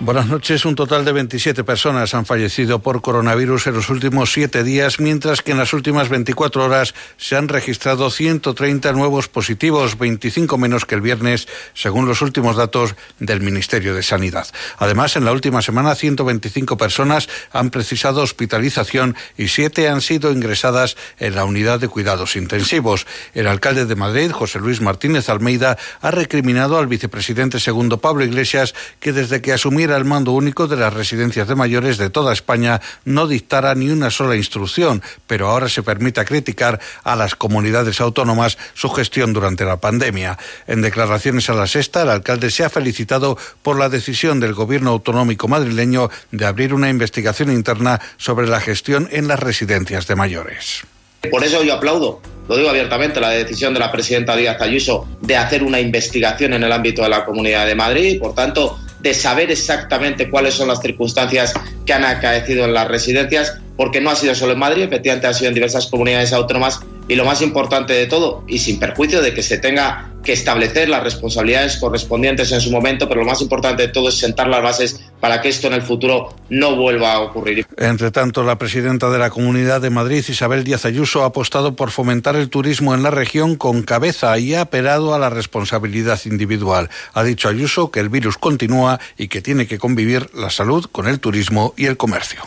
Buenas noches. Un total de 27 personas han fallecido por coronavirus en los últimos siete días, mientras que en las últimas 24 horas se han registrado 130 nuevos positivos, 25 menos que el viernes, según los últimos datos del Ministerio de Sanidad. Además, en la última semana, 125 personas han precisado hospitalización y siete han sido ingresadas en la unidad de cuidados intensivos. El alcalde de Madrid, José Luis Martínez Almeida, ha recriminado al vicepresidente segundo Pablo Iglesias que desde que asumiera el mando único de las residencias de mayores de toda España no dictara ni una sola instrucción, pero ahora se permite criticar a las comunidades autónomas su gestión durante la pandemia. En declaraciones a la sexta, el alcalde se ha felicitado por la decisión del gobierno autonómico madrileño de abrir una investigación interna sobre la gestión en las residencias de mayores. Por eso yo aplaudo, lo digo abiertamente, la decisión de la presidenta Díaz Ayuso de hacer una investigación en el ámbito de la Comunidad de Madrid. Por tanto, de saber exactamente cuáles son las circunstancias que han acaecido en las residencias, porque no ha sido solo en Madrid, efectivamente ha sido en diversas comunidades autónomas y lo más importante de todo, y sin perjuicio de que se tenga que establecer las responsabilidades correspondientes en su momento, pero lo más importante de todo es sentar las bases para que esto en el futuro no vuelva a ocurrir. Entre tanto, la presidenta de la Comunidad de Madrid, Isabel Díaz Ayuso, ha apostado por fomentar el turismo en la región con cabeza y ha apelado a la responsabilidad individual. Ha dicho Ayuso que el virus continúa y que tiene que convivir la salud con el turismo y el comercio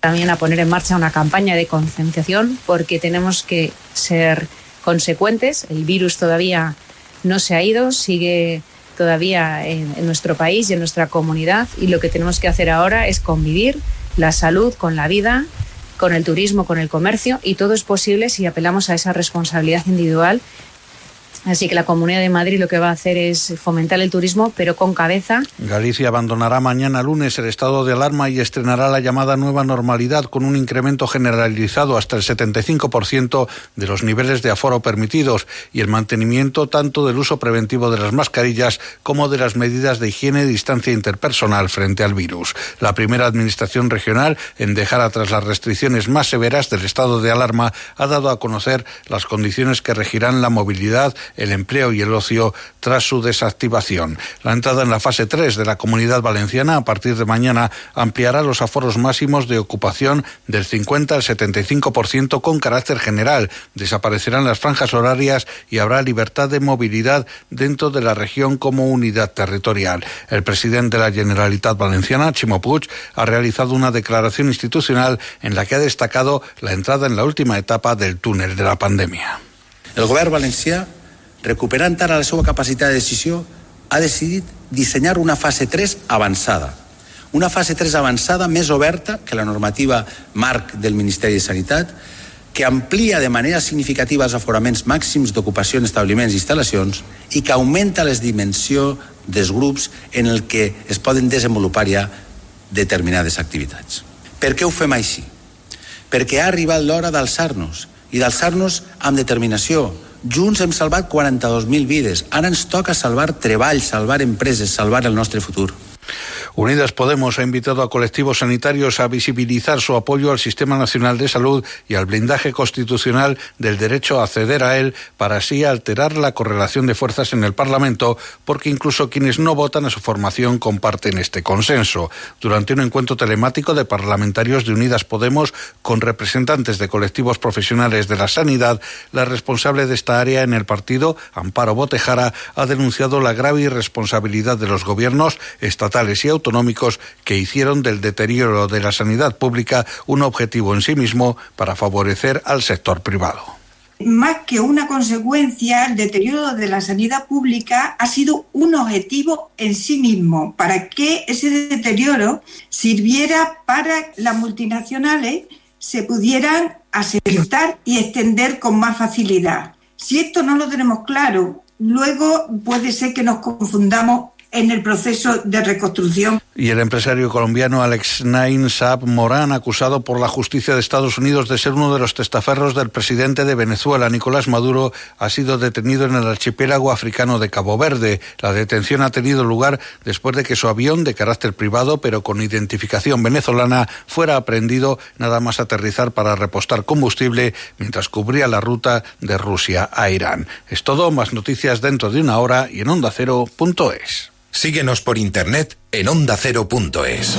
también a poner en marcha una campaña de concienciación porque tenemos que ser consecuentes. El virus todavía no se ha ido, sigue todavía en, nuestro país y en nuestra comunidad y lo que tenemos que hacer ahora es convivir la salud con la vida, con el turismo, con el comercio y todo es posible si apelamos a esa responsabilidad individual Así que la Comunidad de Madrid lo que va a hacer es fomentar el turismo, pero con cabeza. Galicia abandonará mañana lunes el estado de alarma y estrenará la llamada nueva normalidad con un incremento generalizado hasta el 75% de los niveles de aforo permitidos y el mantenimiento tanto del uso preventivo de las mascarillas como de las medidas de higiene y distancia interpersonal frente al virus. La primera administración regional en dejar atrás las restricciones más severas del estado de alarma ha dado a conocer las condiciones que regirán la movilidad el empleo y el ocio tras su desactivación. La entrada en la fase 3 de la Comunidad Valenciana a partir de mañana ampliará los aforos máximos de ocupación del 50 al 75% con carácter general. Desaparecerán las franjas horarias y habrá libertad de movilidad dentro de la región como unidad territorial. El presidente de la Generalitat Valenciana, Chimo Puig, ha realizado una declaración institucional en la que ha destacado la entrada en la última etapa del túnel de la pandemia. El gobierno valencià recuperant ara la seva capacitat de decisió, ha decidit dissenyar una fase 3 avançada. Una fase 3 avançada més oberta que la normativa marc del Ministeri de Sanitat, que amplia de manera significativa els aforaments màxims d'ocupació en establiments i instal·lacions i que augmenta les dimensió dels grups en el que es poden desenvolupar ja determinades activitats. Per què ho fem així? Perquè ha arribat l'hora d'alçar-nos i d'alçar-nos amb determinació, Junts hem salvat 42.000 vides. Ara ens toca salvar treball, salvar empreses, salvar el nostre futur. Unidas Podemos ha invitado a colectivos sanitarios a visibilizar su apoyo al Sistema Nacional de Salud y al blindaje constitucional del derecho a acceder a él para así alterar la correlación de fuerzas en el Parlamento, porque incluso quienes no votan a su formación comparten este consenso. Durante un encuentro telemático de parlamentarios de Unidas Podemos con representantes de colectivos profesionales de la sanidad, la responsable de esta área en el partido, Amparo Botejara, ha denunciado la grave irresponsabilidad de los gobiernos estatales y autonómicos que hicieron del deterioro de la sanidad pública un objetivo en sí mismo para favorecer al sector privado. Más que una consecuencia, el deterioro de la sanidad pública ha sido un objetivo en sí mismo, para que ese deterioro sirviera para las multinacionales se pudieran asentar y extender con más facilidad. Si esto no lo tenemos claro, luego puede ser que nos confundamos en el proceso de reconstrucción. Y el empresario colombiano Alex Nain Saab Morán, acusado por la justicia de Estados Unidos de ser uno de los testaferros del presidente de Venezuela, Nicolás Maduro, ha sido detenido en el archipiélago africano de Cabo Verde. La detención ha tenido lugar después de que su avión, de carácter privado pero con identificación venezolana, fuera aprendido nada más aterrizar para repostar combustible mientras cubría la ruta de Rusia a Irán. Es todo, más noticias dentro de una hora y en ondacero.es. Síguenos por internet en ondacero.es.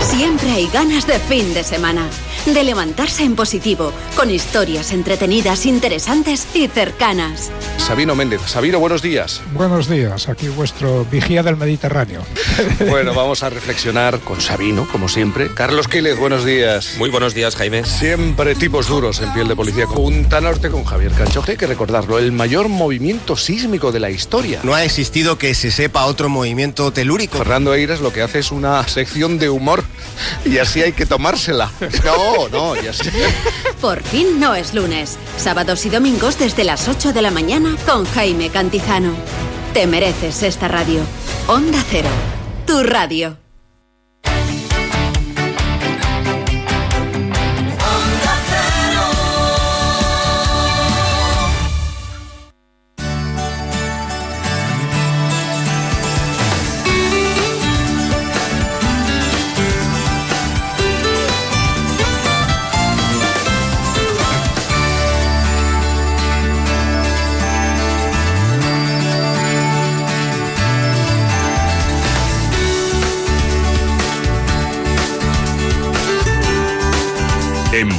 Siempre hay ganas de fin de semana de levantarse en positivo, con historias entretenidas, interesantes y cercanas. Sabino Méndez. Sabino, buenos días. Buenos días, aquí vuestro vigía del Mediterráneo. Bueno, vamos a reflexionar con Sabino, como siempre. Carlos Quílez, buenos días. Muy buenos días, Jaime. Siempre tipos duros en piel de policía. Punta Norte con Javier Cancho. Hay que recordarlo, el mayor movimiento sísmico de la historia. No ha existido que se sepa otro movimiento telúrico. Fernando Eiras lo que hace es una sección de humor y así hay que tomársela. No, no, ya sé. Por fin no es lunes. Sábados y domingos desde las 8 de la mañana con Jaime Cantizano. Te mereces esta radio. Onda Cero, tu radio.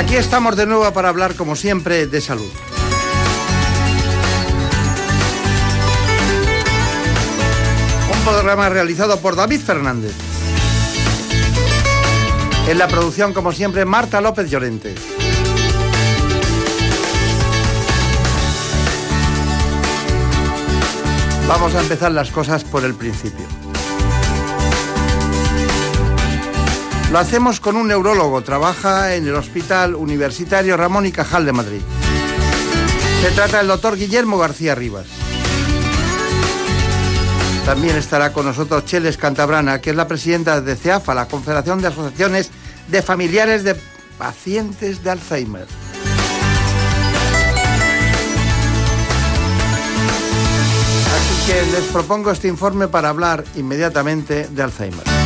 Aquí estamos de nuevo para hablar, como siempre, de salud. Un programa realizado por David Fernández. En la producción, como siempre, Marta López Llorente. Vamos a empezar las cosas por el principio. Lo hacemos con un neurólogo, trabaja en el Hospital Universitario Ramón y Cajal de Madrid. Se trata del doctor Guillermo García Rivas. También estará con nosotros Cheles Cantabrana, que es la presidenta de CEAFA, la Confederación de Asociaciones de Familiares de Pacientes de Alzheimer. Así que les propongo este informe para hablar inmediatamente de Alzheimer.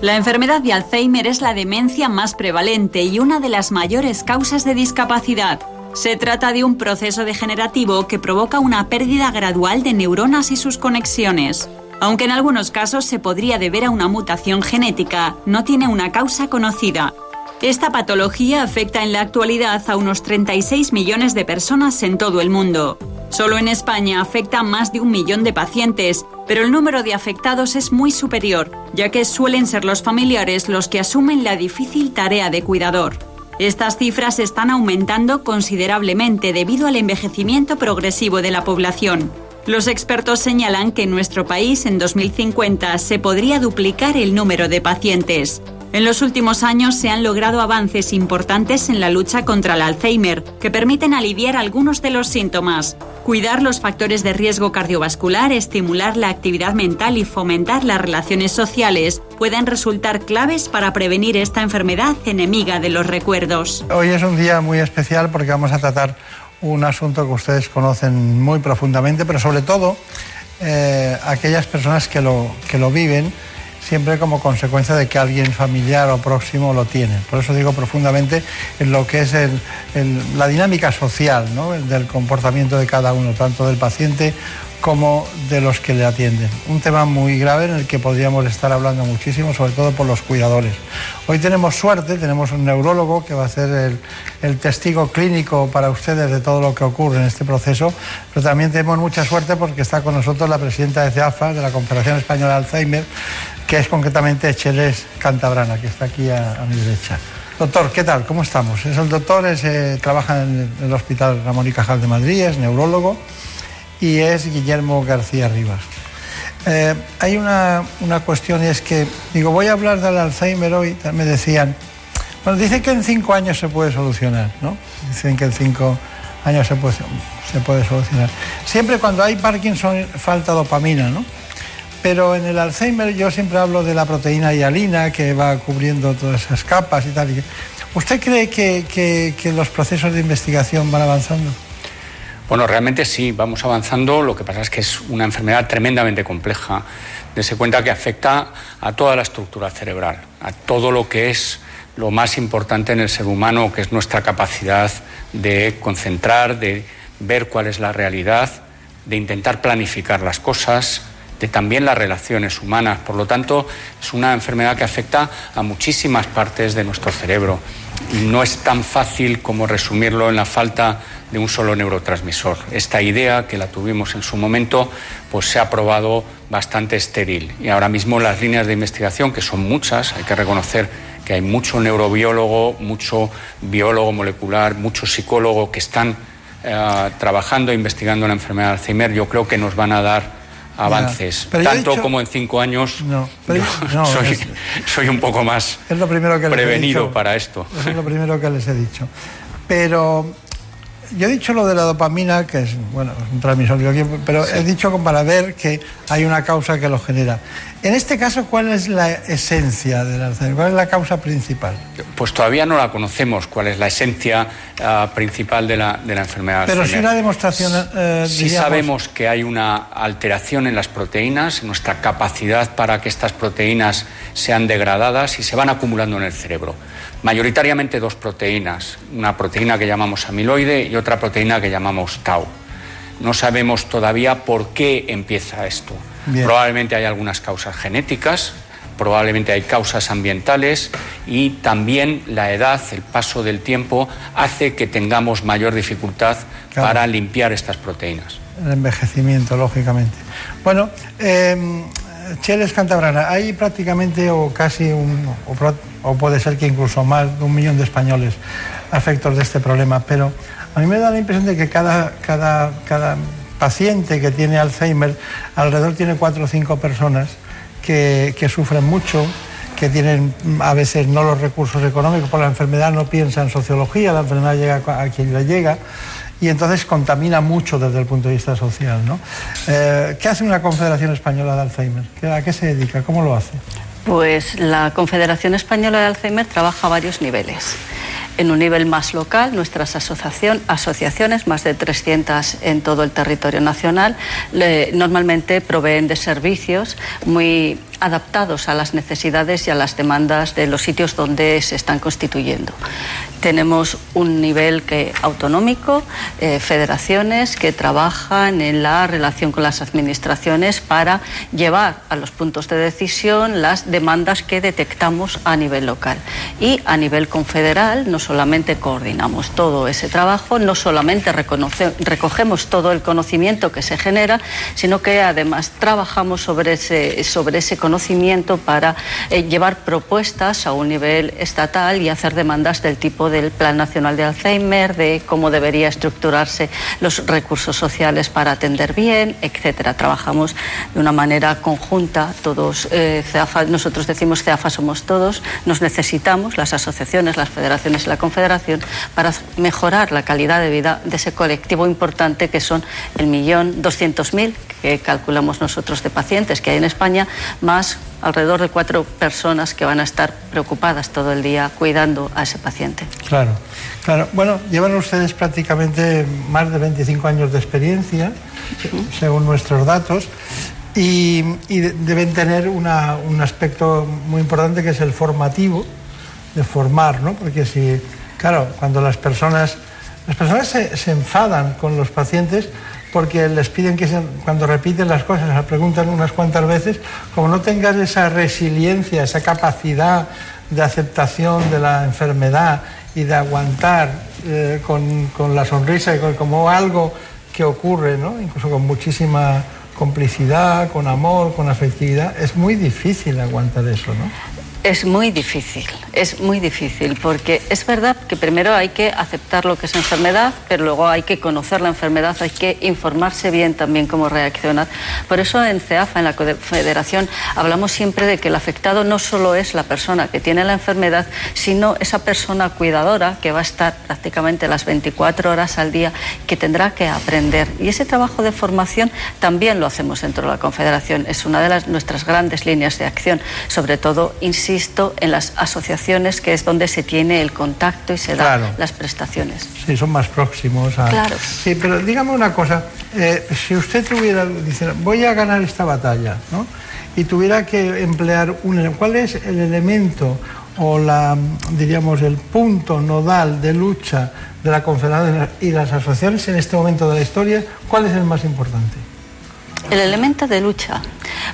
La enfermedad de Alzheimer es la demencia más prevalente y una de las mayores causas de discapacidad. Se trata de un proceso degenerativo que provoca una pérdida gradual de neuronas y sus conexiones. Aunque en algunos casos se podría deber a una mutación genética, no tiene una causa conocida. Esta patología afecta en la actualidad a unos 36 millones de personas en todo el mundo. Solo en España afecta a más de un millón de pacientes, pero el número de afectados es muy superior, ya que suelen ser los familiares los que asumen la difícil tarea de cuidador. Estas cifras están aumentando considerablemente debido al envejecimiento progresivo de la población. Los expertos señalan que en nuestro país en 2050 se podría duplicar el número de pacientes. En los últimos años se han logrado avances importantes en la lucha contra el Alzheimer, que permiten aliviar algunos de los síntomas, cuidar los factores de riesgo cardiovascular, estimular la actividad mental y fomentar las relaciones sociales pueden resultar claves para prevenir esta enfermedad enemiga de los recuerdos. Hoy es un día muy especial porque vamos a tratar un asunto que ustedes conocen muy profundamente, pero sobre todo eh, aquellas personas que lo, que lo viven siempre como consecuencia de que alguien familiar o próximo lo tiene. Por eso digo profundamente en lo que es la dinámica social del comportamiento de cada uno, tanto del paciente como de los que le atienden. Un tema muy grave en el que podríamos estar hablando muchísimo, sobre todo por los cuidadores. Hoy tenemos suerte, tenemos un neurólogo que va a ser el, testigo clínico para ustedes de todo lo que ocurre en este proceso, pero también tenemos mucha suerte porque está con nosotros la presidenta de CEAFA, de la Confederación Española de Alzheimer, que es concretamente Cheles Cantabrana, que está aquí a, mi derecha. Doctor, ¿qué tal? ¿Cómo estamos? Es el doctor, eh, trabaja en el Hospital Ramón y Cajal de Madrid, es neurólogo y es Guillermo García Rivas. Eh, hay una, una, cuestión y es que, digo, voy a hablar del Alzheimer hoy, me decían, bueno, dicen que en cinco años se puede solucionar, ¿no? Dicen que en cinco años se puede, se puede solucionar. Siempre cuando hay Parkinson falta dopamina, ¿no? Pero en el Alzheimer yo siempre hablo de la proteína hialina que va cubriendo todas esas capas y tal. ¿Usted cree que, que, que los procesos de investigación van avanzando? Bueno, realmente sí, vamos avanzando. Lo que pasa es que es una enfermedad tremendamente compleja. Dese cuenta que afecta a toda la estructura cerebral, a todo lo que es lo más importante en el ser humano, que es nuestra capacidad de concentrar, de ver cuál es la realidad, de intentar planificar las cosas, de también las relaciones humanas. Por lo tanto, es una enfermedad que afecta a muchísimas partes de nuestro cerebro. No es tan fácil como resumirlo en la falta de un solo neurotransmisor. Esta idea que la tuvimos en su momento, pues se ha probado bastante estéril. Y ahora mismo las líneas de investigación, que son muchas, hay que reconocer que hay mucho neurobiólogo, mucho biólogo molecular, mucho psicólogo que están eh, trabajando e investigando la enfermedad de Alzheimer, yo creo que nos van a dar avances, tanto como en cinco años. No, soy, soy, un poco más es lo primero que prevenido para esto. es lo primero que les he dicho. Pero yo he dicho lo de la dopamina, que es bueno, un transmisor, pero he dicho para ver que hay una causa que lo genera. En este caso, ¿cuál es la esencia del Alzheimer? ¿Cuál es la causa principal? Pues todavía no la conocemos, cuál es la esencia ah, principal de la, de la enfermedad. Pero sí la demostración. Eh, sí sabemos que hay una alteración en las proteínas, en nuestra capacidad para que estas proteínas sean degradadas y se van acumulando en el cerebro mayoritariamente dos proteínas, una proteína que llamamos amiloide y otra proteína que llamamos tau. No sabemos todavía por qué empieza esto. Probablemente hay algunas causas genéticas, probablemente hay causas ambientales y también la edad, el paso del tiempo, hace que tengamos mayor dificultad para limpiar estas proteínas. El envejecimiento, lógicamente. Bueno, eh, Cheles Cantabrana, hay prácticamente o casi un, o, puede ser que incluso más de un millón de españoles afectos de este problema, pero a mí me da la impresión de que cada, cada, cada paciente que tiene Alzheimer alrededor tiene cuatro o cinco personas que, que sufren mucho, que tienen a veces no los recursos económicos por la enfermedad, no piensa en sociología, la enfermedad llega a quien le llega y entonces contamina mucho desde el punto de vista social. ¿no? Eh, ¿Qué hace una Confederación Española de Alzheimer? ¿A qué se dedica? ¿Cómo lo hace? Pues la Confederación Española de Alzheimer trabaja a varios niveles. En un nivel más local, nuestras asociaciones, más de 300 en todo el territorio nacional, normalmente proveen de servicios muy adaptados a las necesidades y a las demandas de los sitios donde se están constituyendo. Tenemos un nivel que, autonómico, eh, federaciones que trabajan en la relación con las administraciones para llevar a los puntos de decisión las demandas que detectamos a nivel local. Y a nivel confederal no solamente coordinamos todo ese trabajo, no solamente recogemos todo el conocimiento que se genera, sino que además trabajamos sobre ese, sobre ese conocimiento para eh, llevar propuestas a un nivel estatal y hacer demandas del tipo del Plan Nacional de Alzheimer, de cómo debería estructurarse los recursos sociales para atender bien, etcétera. Trabajamos de una manera conjunta, todos, eh, nosotros decimos CEAFA somos todos, nos necesitamos, las asociaciones, las federaciones y la confederación, para mejorar la calidad de vida de ese colectivo importante que son el millón doscientos mil que calculamos nosotros de pacientes que hay en España, más alrededor de cuatro personas que van a estar preocupadas todo el día cuidando a ese paciente. Claro, claro. Bueno, llevan ustedes prácticamente más de 25 años de experiencia, según nuestros datos. y, deben tener un aspecto muy importante que es el formativo, de formar, ¿no? Porque si, claro, cuando las personas, las personas se, enfadan con los pacientes porque les piden que cuando repiten las cosas, las preguntan unas cuantas veces, como no tengas esa resiliencia, esa capacidad de aceptación de la enfermedad y de aguantar eh, con, la sonrisa y como algo que ocurre, ¿no? incluso con muchísima complicidad, con amor, con afectividad, es muy difícil aguantar eso, ¿no? Es muy difícil, es muy difícil, porque es verdad que primero hay que aceptar lo que es enfermedad, pero luego hay que conocer la enfermedad, hay que informarse bien también cómo reaccionar. Por eso en CEAFA, en la Federación, hablamos siempre de que el afectado no solo es la persona que tiene la enfermedad, sino esa persona cuidadora que va a estar prácticamente las 24 horas al día, que tendrá que aprender. Y ese trabajo de formación también lo hacemos dentro de la Confederación, es una de las, nuestras grandes líneas de acción, sobre todo, insisto, en las asociaciones, que es donde se tiene el contacto y se dan las prestaciones. Sí, son más próximos. A... Claro. Sí, pero dígame una cosa, eh, si usted tuviera, dice, voy a ganar esta batalla, ¿no? Y tuviera que emplear un... ¿Cuál es el elemento o la, diríamos, el punto nodal de lucha de la Confederación y las asociaciones en este momento de la historia? ¿Cuál es el más importante? El elemento de lucha.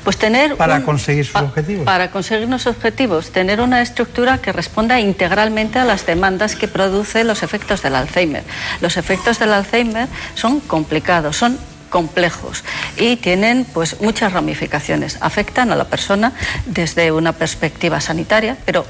Pues tener para conseguir sus objetivos. Para conseguir nuestros objetivos, tener una estructura que responda integralmente a las demandas que producen los efectos del Alzheimer. Los efectos del Alzheimer son complicados, son complejos y tienen pues muchas ramificaciones. Afectan a la persona desde una perspectiva sanitaria, pero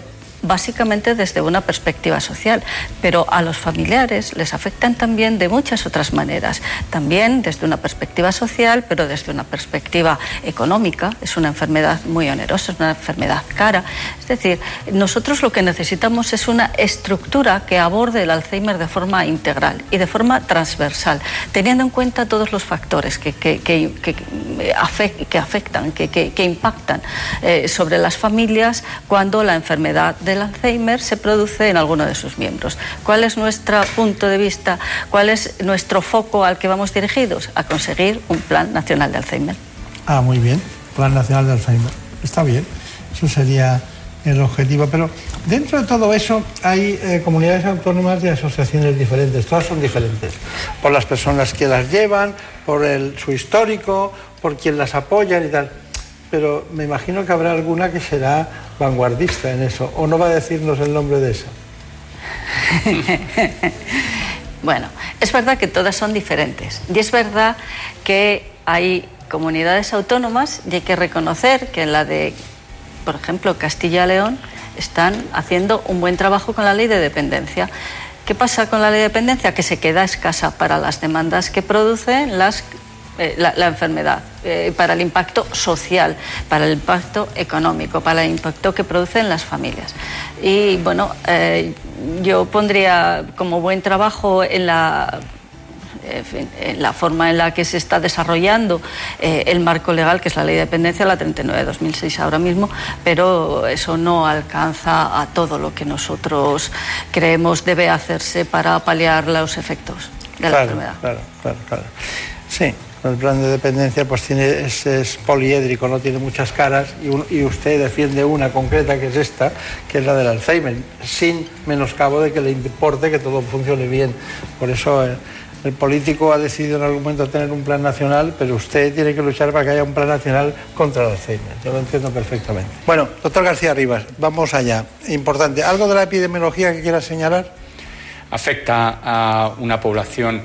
básicamente desde una perspectiva social, pero a los familiares les afectan también de muchas otras maneras, también desde una perspectiva social, pero desde una perspectiva económica. Es una enfermedad muy onerosa, es una enfermedad cara. Es decir, nosotros lo que necesitamos es una estructura que aborde el Alzheimer de forma integral y de forma transversal, teniendo en cuenta todos los factores que, que, que, afectan, que, impactan eh, sobre las familias cuando la enfermedad de el Alzheimer se produce en alguno de sus miembros. ¿Cuál es nuestro punto de vista? ¿Cuál es nuestro foco al que vamos dirigidos? A conseguir un Plan Nacional de Alzheimer. Ah, muy bien. Plan Nacional de Alzheimer. Está bien. Eso sería el objetivo. Pero dentro de todo eso hay eh, comunidades autónomas y asociaciones diferentes. Todas son diferentes. Por las personas que las llevan, por su histórico, por quien las apoya y tal. Pero me imagino que habrá alguna que será vanguardista en eso, o no va a decirnos el nombre de eso. bueno, es verdad que todas son diferentes y es verdad que hay comunidades autónomas y hay que reconocer que en la de, por ejemplo, Castilla-León, están haciendo un buen trabajo con la ley de dependencia. ¿Qué pasa con la ley de dependencia? Que se queda escasa para las demandas que producen las eh, la, enfermedad, eh, para el impacto social, para el impacto económico, para el impacto que produce en las familias. Y bueno, eh, yo pondría como buen trabajo en la en la forma en la que se está desarrollando el marco legal, que es la ley de dependencia, la 39 de 2006 ahora mismo, pero eso no alcanza a todo lo que nosotros creemos debe hacerse para paliar los efectos de la enfermedad. Claro, claro, claro. Sí, el plan de dependencia pues tiene, es, poliédrico, no tiene muchas caras y, usted defiende una concreta que es esta, que es la del Alzheimer, sin menoscabo de que le importe que todo funcione bien. Por eso eh, el, político ha decidido en algún momento tener un plan nacional, pero usted tiene que luchar para que haya un plan nacional contra el Alzheimer. Yo lo entiendo perfectamente. Bueno, doctor García Rivas, vamos allá. Importante. ¿Algo de la epidemiología que quiera señalar? Afecta a una población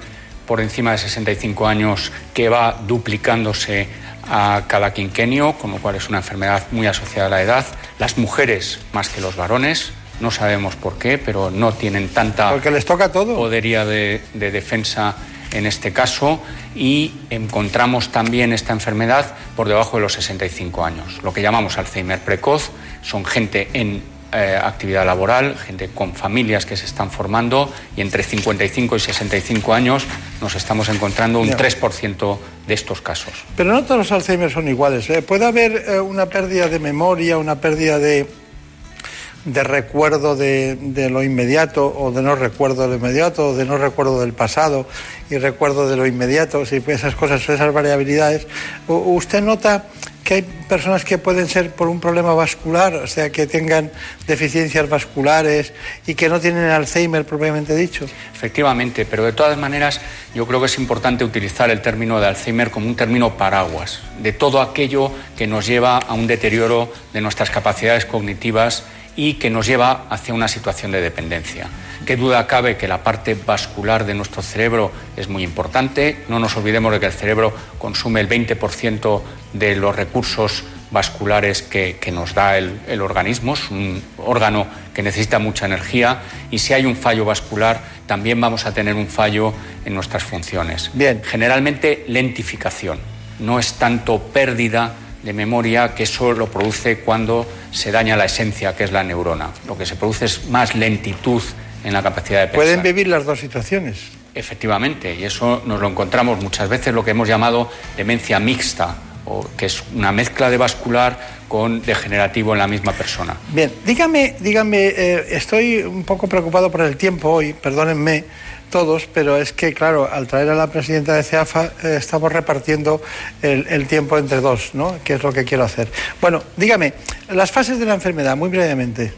por encima de 65 años que va duplicándose a cada quinquenio, con lo cual es una enfermedad muy asociada a la edad. Las mujeres más que los varones, no sabemos por qué, pero no tienen tanta Porque les toca todo. podería de, de defensa en este caso y encontramos también esta enfermedad por debajo de los 65 años. Lo que llamamos Alzheimer precoz son gente en eh, actividad laboral, gente con familias que se están formando y entre 55 y 65 años nos estamos encontrando un 3% de estos casos. Pero no todos los Alzheimer son iguales. ¿eh? Puede haber eh, una pérdida de memoria, una pérdida de de recuerdo de, de, lo inmediato o de no recuerdo de lo inmediato o de no recuerdo del pasado y recuerdo de lo inmediato, si esas cosas, esas variabilidades, ¿usted nota que hay personas que pueden ser por un problema vascular, o sea, que tengan deficiencias vasculares y que no tienen Alzheimer propiamente dicho? Efectivamente, pero de todas maneras yo creo que es importante utilizar el término de Alzheimer como un término paraguas, de todo aquello que nos lleva a un deterioro de nuestras capacidades cognitivas y que nos lleva hacia una situación de dependencia. Qué duda cabe que la parte vascular de nuestro cerebro es muy importante. No nos olvidemos de que el cerebro consume el 20% de los recursos vasculares que, nos da el, el, organismo, es un órgano que necesita mucha energía y si hay un fallo vascular también vamos a tener un fallo en nuestras funciones. Bien. Generalmente lentificación, no es tanto pérdida de memoria que eso lo produce cuando se daña la esencia, que es la neurona. Lo que se produce es más lentitud en la capacidad de pensar. Pueden vivir las dos situaciones. Efectivamente, y eso nos lo encontramos muchas veces lo que hemos llamado demencia mixta, o que es una mezcla de vascular con degenerativo en la misma persona. Bien, dígame, dígame, eh, estoy un poco preocupado por el tiempo hoy, perdónenme todos, pero es que, claro, al traer a la presidenta de CEAFA eh, estamos repartiendo el, el, tiempo entre dos, ¿no? Que es lo que quiero hacer. Bueno, dígame, las fases de la enfermedad, muy brevemente.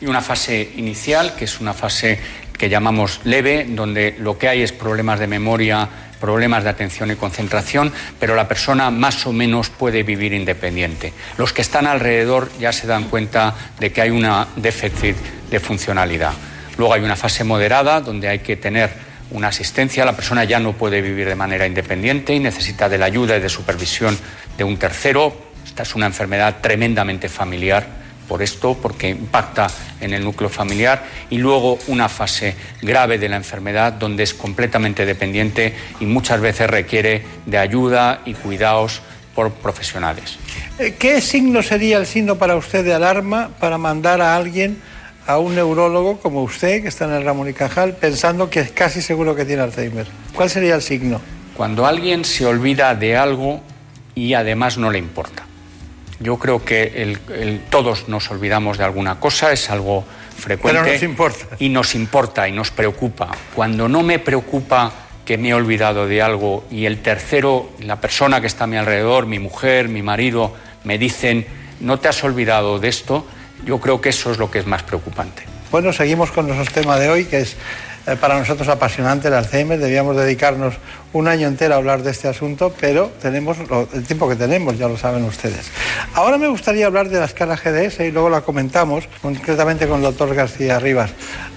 Y una fase inicial, que es una fase que llamamos leve, donde lo que hay es problemas de memoria, problemas de atención y concentración, pero la persona más o menos puede vivir independiente. Los que están alrededor ya se dan cuenta de que hay un déficit de funcionalidad. Luego hay una fase moderada donde hay que tener una asistencia, la persona ya no puede vivir de manera independiente y necesita de la ayuda y de supervisión de un tercero. Esta es una enfermedad tremendamente familiar por esto, porque impacta en el núcleo familiar, y luego una fase grave de la enfermedad donde es completamente dependiente y muchas veces requiere de ayuda y cuidados por profesionales. Eh, ¿Qué signo sería el signo para usted de alarma para mandar a alguien a un neurólogo como usted, que está en el Ramón y Cajal, pensando que es casi seguro que tiene Alzheimer? ¿Cuál sería el signo? Cuando alguien se olvida de algo y además no le importa. Yo creo que el, todos nos olvidamos de alguna cosa, es algo frecuente. Pero nos importa. Y nos importa y nos preocupa. Cuando no me preocupa que me he olvidado de algo y el tercero, la persona que está a mi alrededor, mi mujer, mi marido, me dicen, no te has olvidado de esto, yo creo que eso es lo que es más preocupante. Bueno, seguimos con nuestro tema de hoy, que es eh, para nosotros apasionante el Alzheimer. Debíamos dedicarnos un año entero a hablar de este asunto, pero tenemos el tiempo que tenemos, ya lo saben ustedes. Ahora me gustaría hablar de la escala GDS y luego la comentamos concretamente con el doctor García Rivas.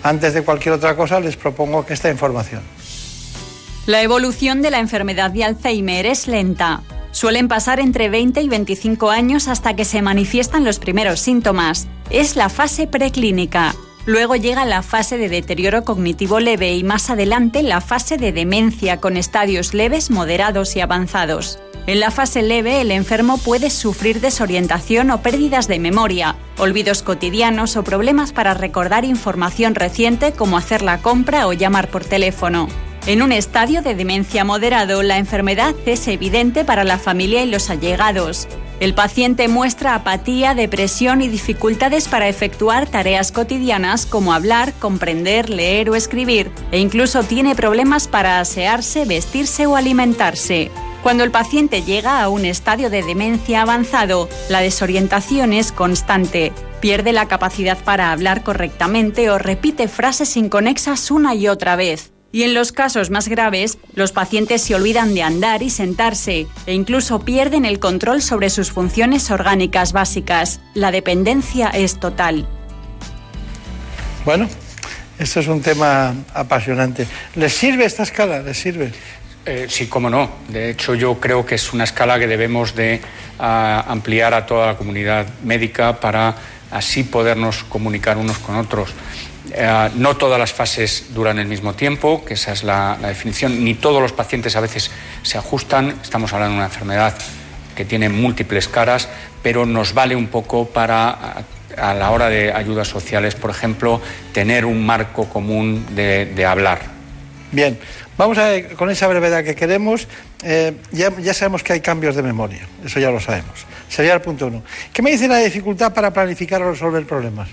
Antes de cualquier otra cosa, les propongo que esta información. La evolución de la enfermedad de Alzheimer es lenta. Suelen pasar entre 20 y 25 años hasta que se manifiestan los primeros síntomas. Es la fase preclínica. Luego llega la fase de deterioro cognitivo leve y más adelante la fase de demencia con estadios leves, moderados y avanzados. En la fase leve, el enfermo puede sufrir desorientación o pérdidas de memoria, olvidos cotidianos o problemas para recordar información reciente como hacer la compra o llamar por teléfono. En un estadio de demencia moderado, la enfermedad es evidente para la familia y los allegados. El paciente muestra apatía, depresión y dificultades para efectuar tareas cotidianas como hablar, comprender, leer o escribir, e incluso tiene problemas para asearse, vestirse o alimentarse. Cuando el paciente llega a un estadio de demencia avanzado, la desorientación es constante. Pierde la capacidad para hablar correctamente o repite frases inconexas una y otra vez. Y en los casos más graves, los pacientes se olvidan de andar y sentarse e incluso pierden el control sobre sus funciones orgánicas básicas. La dependencia es total. Bueno, esto es un tema apasionante. ¿Les sirve esta escala? ¿Les sirve? Eh, sí, cómo no. De hecho, yo creo que es una escala que debemos de ah, ampliar a toda la comunidad médica para así podernos comunicar unos con otros. Eh, no todas las fases duran el mismo tiempo, que esa es la, definición, ni todos los pacientes a veces se ajustan. Estamos hablando de una enfermedad que tiene múltiples caras, pero nos vale un poco para, a, la hora de ayudas sociales, por ejemplo, tener un marco común de, hablar. Bien, vamos a con esa brevedad que queremos, eh, ya, ya sabemos que hay cambios de memoria, eso ya lo sabemos. Sería el punto uno. ¿Qué me dice la dificultad para planificar o resolver problemas?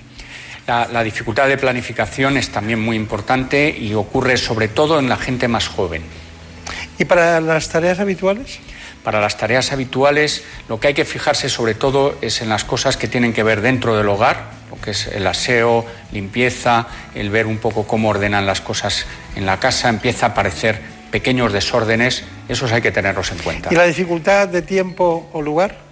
La, dificultad de planificación es también muy importante y ocurre sobre todo en la gente más joven. ¿Y para las tareas habituales? Para las tareas habituales lo que hay que fijarse sobre todo es en las cosas que tienen que ver dentro del hogar, lo que es el aseo, limpieza, el ver un poco cómo ordenan las cosas en la casa, empieza a aparecer pequeños desórdenes, esos hay que tenerlos en cuenta. ¿Y la dificultad de tiempo o lugar?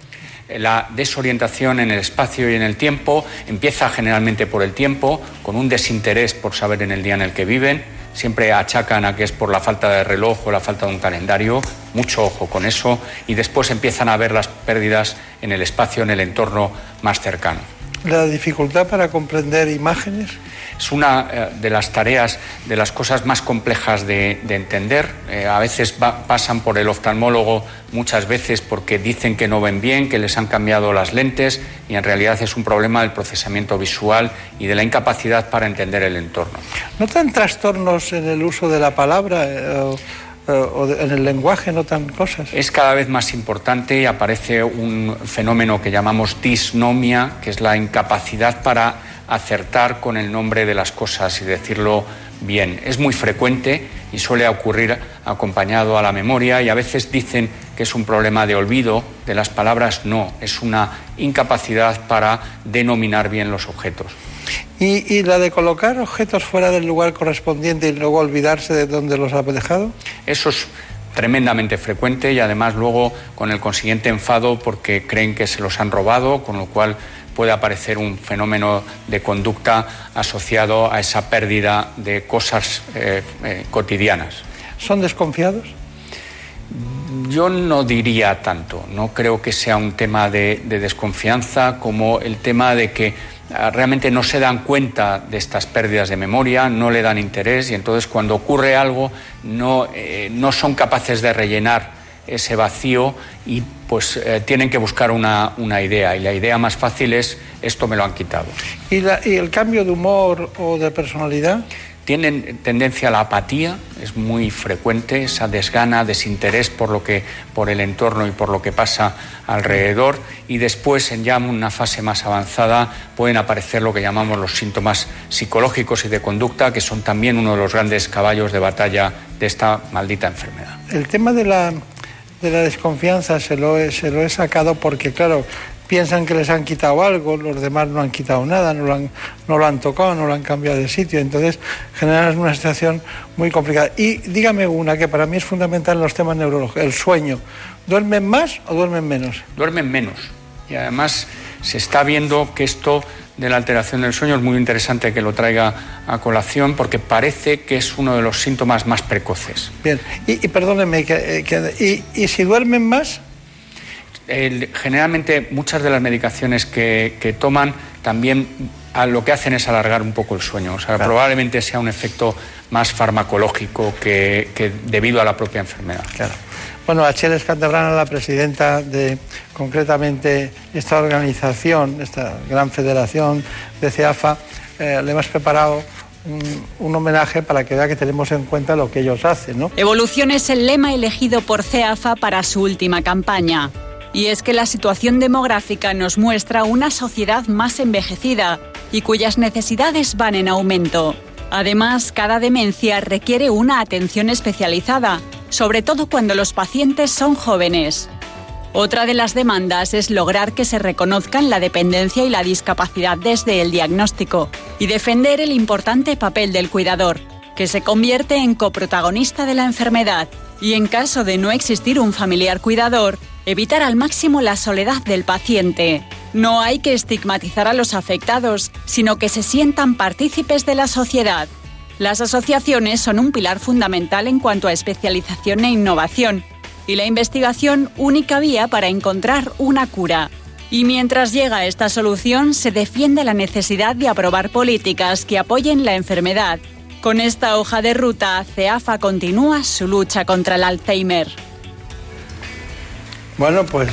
La desorientación en el espacio y en el tiempo empieza generalmente por el tiempo, con un desinterés por saber en el día en el que viven. Siempre achacan a que es por la falta de reloj o la falta de un calendario. Mucho ojo con eso. Y después empiezan a ver las pérdidas en el espacio, en el entorno más cercano. ¿La dificultad para comprender imágenes? Es una eh, de las tareas, de las cosas más complejas de, entender. Eh, a veces pasan por el oftalmólogo muchas veces porque dicen que no ven bien, que les han cambiado las lentes y en realidad es un problema del procesamiento visual y de la incapacidad para entender el entorno. ¿Notan trastornos en el uso de la palabra? Eh, o en el lenguaje notan cosas. Es cada vez más importante y aparece un fenómeno que llamamos disnomia, que es la incapacidad para acertar con el nombre de las cosas y decirlo bien. Es muy frecuente y suele ocurrir acompañado a la memoria y a veces dicen que es un problema de olvido de las palabras. No, es una incapacidad para denominar bien los objetos. ¿Y, la de colocar objetos fuera del lugar correspondiente y luego olvidarse de dónde los ha dejado? Eso es tremendamente frecuente y además luego con el consiguiente enfado porque creen que se los han robado, con lo cual puede aparecer un fenómeno de conducta asociado a esa pérdida de cosas eh, eh, cotidianas. ¿Son desconfiados? Yo no diría tanto, no creo que sea un tema de, desconfianza como el tema de que ah, realmente no se dan cuenta de estas pérdidas de memoria, no le dan interés y entonces cuando ocurre algo no, eh, no son capaces de rellenar ese vacío y pues eh, tienen que buscar una, idea y la idea más fácil es esto me lo han quitado. ¿Y, ¿Y, el cambio de humor o de personalidad? Tienen tendencia a la apatía, es muy frecuente esa desgana, desinterés por lo que por el entorno y por lo que pasa alrededor y después en ya una fase más avanzada pueden aparecer lo que llamamos los síntomas psicológicos y de conducta que son también uno de los grandes caballos de batalla de esta maldita enfermedad. El tema de la de la desconfianza se lo, he, se lo he sacado porque, claro, piensan que les han quitado algo, los demás no han quitado nada, no lo han, no lo han tocado, no lo han cambiado de sitio. Entonces, generan una situación muy complicada. Y dígame una que para mí es fundamental en los temas neurológicos, el sueño. ¿Duermen más o duermen menos? Duermen menos. Y además se está viendo que esto de la alteración del sueño es muy interesante que lo traiga a colación porque parece que es uno de los síntomas más precoces. Bien, y, perdónenme, y, y, si duermen más? generalmente muchas de las medicaciones que, toman también lo que hacen es alargar un poco el sueño. O sea, probablemente sea un efecto más farmacológico que, que debido a la propia enfermedad. Claro. Bueno, Acheles Cantabrana, la presidenta de concretamente esta organización, esta gran federación de CEAFA, eh, le hemos preparado un, homenaje para que vea que tenemos en cuenta lo que ellos hacen. Evolución es el lema elegido por CEAFA para su última campaña. Y es que la situación demográfica nos muestra una sociedad más envejecida y cuyas necesidades van en aumento. Además, cada demencia requiere una atención especializada sobre todo cuando los pacientes son jóvenes. Otra de las demandas es lograr que se reconozcan la dependencia y la discapacidad desde el diagnóstico y defender el importante papel del cuidador, que se convierte en coprotagonista de la enfermedad y en caso de no existir un familiar cuidador, evitar al máximo la soledad del paciente. No hay que estigmatizar a los afectados, sino que se sientan partícipes de la sociedad. Las asociaciones son un pilar fundamental en cuanto a especialización e innovación y la investigación única vía para encontrar una cura. Y mientras llega esta solución, se defiende la necesidad de aprobar políticas que apoyen la enfermedad. Con esta hoja de ruta, CEAFA continúa su lucha contra el Alzheimer. Bueno, pues,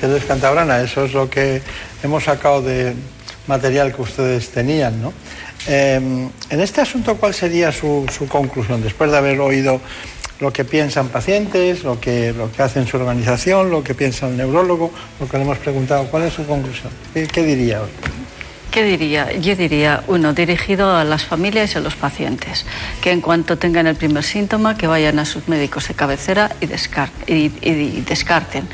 se Cantabrana, eso es lo que hemos sacado de material que ustedes tenían, ¿no? Em, en este asunto, ¿cuál sería su, conclusión después de haber oído lo que piensan pacientes, lo que, lo que hace su organización, lo que piensa el neurólogo, lo que le hemos preguntado? ¿Cuál es su conclusión? ¿Qué, diría hoy? ¿Qué diría? Yo diría, uno, dirigido a las familias y a los pacientes, que en cuanto tengan el primer síntoma, que vayan a sus médicos de cabecera y, y descarten.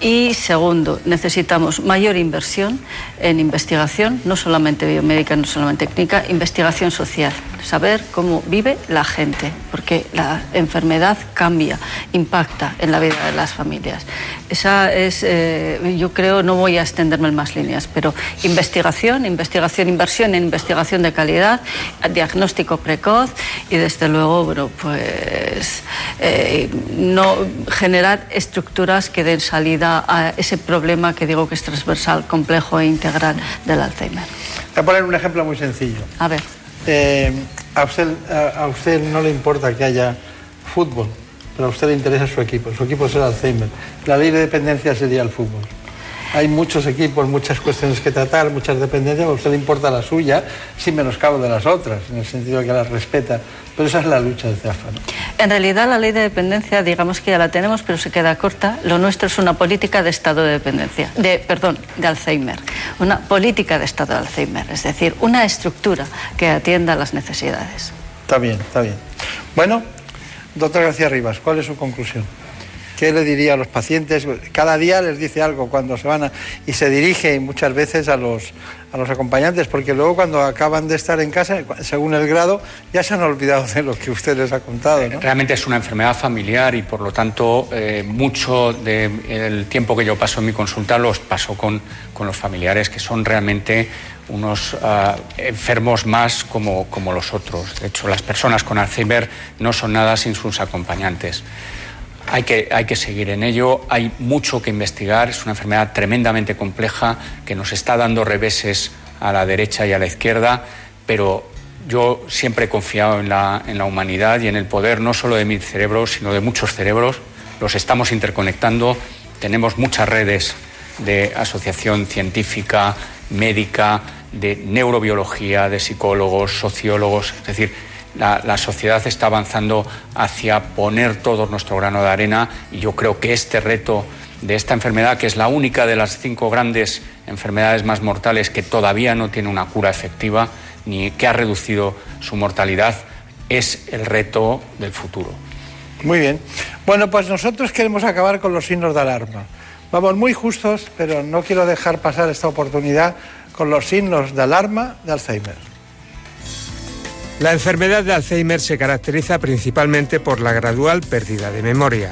Y segundo, necesitamos mayor inversión en investigación, no solamente biomédica, no solamente técnica, investigación social saber cómo vive la gente, porque la enfermedad cambia, impacta en la vida de las familias. Esa es, eh, yo creo, no voy a extenderme en más líneas, pero investigación, investigación, inversión en investigación de calidad, diagnóstico precoz y desde luego, bueno, pues eh, no generar estructuras que den salida a ese problema que digo que es transversal, complejo e integral del Alzheimer. Voy a poner un ejemplo muy sencillo. A ver. Eh, a, usted, a, usted no le importa que haya fútbol, pero a usted le interesa su equipo. Su equipo es el Alzheimer. La ley de dependencia sería el fútbol hay muchos equipos, muchas cuestiones que tratar, muchas dependencias, a usted le importa la suya, sin menoscabo de las otras, en el sentido de que las respeta. Pero esa es la lucha de CEAFA. En realidad la ley de dependencia, digamos que ya la tenemos, pero se queda corta. Lo nuestro es una política de estado de dependencia, de, perdón, de Alzheimer. Una política de estado de Alzheimer, es decir, una estructura que atienda las necesidades. Está bien, está bien. Bueno, doctor García Rivas, ¿cuál es su conclusión? ¿Qué le diría a los pacientes? Cada día les dice algo cuando se van a, y se dirige muchas veces a los, a los acompañantes, porque luego cuando acaban de estar en casa, según el grado, ya se han olvidado de lo que usted les ha contado. Realmente es una enfermedad familiar y por lo tanto eh, mucho del tiempo que yo paso en mi consulta los paso con, con los familiares, que son realmente unos ah, enfermos más como, como los otros. De hecho, las personas con Alzheimer no son nada sin sus acompañantes. Hay que, hay que seguir en ello, hay mucho que investigar, es una enfermedad tremendamente compleja que nos está dando reveses a la derecha y a la izquierda, pero yo siempre he confiado en la, en la humanidad y en el poder no solo de mi cerebro, sino de muchos cerebros. Los estamos interconectando, tenemos muchas redes de asociación científica, médica, de neurobiología, de psicólogos, sociólogos, es decir, la, sociedad está avanzando hacia poner todo nuestro grano de arena y yo creo que este reto de esta enfermedad, que es la única de las cinco grandes enfermedades más mortales que todavía no tiene una cura efectiva ni que ha reducido su mortalidad, es el reto del futuro. Muy bien. Bueno, pues nosotros queremos acabar con los signos de alarma. Vamos muy justos, pero no quiero dejar pasar esta oportunidad con los signos de alarma de Alzheimer. La enfermedad de Alzheimer se caracteriza principalmente por la gradual pérdida de memoria.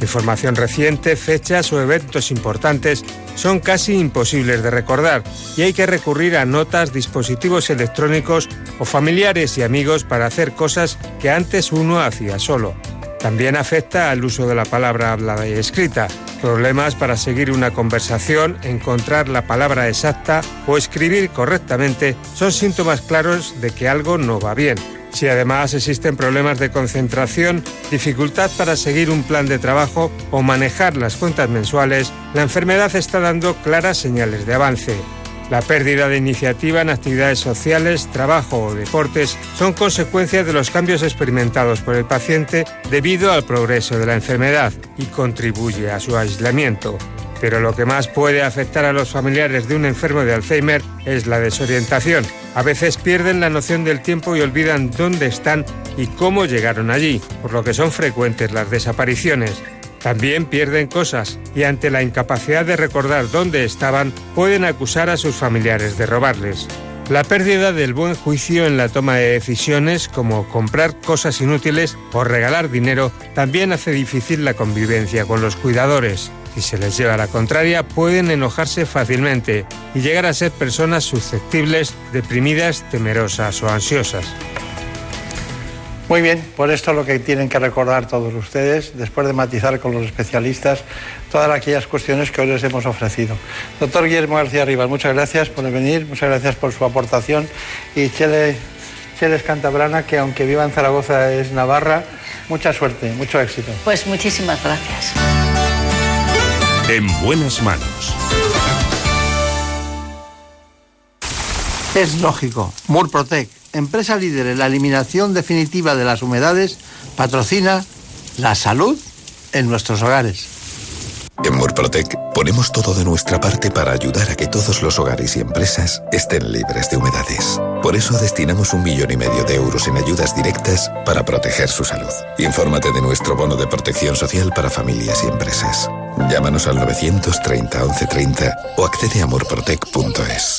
Información reciente, fechas o eventos importantes son casi imposibles de recordar y hay que recurrir a notas, dispositivos electrónicos o familiares y amigos para hacer cosas que antes uno hacía solo. También afecta al uso de la palabra hablada y escrita, problemas para seguir una conversación, encontrar la palabra exacta o escribir correctamente son síntomas claros de que algo no va bien. Si además existen problemas de concentración, dificultad para seguir un plan de trabajo o manejar las cuentas mensuales, la enfermedad está dando claras señales de avance. La pérdida de iniciativa en actividades sociales, trabajo o deportes son consecuencias de los cambios experimentados por el paciente debido al progreso de la enfermedad y contribuye a su aislamiento. Pero lo que más puede afectar a los familiares de un enfermo de Alzheimer es la desorientación. A veces pierden la noción del tiempo y olvidan dónde están y cómo llegaron allí, por lo que son frecuentes las desapariciones. También pierden cosas y ante la incapacidad de recordar dónde estaban pueden acusar a sus familiares de robarles. La pérdida del buen juicio en la toma de decisiones, como comprar cosas inútiles o regalar dinero, también hace difícil la convivencia con los cuidadores. Si se les lleva la contraria, pueden enojarse fácilmente y llegar a ser personas susceptibles, deprimidas, temerosas o ansiosas. Muy bien, por esto lo que tienen que recordar todos ustedes, después de matizar con los especialistas todas aquellas cuestiones que hoy les hemos ofrecido. Doctor Guillermo García Rivas, muchas gracias por venir, muchas gracias por su aportación. Y Chele, Cheles Cantabrana, que aunque viva en Zaragoza es Navarra, mucha suerte, mucho éxito. Pues muchísimas gracias. En buenas manos. Es lógico, Murprotec empresa líder en la eliminación definitiva de las humedades, patrocina la salud en nuestros hogares. En Murprotec ponemos todo de nuestra parte para ayudar a que todos los hogares y empresas estén libres de humedades. Por eso destinamos un millón y medio de euros en ayudas directas para proteger su salud. Infórmate de nuestro bono de protección social para familias y empresas. Llámanos al 930 1130 o accede a murprotec.es.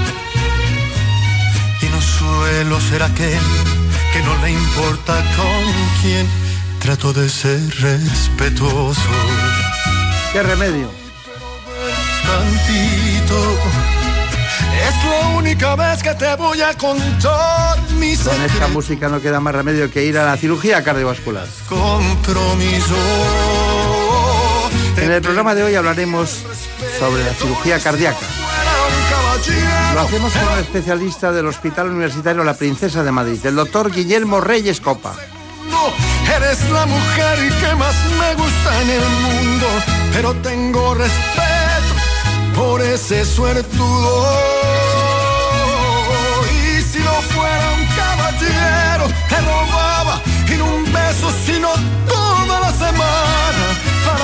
no suelo ser aquel que no le importa con quién trato de ser respetuoso. ¿Qué remedio? Tantito. Es la única vez que te voy a contar mis Con esta música no queda más remedio que ir a la cirugía cardiovascular. compromiso. En el programa de hoy hablaremos sobre la cirugía cardíaca. Lo hacemos con un especialista del Hospital Universitario La Princesa de Madrid, el doctor Guillermo Reyes Copa. Eres la mujer que más me gusta en el mundo, pero tengo respeto por ese suertudo. Y si no fuera un caballero, te robaba no un beso, sino toda la semana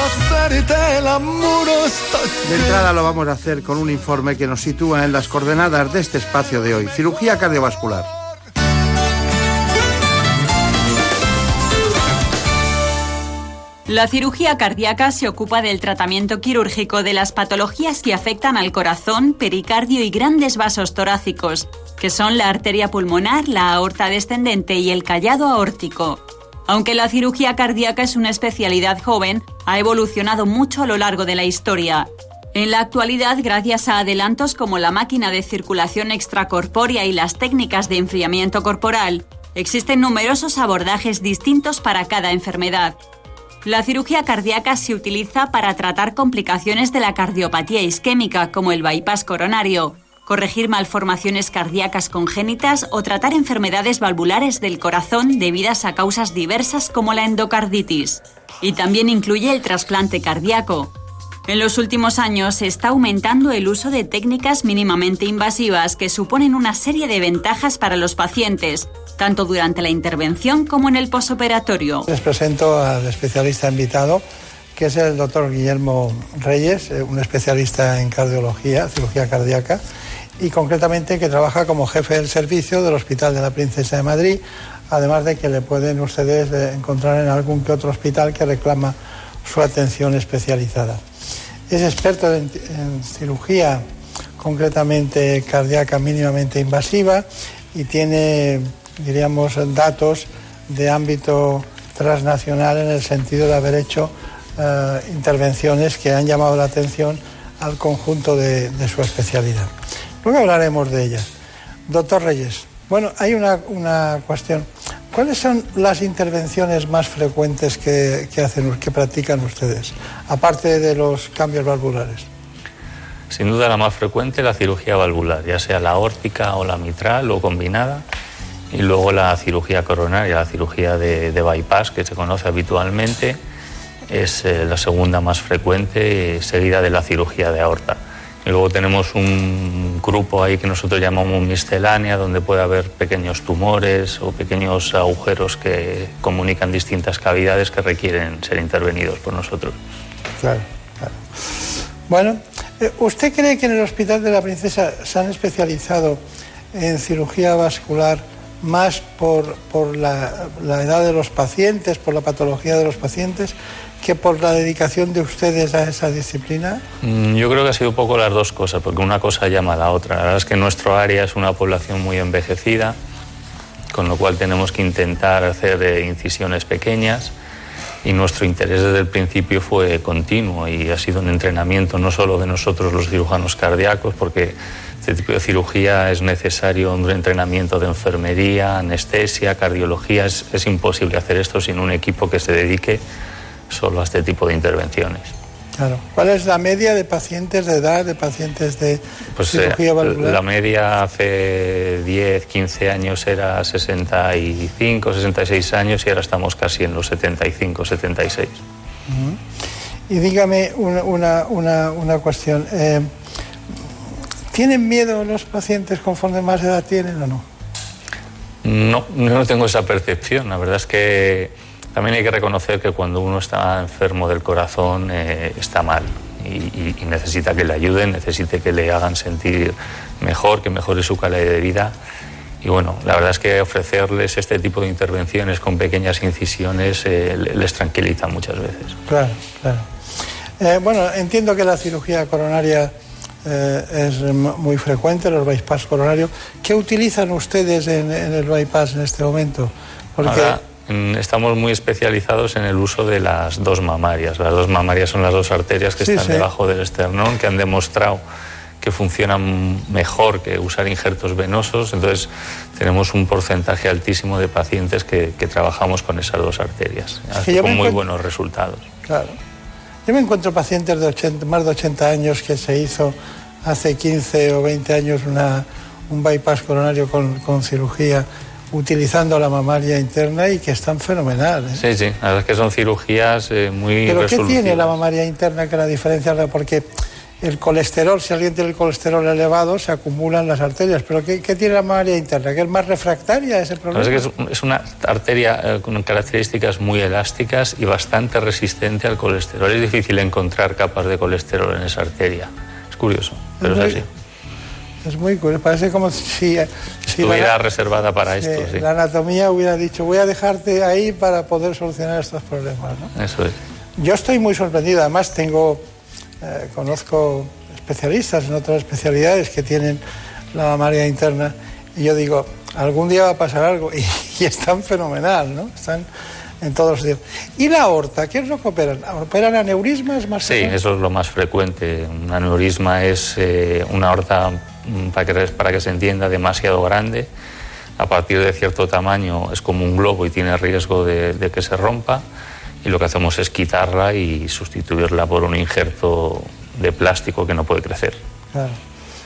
hacerte el amor hasta De entrada lo vamos a hacer con un informe que nos sitúa en las coordenadas de este espacio de hoy, cirugía cardiovascular. La cirugía cardíaca se ocupa del tratamiento quirúrgico de las patologías que afectan al corazón, pericardio y grandes vasos torácicos, que son la arteria pulmonar, la aorta descendente y el callado aórtico. Aunque la cirugía cardíaca es una especialidad joven, ha evolucionado mucho a lo largo de la historia. En la actualidad, gracias a adelantos como la máquina de circulación extracorpórea y las técnicas de enfriamiento corporal, existen numerosos abordajes distintos para cada enfermedad. La cirugía cardíaca se utiliza para tratar complicaciones de la cardiopatía isquémica como el bypass coronario, corregir malformaciones cardíacas congénitas o tratar enfermedades valvulares del corazón debidas a causas diversas como la endocarditis. Y también incluye el trasplante cardíaco. En los últimos años se está aumentando el uso de técnicas mínimamente invasivas que suponen una serie de ventajas para los pacientes, tanto durante la intervención como en el posoperatorio. Les presento al especialista invitado, que es el doctor Guillermo Reyes, eh, un especialista en cardiología, cirugía cardíaca, y concretamente que trabaja como jefe del servicio del Hospital de la Princesa de Madrid, además de que le pueden ustedes eh, encontrar en algún que otro hospital que reclama su atención especializada. Es experto en, cirugía concretamente cardíaca mínimamente invasiva y tiene, diríamos, datos de ámbito transnacional en el sentido de haber hecho eh, intervenciones que han llamado la atención al conjunto de su especialidad. Luego hablaremos de ellas. Doctor Reyes, bueno, hay una, una cuestión. ¿Cuáles son las intervenciones más frecuentes que, que hacen, que practican ustedes, aparte de los cambios valvulares? Sin duda la más frecuente la cirugía valvular, ya sea la órtica o la mitral o combinada, y luego la cirugía coronaria, la cirugía de, bypass que se conoce habitualmente, es eh, la segunda más frecuente, eh, seguida de la cirugía de aorta. Y luego tenemos un grupo ahí que nosotros llamamos miscelánea, donde puede haber pequeños tumores o pequeños agujeros que comunican distintas cavidades que requieren ser intervenidos por nosotros. Claro, claro. Bueno, eh, ¿usted cree que en el Hospital de la Princesa se han especializado en cirugía vascular más por, por la, la edad de los pacientes, por la patología de los pacientes, que por la dedicación de ustedes a esa disciplina? Mm, Yo creo que ha sido un poco las dos cosas, porque una cosa llama a la otra. La verdad es que nuestro área es una población muy envejecida, con lo cual tenemos que intentar hacer incisiones pequeñas y nuestro interés desde el principio fue continuo y ha sido un entrenamiento no solo de nosotros los cirujanos cardíacos, porque este tipo de cirugía es necesario un entrenamiento de enfermería, anestesia, cardiología. Es, es imposible hacer esto sin un equipo que se dedique solo a este tipo de intervenciones. Claro. ¿Cuál es la media de pacientes de edad, de pacientes de Pues eh, cirugía valvular? la media hace 10, 15 años era 65, 66 años y ahora estamos casi en los 75, 76. Ujú. Y dígame una, una, una, una cuestión. eh, ¿Tienen miedo los pacientes conforme más edad tienen o no? No, no tengo esa percepción. La verdad es que también hay que reconocer que cuando uno está enfermo del corazón eh, está mal y, y- necesita que le ayuden, necesita que le hagan sentir mejor, que mejore su calidad de vida. Y bueno, la verdad es que ofrecerles este tipo de intervenciones con pequeñas incisiones eh, les tranquiliza muchas veces. Claro, claro. Eh, bueno, entiendo que la cirugía coronaria eh, es muy frecuente, los bypass coronarios. ¿Qué utilizan ustedes en, en el bypass en este momento? Porque Ahora estamos muy especializados en el uso de las dos mamarias. Las dos mamarias son las dos arterias que Sí, están sí. debajo del esternón, que han demostrado que funcionan mejor que usar injertos venosos. Entonces tenemos un porcentaje altísimo de pacientes que, que trabajamos con esas dos arterias, con muy buenos resultados. Claro. Yo me encuentro pacientes de 80, más de 80 años que se hizo hace 15 o 20 años una, un bypass coronario con, con cirugía utilizando la mamaria interna y que están fenomenales. Sí, sí, la verdad es que son cirugías eh, muy ¿Pero qué tiene la mamaria interna que la diferencia? Porque el colesterol, si alguien tiene el colesterol elevado, se acumulan las arterias. ¿Pero qué, qué tiene la mamaria interna? ¿Que es más refractaria a ese La problema? verdad es que es, una arteria eh, con características muy elásticas y bastante resistente al colesterol. Es difícil encontrar capas de colesterol en esa arteria. Es curioso, pero es muy- así. Es muy curioso. Parece como si, si la- Estuviera reservada para Sí, esto, sí. La anatomía hubiera dicho, voy a dejarte ahí para poder solucionar estos problemas. ¿no? Eso es. Yo estoy muy sorprendido, además tengo, eh, conozco especialistas en otras especialidades que tienen la mamaria interna y yo digo, algún día va a pasar algo y, y están fenomenal, ¿no? Están en todos los días. ¿Y la aorta? ¿Qué es lo que operan? ¿Operan aneurismas más Sí, eso es lo más frecuente. Un aneurisma es eh, una aorta, para que, para que se entienda, demasiado grande. A partir de cierto tamaño es como un globo y tiene riesgo de, de que se rompa. Y lo que hacemos es quitarla y sustituirla por un injerto de plástico que no puede crecer. Claro.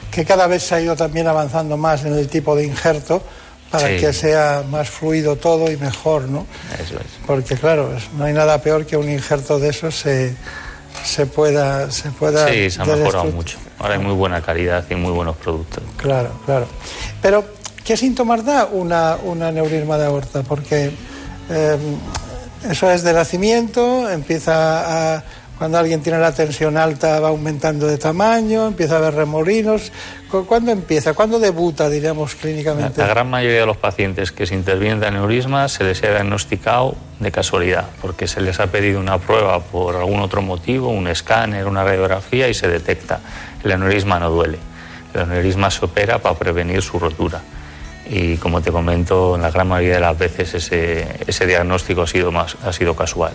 Que cada vez se ha ido también avanzando más en el tipo de injerto para Sí. que sea más fluido todo y mejor, ¿no? Eso es. Porque claro, no hay nada peor que un injerto de esos se, se pueda se pueda Sí, se ha mejorado mucho. Ahora hay muy buena calidad y muy buenos productos. Claro, claro. Pero, ¿qué síntomas da una, un aneurisma de aorta? Porque eh, eso es de nacimiento, empieza a... Cuando alguien tiene la tensión alta va aumentando de tamaño, empieza a haber remolinos. ¿Cu- ¿Cuándo empieza? ¿Cuándo debuta, diríamos, clínicamente? la gran mayoría de los pacientes que se intervienen de aneurisma se les ha diagnosticado de casualidad, porque se les ha pedido una prueba por algún otro motivo, un escáner, una radiografía y se detecta. El aneurisma no duele. El aneurisma se opera para prevenir su rotura. Y como te comento, en la gran mayoría de las veces ese, ese diagnóstico ha sido, más, ha sido casual.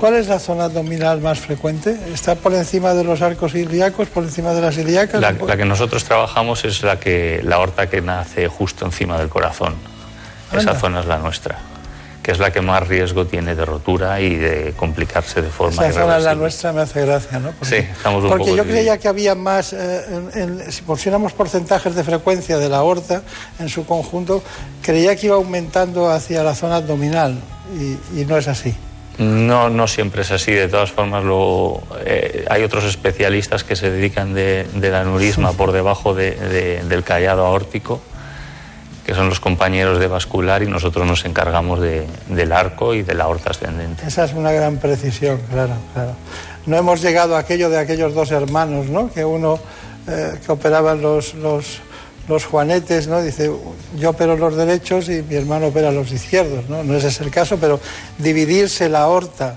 ¿Cuál es la zona abdominal más frecuente? ¿Está por encima de los arcos ilíacos, por encima de las ilíacas? La, la que nosotros trabajamos es la, que, la aorta que nace justo encima del corazón. Esa zona es la nuestra, que es la que más riesgo tiene de rotura y de complicarse de forma Esa zona es la nuestra, me hace gracia, ¿no? Sí, estamos un Porque poco yo divididos. creía que había más, eh, en- en- si pusiéramos porcentajes de frecuencia de la aorta en su conjunto, creía que iba aumentando hacia la zona abdominal y, y no es así. No, no siempre es así. De todas formas, lo, eh, hay otros especialistas que se dedican de- del aneurisma por debajo de- de- del callado aórtico, que son los compañeros de vascular, y nosotros nos encargamos de- del arco y de la aorta ascendente. Esa es una gran precisión, claro, claro. No hemos llegado a aquello de aquellos dos hermanos, ¿no? Que uno eh, que operaban los, los juanetes, ¿no? Dice, yo opero los derechos y mi hermano opera los izquierdos, ¿no? No ese es el caso, pero dividirse la aorta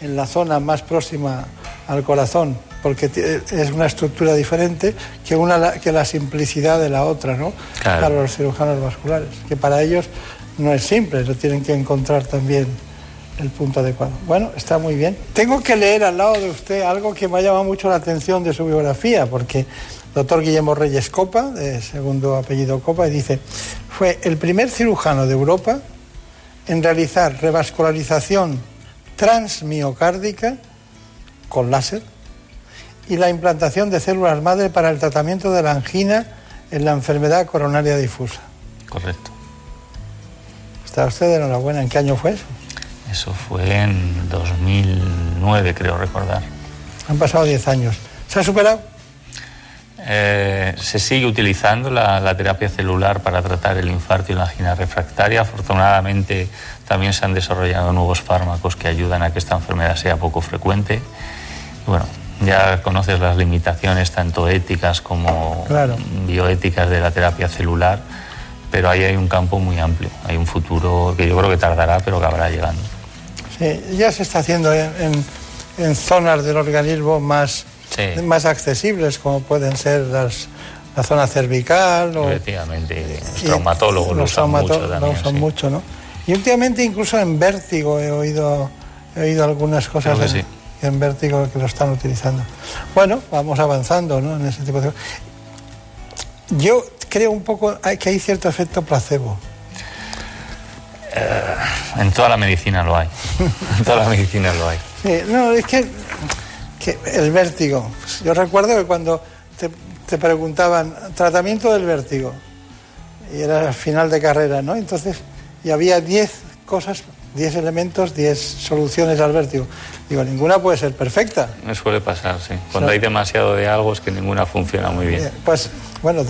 en la zona más próxima al corazón, porque es una estructura diferente que, una, que la simplicidad de la otra, ¿no? Para los cirujanos vasculares, que para ellos no es simple, lo tienen que encontrar también el punto adecuado. Bueno, está muy bien. Tengo que leer al lado de usted algo que me ha llamado mucho la atención de su biografía, porque doctor Guillermo Reyes Copa, de segundo apellido Copa, y dice, fue el primer cirujano de Europa en realizar revascularización transmiocárdica con láser y la implantación de células madre para el tratamiento de la angina en la enfermedad coronaria difusa. Correcto. Está usted enhorabuena. ¿En qué año fue eso? Eso fue en 2009, creo recordar. Han pasado 10 años. ¿Se ha superado? Eh, se sigue utilizando la, terapia celular para tratar el infarto y la angina refractaria. Afortunadamente también se han desarrollado nuevos fármacos que ayudan a que esta enfermedad sea poco frecuente. bueno, ya conoces las limitaciones tanto éticas como bioéticas de la terapia celular, pero ahí hay un campo muy amplio. Hay un futuro que yo creo que tardará, pero que habrá llegando. Sí, ya se está haciendo en, en zonas del organismo más más accesibles, como pueden ser las, la zona cervical. O, Efectivamente, los traumatólogos lo usan mucho también. mucho, ¿no? Y últimamente incluso en vértigo he oído, he oído algunas cosas en, vértigo que lo están utilizando. Bueno, vamos avanzando ¿no? en ese tipo de cosas. Yo creo un poco que hay cierto efecto placebo. Eh, en toda la medicina lo hay. en toda la medicina lo hay. Sí, no, es que el vértigo. Yo recuerdo que cuando te, preguntaban tratamiento del vértigo, y era final de carrera, ¿no? Entonces, y había 10 cosas, 10 elementos, 10 soluciones al vértigo. Digo, ninguna puede ser perfecta. Me suele pasar, sí. Cuando hay demasiado de algo es que ninguna funciona muy bien. Pues, bueno,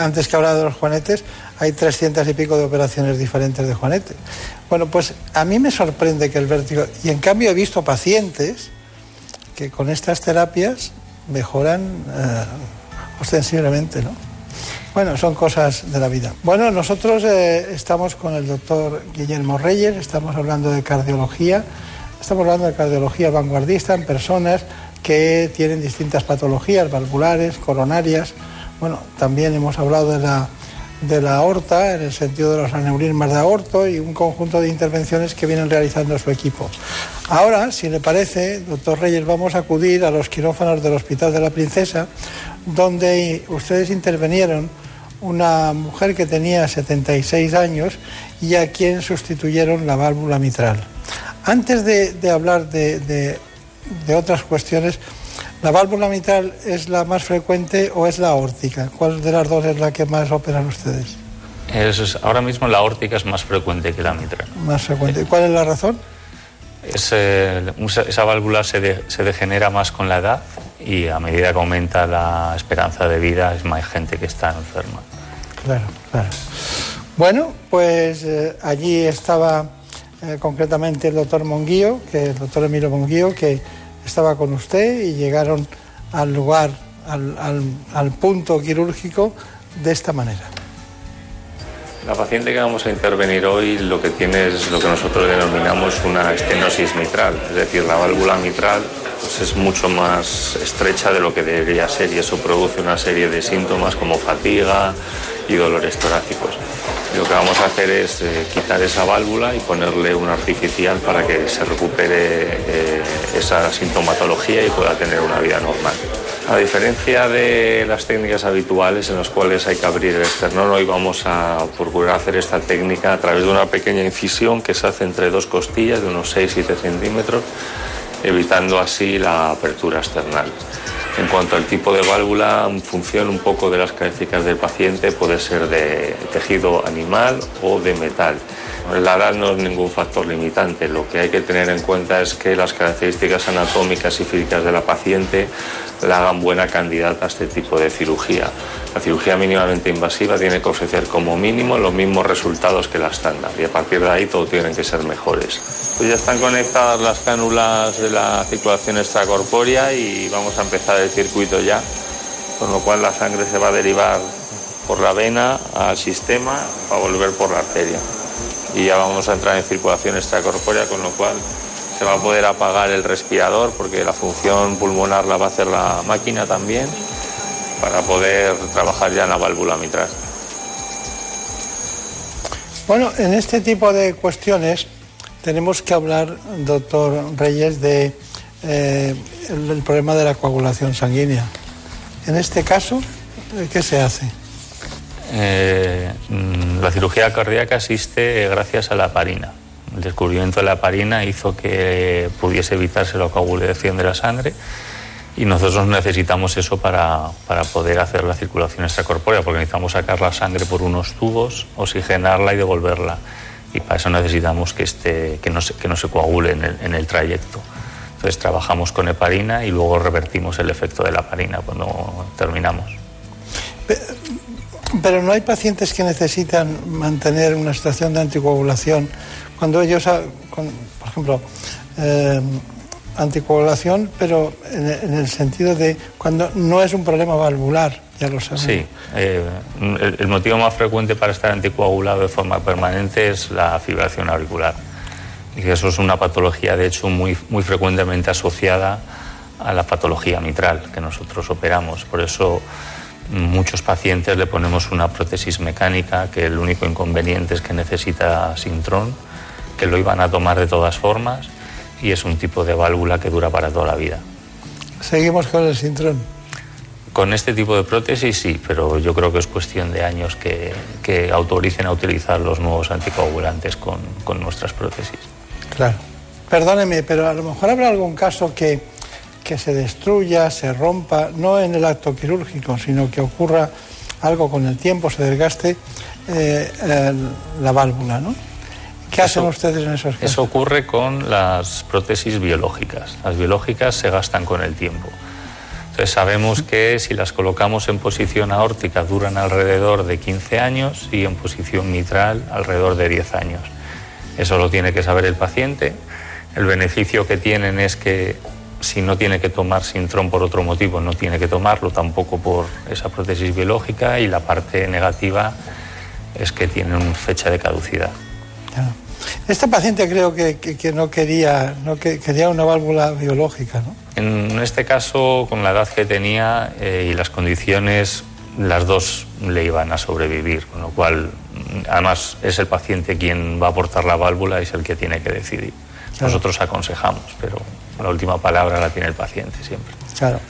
antes que hablaba de los juanetes, hay 300 y pico de operaciones diferentes de juanete. Bueno, pues a mí me sorprende que el vértigo... Y en cambio he visto pacientes que con estas terapias mejoran eh, ostensiblemente, ¿no? Bueno, son cosas de la vida. Bueno, nosotros eh, estamos con el doctor Guillermo Reyes, estamos hablando de cardiología, estamos hablando de cardiología vanguardista en personas que tienen distintas patologías valvulares, coronarias. Bueno, también hemos hablado de la de la aorta, en el sentido de los aneurismas de aorto y un conjunto de intervenciones que vienen realizando su equipo. Ahora, si le parece, doctor Reyes, vamos a acudir a los quirófanos del Hospital de la Princesa, donde ustedes intervinieron una mujer que tenía 76 años y a quien sustituyeron la válvula mitral. Antes de, hablar de, de otras cuestiones, ¿La válvula mitral es la más frecuente o es la aórtica? ¿Cuál de las dos es la que más operan ustedes? ahora mismo la aórtica es más frecuente que la mitral. Más frecuente. ¿Cuál es la razón? esa válvula se, degenera más con la edad y a medida que aumenta la esperanza de vida es más gente que está enferma. Claro, claro. Bueno, pues eh, allí estaba eh, concretamente el doctor Monguío, que el doctor Emilio Monguío, que estaba con usted y llegaron al lugar, al, punto quirúrgico de esta manera. La paciente que vamos a intervenir hoy lo que tiene es lo que nosotros denominamos una estenosis mitral, es decir, la válvula mitral pues, es mucho más estrecha de lo que debería ser y eso produce una serie de síntomas como fatiga y dolores torácicos. Lo que vamos a hacer es eh, quitar esa válvula y ponerle una artificial para que se recupere eh, esa sintomatología y pueda tener una vida normal. A diferencia de las técnicas habituales en las cuales hay que abrir el esternón, hoy vamos a procurar hacer esta técnica a través de una pequeña incisión que se hace entre dos costillas de unos 6-7 centímetros, evitando así la apertura external. En cuanto al tipo de válvula, en función un poco de las características del paciente, puede ser de tejido animal o de metal. La edad no es ningún factor limitante. Lo que hay que tener en cuenta es que las características anatómicas y físicas de la paciente la hagan buena candidata a este tipo de cirugía. La cirugía mínimamente invasiva tiene que ofrecer como mínimo los mismos resultados que la estándar y a partir de ahí todo tienen que ser mejores. Pues ya están conectadas las cánulas de la circulación extracorpórea y vamos a empezar el circuito ya, con lo cual la sangre se va a derivar por la vena al sistema para volver por la arteria. Y ya vamos a entrar en circulación extracorpórea, con lo cual se va a poder apagar el respirador porque la función pulmonar la va a hacer la máquina también para poder trabajar ya en la válvula mitral. Bueno, en este tipo de cuestiones tenemos que hablar, doctor Reyes, de eh, problema de la coagulación sanguínea. En este caso, ¿qué se hace? Eh, mm, la cirugía cardíaca existe gracias a la parina. El descubrimiento de la parina hizo que pudiese evitarse la coagulación de la sangre y nosotros necesitamos eso para, poder hacer la circulación extracorpórea, porque necesitamos sacar la sangre por unos tubos, oxigenarla y devolverla. Y para eso necesitamos que, esté, que, no, se, que no se coagule en el, en el trayecto. Entonces trabajamos con heparina y luego revertimos el efecto de la heparina cuando terminamos. Pero no hay pacientes que necesitan mantener una situación de anticoagulación cuando ellos, por ejemplo, eh, anticoagulación, pero en, el sentido de cuando no es un problema valvular, ya lo sabemos. Sí, eh, el, motivo más frecuente para estar anticoagulado de forma permanente es la fibración auricular. Y eso es una patología, de hecho, muy, muy frecuentemente asociada a la patología mitral que nosotros operamos. Por eso muchos pacientes le ponemos una prótesis mecánica que el único inconveniente es que necesita sintrón, que lo iban a tomar de todas formas y es un tipo de válvula que dura para toda la vida. ¿Seguimos con el sintrón? Con este tipo de prótesis sí, pero yo creo que es cuestión de años que, que autoricen a utilizar los nuevos anticoagulantes con, con, nuestras prótesis. Claro. Perdóneme, pero a lo mejor habrá algún caso que, que se destruya, se rompa, no en el acto quirúrgico, sino que ocurra algo con el tiempo, se desgaste eh, la válvula, ¿no? ¿Qué hacen ustedes en esos casos? Eso ocurre con las prótesis biológicas. Las biológicas se gastan con el tiempo. Entonces sabemos que si las colocamos en posición aórtica duran alrededor de 15 años y en posición mitral alrededor de 10 años. Eso lo tiene que saber el paciente. El beneficio que tienen es que si no tiene que tomar sintrón por otro motivo, no tiene que tomarlo tampoco por esa prótesis biológica y la parte negativa es que tienen fecha de caducidad. Esta paciente creo que, no quería, no que, quería una válvula biológica, ¿no? En este caso, con la edad que tenía eh, y las condiciones, las dos le iban a sobrevivir, con lo cual, además, es el paciente quien va a aportar la válvula y es el que tiene que decidir. Nosotros aconsejamos, pero la última palabra la tiene el paciente siempre. Claro.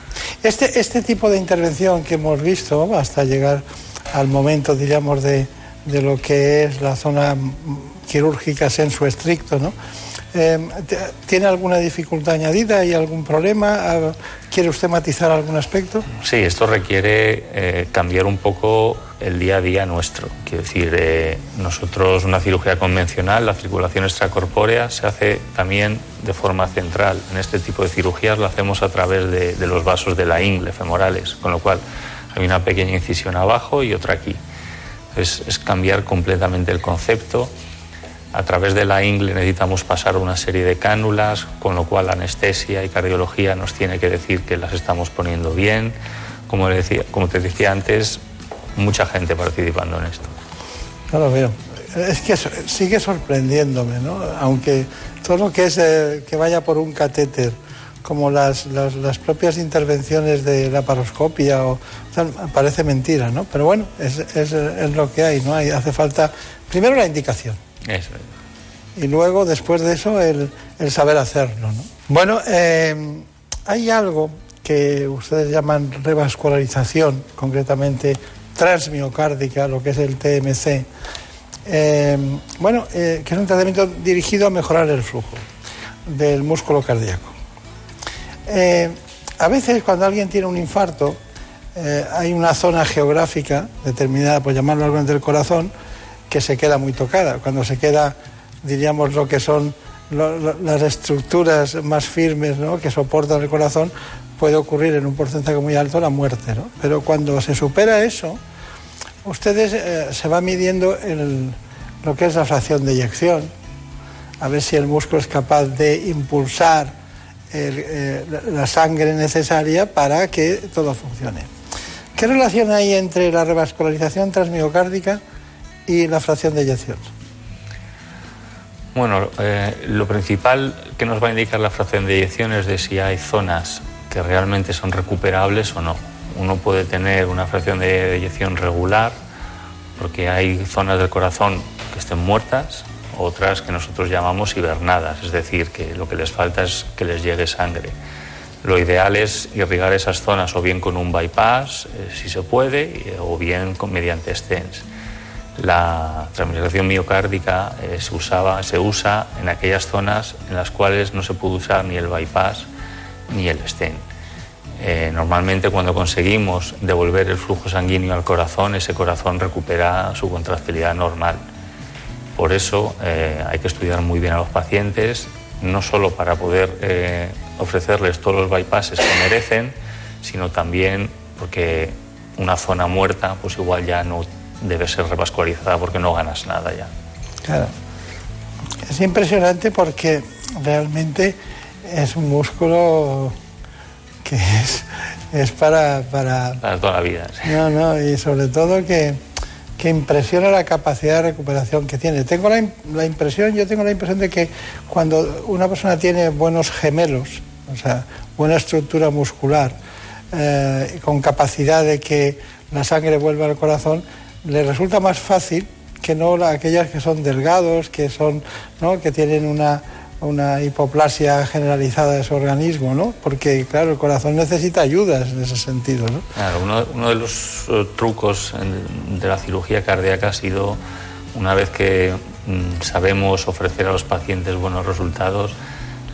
Este, este tipo de intervención que hemos visto hasta llegar al momento, diríamos, de, de lo que es la zona quirúrgicas en su estricto, ¿no? Eh, ¿Tiene alguna dificultad añadida y algún problema? Ah, ¿Quiere usted matizar algún aspecto? Sí, esto requiere eh, cambiar un poco el día a día nuestro. Quiero decir, eh, nosotros una cirugía convencional, la circulación extracorpórea se hace también de forma central. En este tipo de cirugías lo hacemos a través de, de los vasos de la ingle femorales, con lo cual hay una pequeña incisión abajo y otra aquí. Entonces es cambiar completamente el concepto a través de la ingle necesitamos pasar una serie de cánulas, con lo cual anestesia y cardiología nos tiene que decir que las estamos poniendo bien. Como, decía, como te decía antes, mucha gente participando en esto. Claro, veo. Es que sigue sorprendiéndome, ¿no? Aunque todo lo que es eh, que vaya por un catéter, como las, las, propias intervenciones de la paroscopia, o, parece mentira, ¿no? Pero bueno, es, es, es lo que hay, ¿no? Hay, hace falta, primero la indicación eso. Y luego, después de eso, el, saber hacerlo. Bueno, eh, hay algo que ustedes llaman revascularización, concretamente transmiocárdica, lo que es el TMC. Eh, bueno, eh, que es un tratamiento dirigido a mejorar el flujo del músculo cardíaco. a veces cuando alguien tiene un infarto, hay una zona geográfica determinada, por llamarlo algo del corazón, que se queda muy tocada. Cuando se queda, diríamos, lo que son las estructuras más firmes ¿no? que soportan el corazón, puede ocurrir en un porcentaje muy alto la muerte. ¿no? Pero cuando se supera eso, ustedes eh, se va midiendo lo que es la fracción de eyección, a ver si el músculo es capaz de impulsar eh, la sangre necesaria para que todo funcione. ¿Qué relación hay entre la revascularización transmiocárdica y la fracción de eyección? Bueno, eh, lo principal que nos va a indicar la fracción de eyección es de si hay zonas que realmente son recuperables o no. Uno puede tener una fracción de eyección regular porque hay zonas del corazón que estén muertas, otras que nosotros llamamos hibernadas, es decir, que lo que les falta es que les llegue sangre. Lo ideal es irrigar esas zonas o bien con un bypass, eh, si se puede, o bien mediante stents. La transmisión miocárdica eh, se, usaba, se usa en aquellas zonas en las cuales no se puede usar ni el bypass ni el stent. Eh, normalmente cuando conseguimos devolver el flujo sanguíneo al corazón, ese corazón recupera su contractilidad normal. Por eso eh, hay que estudiar muy bien a los pacientes, no solo para poder ofrecerles todos los bypasses que merecen, sino también porque una zona muerta pues igual ya no debe ser revascularizada porque no ganas nada ya. Claro. Es impresionante porque realmente es un músculo que es, es para, para... Para toda la vida. No, no, y sobre todo que, que impresiona la capacidad de recuperación que tiene. Tengo la, la, impresión, yo tengo la impresión de que cuando una persona tiene buenos gemelos, o sea, buena estructura muscular, eh, con capacidad de que la sangre vuelva al corazón, le resulta más fácil que no aquellas que son delgados, que son, ¿no? que tienen una, una hipoplasia generalizada de su organismo, ¿no? Porque, claro, el corazón necesita ayudas en ese sentido, ¿no? Claro, uno, de los uh, trucos de la cirugía cardíaca ha sido, una vez que mm, sabemos ofrecer a los pacientes buenos resultados,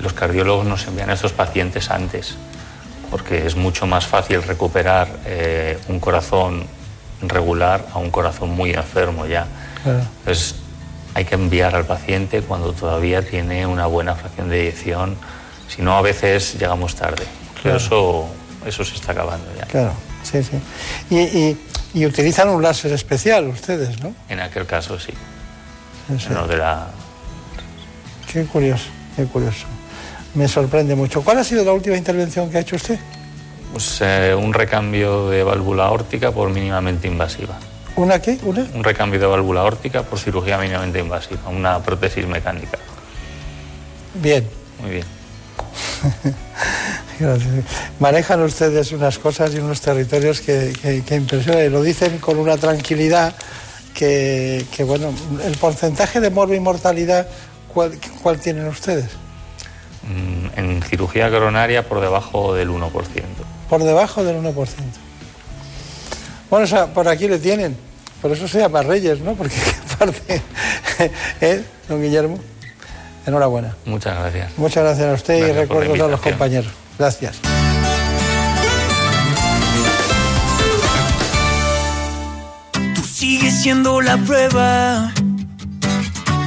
los cardiólogos nos envían a estos pacientes antes, porque es mucho más fácil recuperar eh, un corazón regular a un corazón muy enfermo ya. Entonces hay que enviar al paciente cuando todavía tiene una buena fracción de eyección, si no a veces llegamos tarde. Pero eso, eso se está acabando ya. Claro, sí, sí. Y, y, utilizan un láser especial ustedes, ¿no? En aquel caso sí. No de la... Qué curioso, qué curioso. Me sorprende mucho. ¿Cuál ha sido la última intervención que ha hecho usted? Pues eh, un recambio de válvula aórtica por mínimamente invasiva. ¿Una qué? ¿Una? Un recambio de válvula aórtica por cirugía mínimamente invasiva, una prótesis mecánica. Bien. Muy bien. Manejan ustedes unas cosas y unos territorios que, que, impresionan y lo dicen con una tranquilidad que, que, bueno, el porcentaje de mortalidad, ¿cuál, ¿cuál tienen ustedes? Mm, en cirugía coronaria por debajo del 1% por debajo del 1%. Bueno, o sea, por aquí le tienen. Por eso se llama Reyes, ¿no? Porque parte, ¿eh, don Guillermo? Enhorabuena. Muchas gracias. Muchas gracias a usted y recuerdos a los compañeros. Gracias. Tú sigues siendo la prueba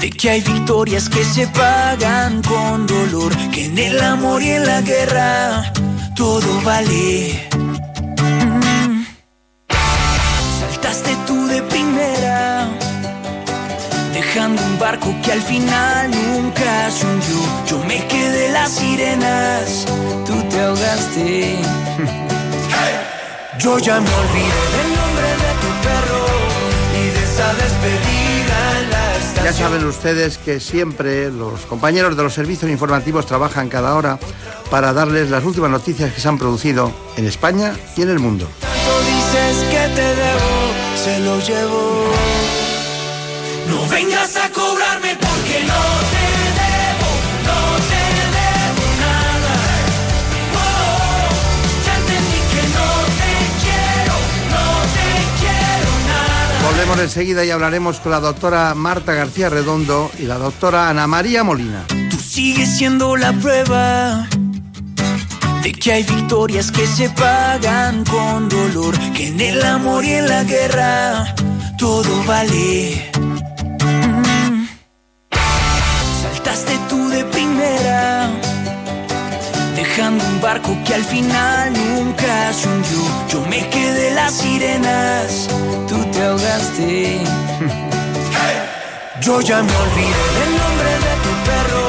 de que hay victorias que se pagan con dolor, que en el amor y en la guerra todo vale. Saltaste tú de primera, dejando un barco que al final nunca se. Yo me quedé las sirenas, tú te ahogaste. Yo ya me olvidé del nombre de tu perro y de esa despedida. Ya saben ustedes que siempre los compañeros de los servicios informativos trabajan cada hora para darles las últimas noticias que se han producido en España y en el mundo. Tanto dices que te debo, se lo llevo. No vengas a Volvemos enseguida y hablaremos con la doctora Marta García Redondo y la doctora Ana María Molina. Tú sigues siendo la prueba de que hay victorias que se pagan con dolor, que en el amor y en la guerra todo vale. Mm. Saltaste tú de primera, dejando un barco que al final nunca se hundió. Yo me quedé las sirenas, tú yo ya me olvidé del nombre de tu perro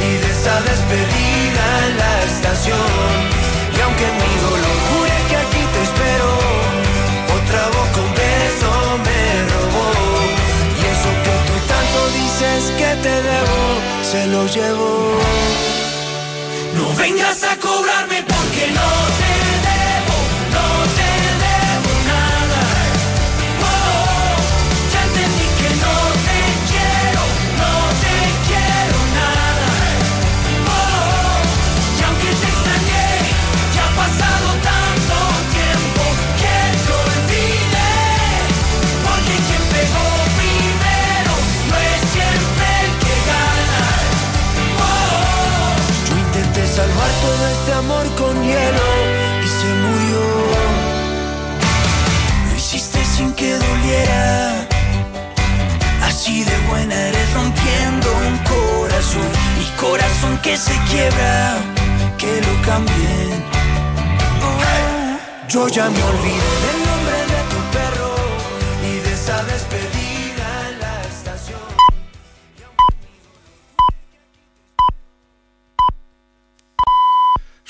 y de esa despedida en la estación. Y aunque mi dolor jure que aquí te espero, otra voz con beso me robó. Y eso que tú tanto dices que te debo, se lo llevo. No vengas a cobrarme porque no te amor con hielo y se murió. Lo hiciste sin que doliera. Así de buena eres rompiendo un corazón. Mi corazón que se quiebra, que lo cambien. Yo ya me olvidé del nombre de tu perro y de esa despedida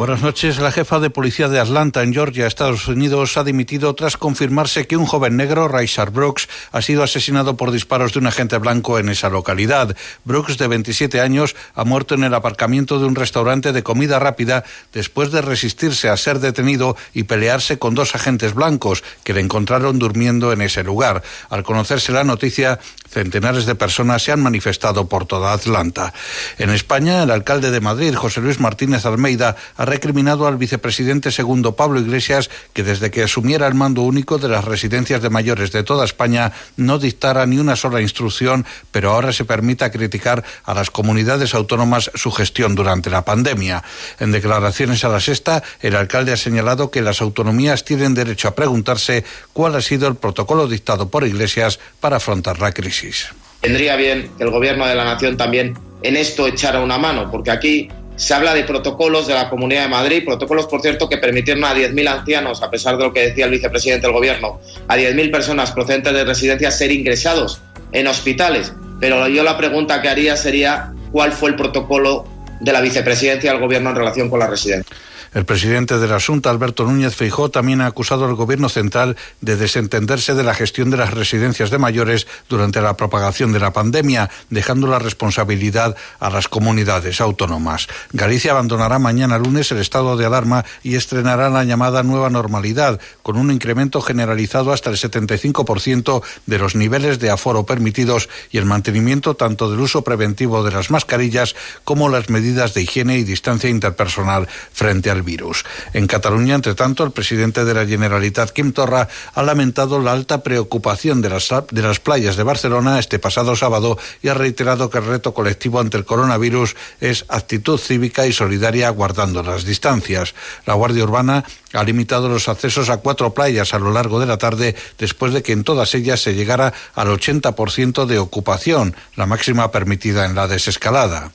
Buenas noches. La jefa de policía de Atlanta, en Georgia, Estados Unidos, ha dimitido tras confirmarse que un joven negro, Raishar Brooks, ha sido asesinado por disparos de un agente blanco en esa localidad. Brooks, de 27 años, ha muerto en el aparcamiento de un restaurante de comida rápida después de resistirse a ser detenido y pelearse con dos agentes blancos que le encontraron durmiendo en ese lugar. Al conocerse la noticia, centenares de personas se han manifestado por toda Atlanta. En España, el alcalde de Madrid, José Luis Martínez Almeida, ha recriminado al vicepresidente segundo Pablo Iglesias que desde que asumiera el mando único de las residencias de mayores de toda España no dictara ni una sola instrucción, pero ahora se permita criticar a las comunidades autónomas su gestión durante la pandemia. En declaraciones a la sexta, el alcalde ha señalado que las autonomías tienen derecho a preguntarse cuál ha sido el protocolo dictado por Iglesias para afrontar la crisis. Vendría bien que el gobierno de la nación también en esto echara una mano, porque aquí se habla de protocolos de la Comunidad de Madrid, protocolos, por cierto, que permitieron a 10.000 ancianos, a pesar de lo que decía el vicepresidente del Gobierno, a 10.000 personas procedentes de residencias ser ingresados en hospitales. Pero yo la pregunta que haría sería cuál fue el protocolo de la vicepresidencia del Gobierno en relación con la residencia. El presidente de la Junta, Alberto Núñez Feijó, también ha acusado al gobierno central de desentenderse de la gestión de las residencias de mayores durante la propagación de la pandemia, dejando la responsabilidad a las comunidades autónomas. Galicia abandonará mañana lunes el estado de alarma y estrenará la llamada nueva normalidad, con un incremento generalizado hasta el 75% de los niveles de aforo permitidos y el mantenimiento tanto del uso preventivo de las mascarillas como las medidas de higiene y distancia interpersonal frente al virus. En Cataluña, entre tanto, el presidente de la Generalitat, Quim Torra, ha lamentado la alta preocupación de las, de las playas de Barcelona este pasado sábado y ha reiterado que el reto colectivo ante el coronavirus es actitud cívica y solidaria guardando las distancias. La Guardia Urbana ha limitado los accesos a cuatro playas a lo largo de la tarde después de que en todas ellas se llegara al 80% de ocupación, la máxima permitida en la desescalada.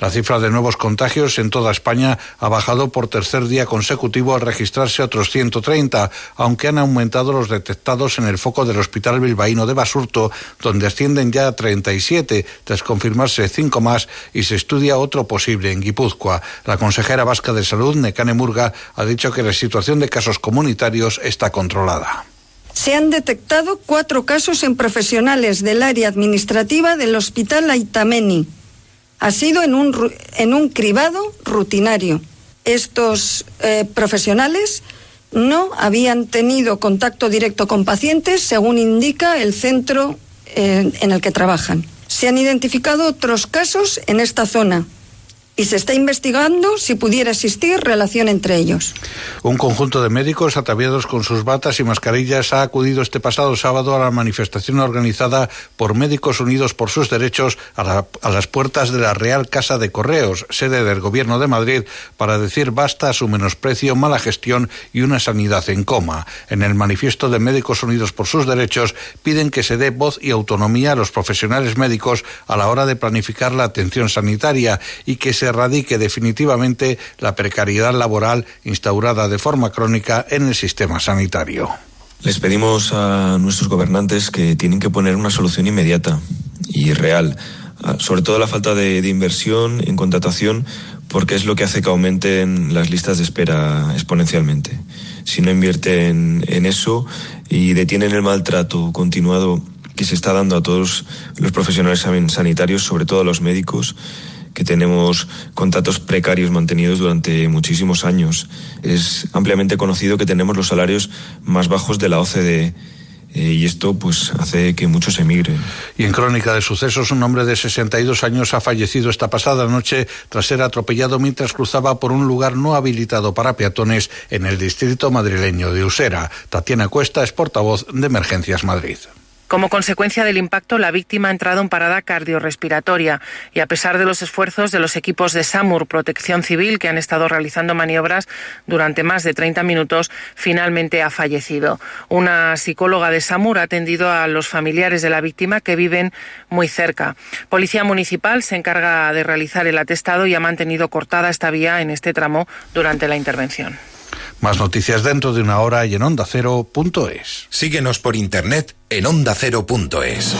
La cifra de nuevos contagios en toda España ha bajado por tercer día consecutivo al registrarse otros 130, aunque han aumentado los detectados en el foco del Hospital Bilbaíno de Basurto, donde ascienden ya a 37, tras confirmarse cinco más y se estudia otro posible en Guipúzcoa. La consejera vasca de Salud, Necane Murga, ha dicho que la de casos comunitarios está controlada. Se han detectado cuatro casos en profesionales del área administrativa del Hospital Aitameni. Ha sido en un, en un cribado rutinario. Estos eh, profesionales no habían tenido contacto directo con pacientes, según indica el centro eh, en el que trabajan. Se han identificado otros casos en esta zona, y se está investigando si pudiera existir relación entre ellos. Un conjunto de médicos ataviados con sus batas y mascarillas ha acudido este pasado sábado a la manifestación organizada por Médicos Unidos por sus Derechos a, la, a, las puertas de la Real Casa de Correos, sede del Gobierno de Madrid, para decir basta a su menosprecio, mala gestión y una sanidad en coma. En el manifiesto de Médicos Unidos por sus Derechos piden que se dé voz y autonomía a los profesionales médicos a la hora de planificar la atención sanitaria y que se erradique definitivamente la precariedad laboral instaurada de forma crónica en el sistema sanitario. Les pedimos a nuestros gobernantes que tienen que poner una solución inmediata y real, sobre todo la falta de, de inversión en contratación porque es lo que hace que aumenten las listas de espera exponencialmente. Si no invierten en eso y detienen el maltrato continuado que se está dando a todos los profesionales sanitarios, sobre todo a los médicos, que tenemos contratos precarios mantenidos durante muchísimos años. Es ampliamente conocido que tenemos los salarios más bajos de la OCDE eh, y esto pues hace que muchos emigren. Y en crónica de sucesos, un hombre de 62 años ha fallecido esta pasada noche tras ser atropellado mientras cruzaba por un lugar no habilitado para peatones en el distrito madrileño de Usera. Tatiana Cuesta es portavoz de Emergencias Madrid. Como consecuencia del impacto, la víctima ha entrado en parada cardiorrespiratoria y a pesar de los esfuerzos de los equipos de SAMUR Protección Civil que han estado realizando maniobras durante más de 30 minutos, finalmente ha fallecido. Una psicóloga de SAMUR ha atendido a los familiares de la víctima que viven muy cerca. Policía Municipal se encarga de realizar el atestado y ha mantenido cortada esta vía en este tramo durante la intervención. Más noticias dentro de una hora y en ondacero.es. Síguenos por internet en ondacero.es.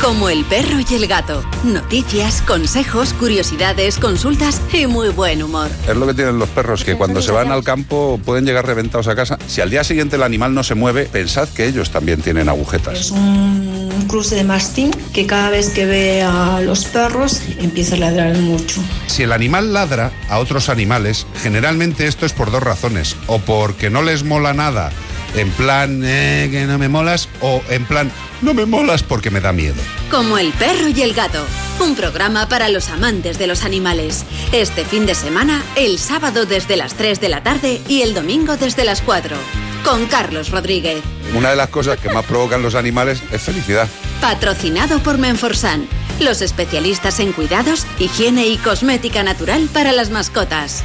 Como el perro y el gato. Noticias, consejos, curiosidades, consultas y muy buen humor. Es lo que tienen los perros, que cuando se van al campo pueden llegar reventados a casa. Si al día siguiente el animal no se mueve, pensad que ellos también tienen agujetas. Es un cruce de mastín que cada vez que ve a los perros empieza a ladrar mucho. Si el animal ladra a otros animales, generalmente esto es por dos razones. O porque no les mola nada, en plan, eh, que no me molas, o en plan, no me molas porque me da miedo. Como el perro y el gato. Un programa para los amantes de los animales. Este fin de semana, el sábado desde las 3 de la tarde y el domingo desde las 4. Con Carlos Rodríguez. Una de las cosas que más provocan los animales es felicidad. Patrocinado por Menforsan. Los especialistas en cuidados, higiene y cosmética natural para las mascotas.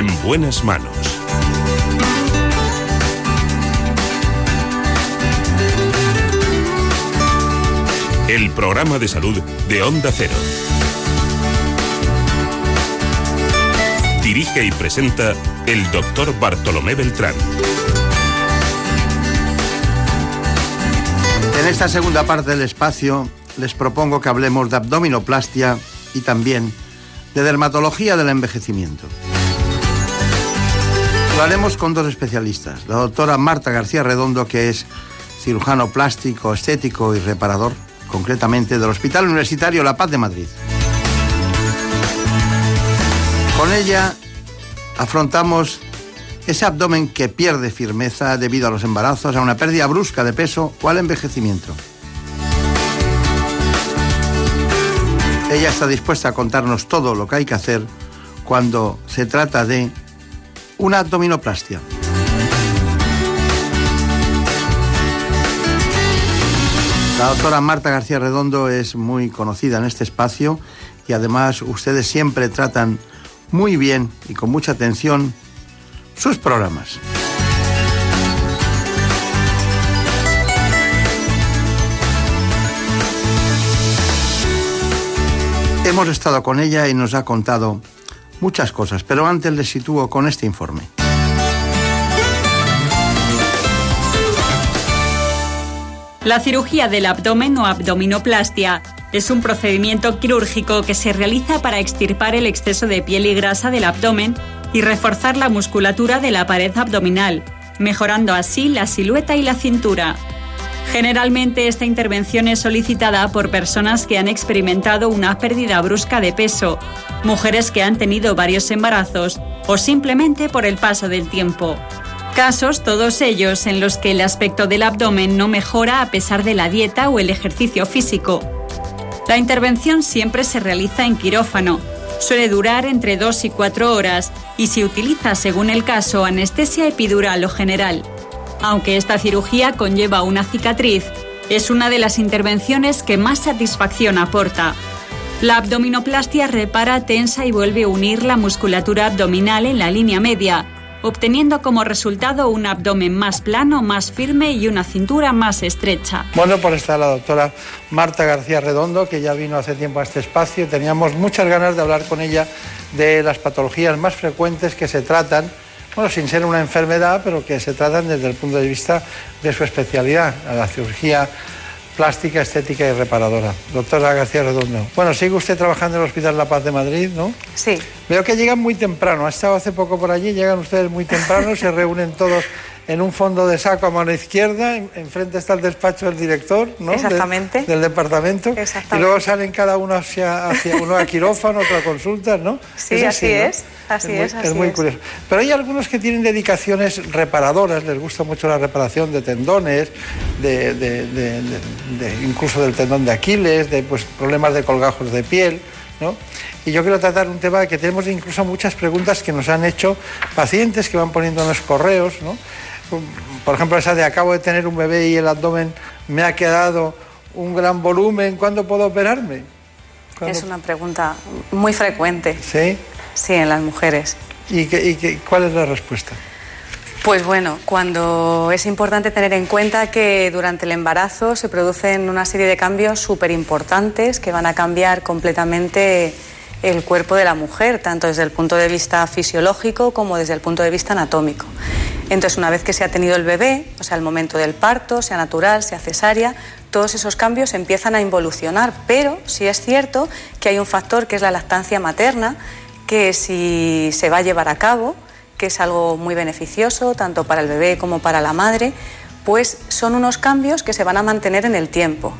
En buenas manos. El programa de salud de Onda Cero. Dirige y presenta el doctor Bartolomé Beltrán. En esta segunda parte del espacio les propongo que hablemos de abdominoplastia y también de dermatología del envejecimiento. Lo haremos con dos especialistas, la doctora Marta García Redondo, que es cirujano plástico, estético y reparador, concretamente del Hospital Universitario La Paz de Madrid. Con ella afrontamos ese abdomen que pierde firmeza debido a los embarazos, a una pérdida brusca de peso o al envejecimiento. Ella está dispuesta a contarnos todo lo que hay que hacer cuando se trata de una abdominoplastia. La doctora Marta García Redondo es muy conocida en este espacio y además ustedes siempre tratan muy bien y con mucha atención sus programas. Hemos estado con ella y nos ha contado muchas cosas, pero antes les sitúo con este informe. La cirugía del abdomen o abdominoplastia es un procedimiento quirúrgico que se realiza para extirpar el exceso de piel y grasa del abdomen y reforzar la musculatura de la pared abdominal, mejorando así la silueta y la cintura. Generalmente esta intervención es solicitada por personas que han experimentado una pérdida brusca de peso, mujeres que han tenido varios embarazos o simplemente por el paso del tiempo. Casos todos ellos en los que el aspecto del abdomen no mejora a pesar de la dieta o el ejercicio físico. La intervención siempre se realiza en quirófano. Suele durar entre 2 y 4 horas y se utiliza, según el caso, anestesia epidural o general. Aunque esta cirugía conlleva una cicatriz, es una de las intervenciones que más satisfacción aporta. La abdominoplastia repara, tensa y vuelve a unir la musculatura abdominal en la línea media, obteniendo como resultado un abdomen más plano, más firme y una cintura más estrecha. Bueno, por está la doctora Marta García Redondo, que ya vino hace tiempo a este espacio. Teníamos muchas ganas de hablar con ella de las patologías más frecuentes que se tratan, bueno, sin ser una enfermedad, pero que se tratan desde el punto de vista de su especialidad, la cirugía plástica, estética y reparadora. Doctora García Redondo. Bueno, sigue usted trabajando en el Hospital La Paz de Madrid, ¿no? Sí. Veo que llegan muy temprano. Ha estado hace poco por allí, llegan ustedes muy temprano, se reúnen todos en un fondo de saco a mano izquierda, enfrente está el despacho del director, ¿no? Exactamente. del departamento. Exactamente. Y luego salen cada uno hacia, hacia uno a quirófano, otro a consultas, ¿no? Sí, así, es. Así es, muy, así muy es. curioso. Pero hay algunos que tienen dedicaciones reparadoras, les gusta mucho la reparación de tendones, de- de- incluso del tendón de Aquiles, de pues, problemas de colgajos de piel. ¿no? Y yo quiero tratar un tema que tenemos incluso muchas preguntas que nos han hecho pacientes que van poniendo en los correos. ¿no? Por ejemplo, esa de acabo de tener un bebé y el abdomen me ha quedado un gran volumen, ¿cuándo puedo operarme? ¿Cuándo- Es una pregunta muy frecuente. ¿Sí? Sí, en las mujeres. ¿Y, qué- y qué- cuál es la respuesta? Pues bueno, cuando es importante tener en cuenta que durante el embarazo se producen una serie de cambios súper importantes que van a cambiar completamente el cuerpo de la mujer, tanto desde el punto de vista fisiológico como desde el punto de vista anatómico. Entonces, una vez que se ha tenido el bebé, o sea, el momento del parto, sea natural, sea cesárea, todos esos cambios empiezan a involucionar, pero sí es cierto que hay un factor que es la lactancia materna, que si se va a llevar a cabo, que es algo muy beneficioso tanto para el bebé como para la madre, pues son unos cambios que se van a mantener en el tiempo.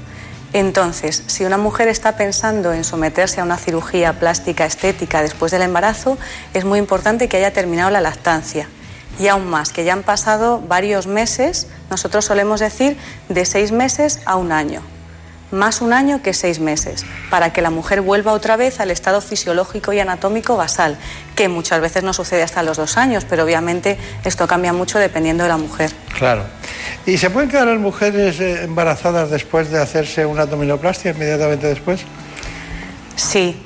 Entonces, si una mujer está pensando en someterse a una cirugía plástica estética después del embarazo, es muy importante que haya terminado la lactancia. Y aún más, que ya han pasado varios meses, nosotros solemos decir de seis meses a un año más un año que seis meses, para que la mujer vuelva otra vez al estado fisiológico y anatómico basal, que muchas veces no sucede hasta los dos años, pero obviamente esto cambia mucho dependiendo de la mujer. Claro. ¿Y se pueden quedar las mujeres eh, embarazadas después de hacerse una abdominoplastia inmediatamente después? Sí,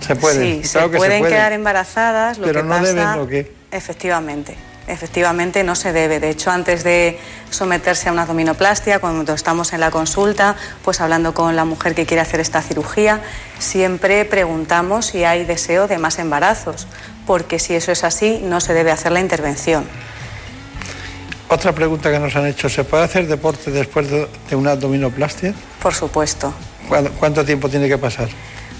Se puede. sí, claro se que pueden se quedar embarazadas, lo Pero que no pasa... deben, ¿o qué? Efectivamente, efectivamente no se debe. De hecho, antes de someterse a una abdominoplastia, cuando estamos en la consulta, pues hablando con la mujer que quiere hacer esta cirugía, siempre preguntamos si hay deseo de más embarazos, porque si eso es así, no se debe hacer la intervención. Otra pregunta que nos han hecho, ¿se puede hacer deporte después de, una abdominoplastia? Por supuesto. ¿Cuánto, cuánto tiempo tiene que pasar?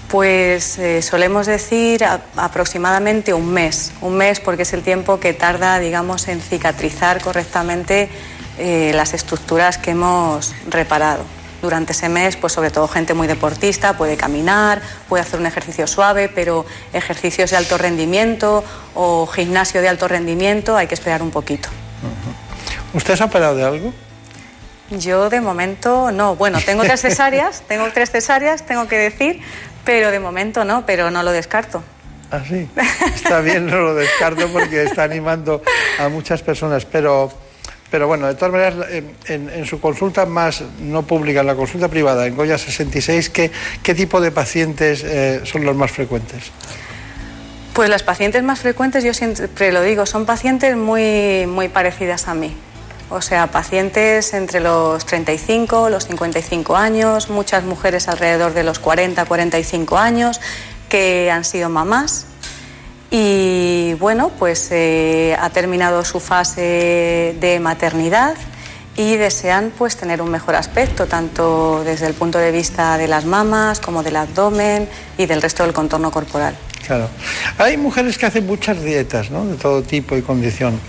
Pues eh, solemos decir a- aproximadamente un mes, un mes porque es el tiempo que tarda, digamos, en cicatrizar correctamente eh, las estructuras que hemos reparado. Durante ese mes, pues sobre todo gente muy deportista puede caminar, puede hacer un ejercicio suave, pero ejercicios de alto rendimiento o gimnasio de alto rendimiento hay que esperar un poquito. ¿Usted se ha operado de algo? Yo de momento no. Bueno, tengo tres cesáreas, tengo tres cesáreas, tengo que decir, pero de momento no, pero no lo descarto. Ah, sí. Está bien, no lo descarto porque está animando a muchas personas, pero, pero bueno, de todas maneras, en, su consulta más no pública, en la consulta privada, en Goya 66, ¿qué, qué tipo de pacientes eh, son los más frecuentes? Pues las pacientes más frecuentes, yo siempre lo digo, son pacientes muy, muy parecidas a mí. O sea, pacientes entre los 35, los 55 años, muchas mujeres alrededor de los 40, 45 años que han sido mamás y bueno, pues eh, ha terminado su fase de maternidad y desean pues tener un mejor aspecto, tanto desde el punto de vista de las mamas como del abdomen y del resto del contorno corporal. Claro. Hay mujeres que hacen muchas dietas, ¿no? De todo tipo y condición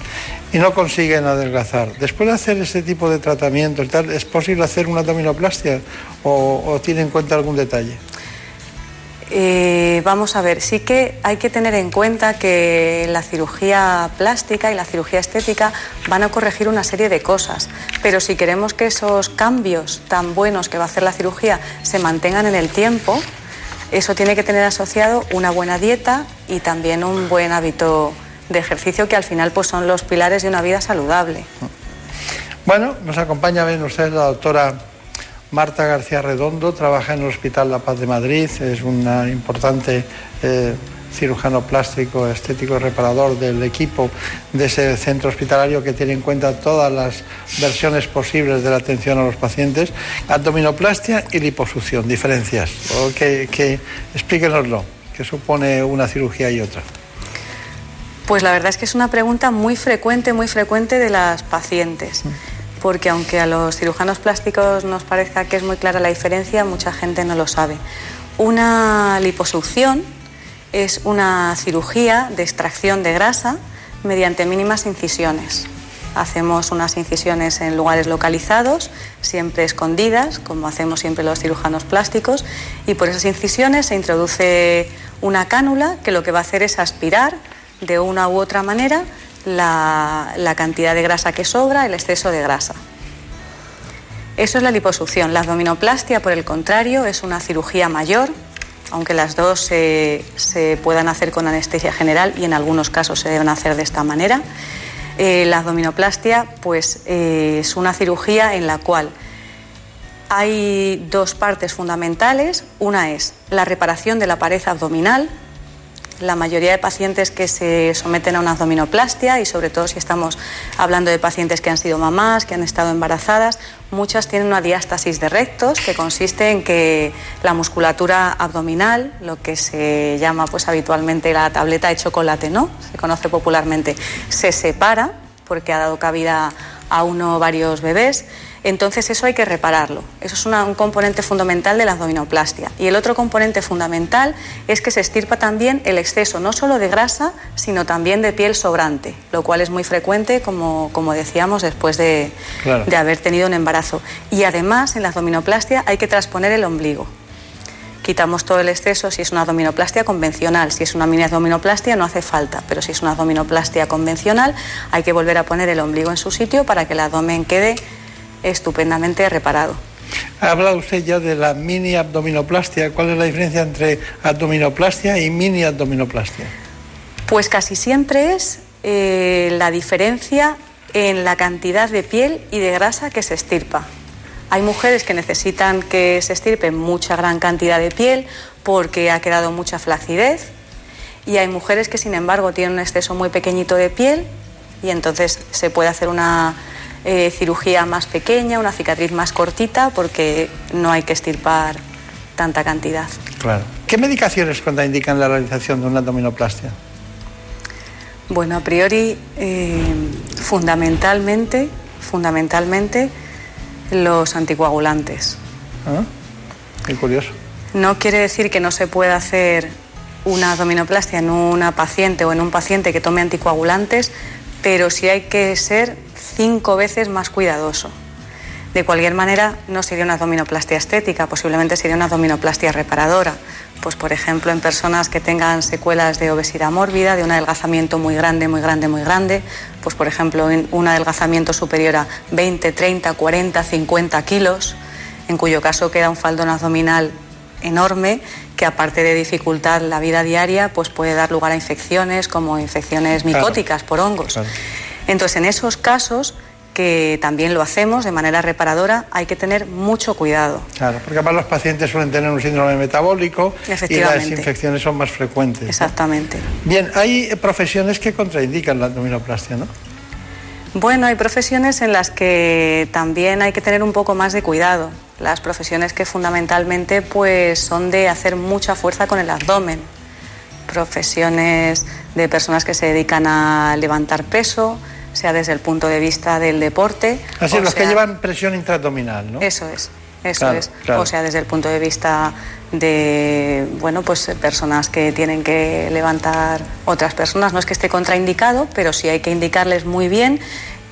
y no consiguen adelgazar. Después de hacer ese tipo de tratamiento y tal, ¿es posible hacer una abdominoplastia o, o tiene en cuenta algún detalle? Eh, vamos a ver, sí que hay que tener en cuenta que la cirugía plástica y la cirugía estética van a corregir una serie de cosas, pero si queremos que esos cambios tan buenos que va a hacer la cirugía se mantengan en el tiempo, eso tiene que tener asociado una buena dieta y también un buen hábito de ejercicio que al final pues son los pilares de una vida saludable. Bueno, nos acompaña, ven ustedes, la doctora Marta García Redondo, trabaja en el Hospital La Paz de Madrid, es una importante eh, cirujano plástico, estético, reparador del equipo de ese centro hospitalario que tiene en cuenta todas las versiones posibles de la atención a los pacientes. Abdominoplastia y liposucción, diferencias. Que, que, explíquenoslo, ¿qué supone una cirugía y otra? Pues la verdad es que es una pregunta muy frecuente, muy frecuente de las pacientes. Porque aunque a los cirujanos plásticos nos parezca que es muy clara la diferencia, mucha gente no lo sabe. Una liposucción es una cirugía de extracción de grasa mediante mínimas incisiones. Hacemos unas incisiones en lugares localizados, siempre escondidas, como hacemos siempre los cirujanos plásticos, y por esas incisiones se introduce una cánula que lo que va a hacer es aspirar de una u otra manera la, la cantidad de grasa que sobra, el exceso de grasa. Eso es la liposucción. La abdominoplastia, por el contrario, es una cirugía mayor, aunque las dos se, puedan hacer con anestesia general y en algunos casos se deben hacer de esta manera. Eh, la abdominoplastia pues, eh, es una cirugía en la cual hay dos partes fundamentales. Una es la reparación de la pared abdominal, la mayoría de pacientes que se someten a una abdominoplastia y sobre todo si estamos hablando de pacientes que han sido mamás, que han estado embarazadas, muchas tienen una diástasis de rectos que consiste en que la musculatura abdominal, lo que se llama pues habitualmente la tableta de chocolate, ¿no? Se conoce popularmente, se separa porque ha dado cabida a uno o varios bebés entonces eso hay que repararlo. Eso es un componente fundamental de la abdominoplastia. Y el otro componente fundamental es que se estirpa también el exceso no solo de grasa, sino también de piel sobrante, lo cual es muy frecuente, como, decíamos, después de, de haber tenido un embarazo. Y además en la abdominoplastia hay que transponer el ombligo quitamos todo el exceso si es una abdominoplastia convencional. Si es una mini abdominoplastia no hace falta, pero si es una abdominoplastia convencional hay que volver a poner el ombligo en su sitio para que el abdomen quede estupendamente reparado. Ha hablado usted ya de la mini abdominoplastia. ¿Cuál es la diferencia entre abdominoplastia y mini abdominoplastia? Pues casi siempre es eh, la diferencia en la cantidad de piel y de grasa que se estirpa. Hay mujeres que necesitan que se estirpe mucha gran cantidad de piel porque ha quedado mucha flacidez y hay mujeres que sin embargo tienen un exceso muy pequeñito de piel y entonces se puede hacer una eh, cirugía más pequeña, una cicatriz más cortita, porque no hay que estirpar tanta cantidad. Claro. ¿Qué medicaciones contraindican la realización de una abdominoplastia? Bueno, a priori, eh, fundamentalmente, fundamentalmente los anticoagulantes. Ah, qué curioso. No quiere decir que no se pueda hacer una abdominoplastia en una paciente o en un paciente que tome anticoagulantes, pero sí hay que ser cinco veces más cuidadoso. De cualquier manera, no sería una abdominoplastia estética, posiblemente sería una abdominoplastia reparadora. Pues, por ejemplo, en personas que tengan secuelas de obesidad mórbida, de un adelgazamiento muy grande, muy grande, muy grande, pues, por ejemplo, un adelgazamiento superior a 20, 30, 40, 50 kilos, en cuyo caso queda un faldón abdominal enorme que aparte de dificultar la vida diaria, pues puede dar lugar a infecciones como infecciones micóticas por hongos. Entonces, en esos casos que también lo hacemos de manera reparadora, hay que tener mucho cuidado. Claro, porque además los pacientes suelen tener un síndrome metabólico y las infecciones son más frecuentes. Exactamente. Bien, hay profesiones que contraindican la abdominoplastia, ¿no? Bueno, hay profesiones en las que también hay que tener un poco más de cuidado. Las profesiones que fundamentalmente pues son de hacer mucha fuerza con el abdomen. Profesiones de personas que se dedican a levantar peso, sea desde el punto de vista del deporte. Así, los que llevan presión intraabdominal, ¿no? Eso es, eso es. O sea, desde el punto de vista de, bueno, pues personas que tienen que levantar otras personas. No es que esté contraindicado, pero sí hay que indicarles muy bien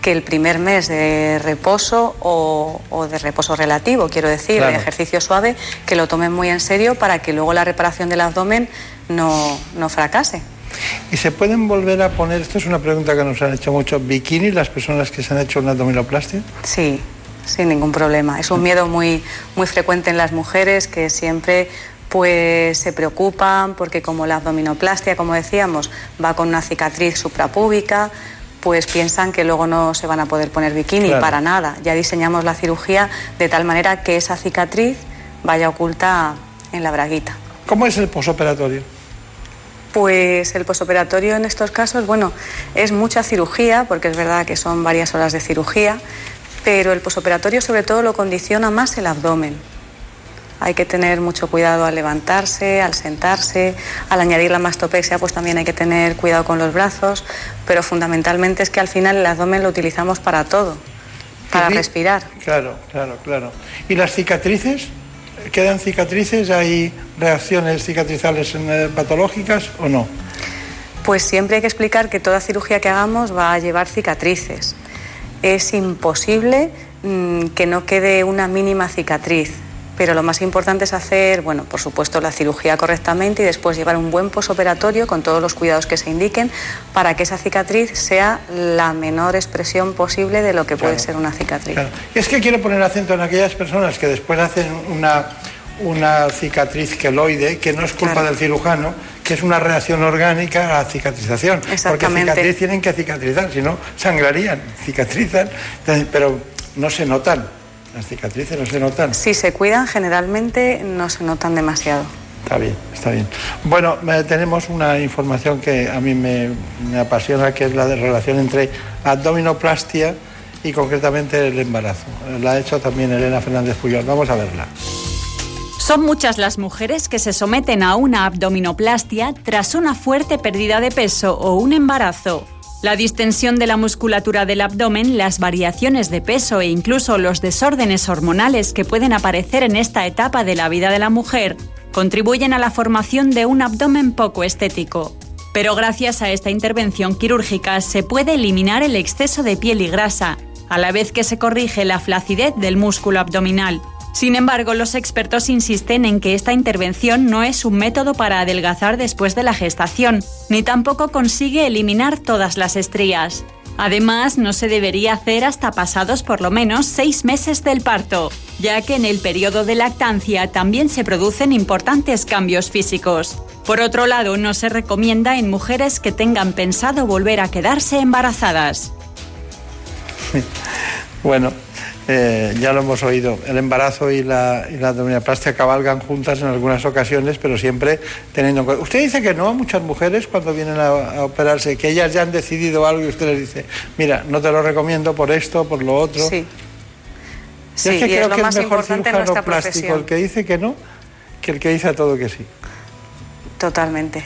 que el primer mes de reposo o, de reposo relativo, quiero decir, de ejercicio suave, que lo tomen muy en serio para que luego la reparación del abdomen no, no fracase. ¿Y se pueden volver a poner, esto es una pregunta que nos han hecho mucho, bikini las personas que se han hecho una abdominoplastia? Sí, sin ningún problema. Es un miedo muy, muy frecuente en las mujeres que siempre pues se preocupan porque como la abdominoplastia, como decíamos, va con una cicatriz suprapúbica, pues piensan que luego no se van a poder poner bikini para nada. Ya diseñamos la cirugía de tal manera que esa cicatriz vaya oculta en la braguita. ¿Cómo es el posoperatorio? Pues el posoperatorio en estos casos, bueno, es mucha cirugía, porque es verdad que son varias horas de cirugía, pero el posoperatorio sobre todo lo condiciona más el abdomen. Hay que tener mucho cuidado al levantarse, al sentarse, al añadir la mastopexia, pues también hay que tener cuidado con los brazos, pero fundamentalmente es que al final el abdomen lo utilizamos para todo, para respirar. Claro, claro, claro. ¿Y las cicatrices? ¿Quedan cicatrices? ¿Hay reacciones cicatrizales eh, patológicas o no? Pues siempre hay que explicar que toda cirugía que hagamos va a llevar cicatrices es imposible mm, que no quede una mínima cicatriz. Pero lo más importante es hacer, bueno, por supuesto, la cirugía correctamente y después llevar un buen posoperatorio con todos los cuidados que se indiquen para que esa cicatriz sea la menor expresión posible de lo que puede ser una cicatriz. Es que quiero poner acento en aquellas personas que después hacen una, una cicatriz queloide, que no es culpa del cirujano, que es una reacción orgánica a la cicatrización. Porque cicatriz tienen que cicatrizar, si no sangrarían, cicatrizan, pero no se notan. Las cicatrices no se notan. Si se cuidan, generalmente no se notan demasiado. Está bien, está bien. Bueno, tenemos una información que a mí me, me apasiona, que es la de relación entre abdominoplastia y concretamente el embarazo. La ha hecho también Elena Fernández Puyol. Vamos a verla. Son muchas las mujeres que se someten a una abdominoplastia tras una fuerte pérdida de peso o un embarazo. La distensión de la musculatura del abdomen, las variaciones de peso e incluso los desórdenes hormonales que pueden aparecer en esta etapa de la vida de la mujer contribuyen a la formación de un abdomen poco estético. Pero gracias a esta intervención quirúrgica se puede eliminar el exceso de piel y grasa, a la vez que se corrige la flacidez del músculo abdominal sin embargo, los expertos insisten en que esta intervención no es un método para adelgazar después de la gestación, ni tampoco consigue eliminar todas las estrías. Además, no se debería hacer hasta pasados por lo menos seis meses del parto, ya que en el periodo de lactancia también se producen importantes cambios físicos. Por otro lado, no se recomienda en mujeres que tengan pensado volver a quedarse embarazadas. Bueno, eh, ya lo hemos oído, el embarazo y la, y abdominoplastia cabalgan juntas en algunas ocasiones, pero siempre teniendo en cuenta. Usted dice que no a muchas mujeres cuando vienen a, operarse, que ellas ya han decidido algo y usted les dice, mira, no te lo recomiendo por esto, por lo otro. Sí. sí es que creo que es mejor cirujano plástico el que dice que no que el que dice a todo que sí. Totalmente.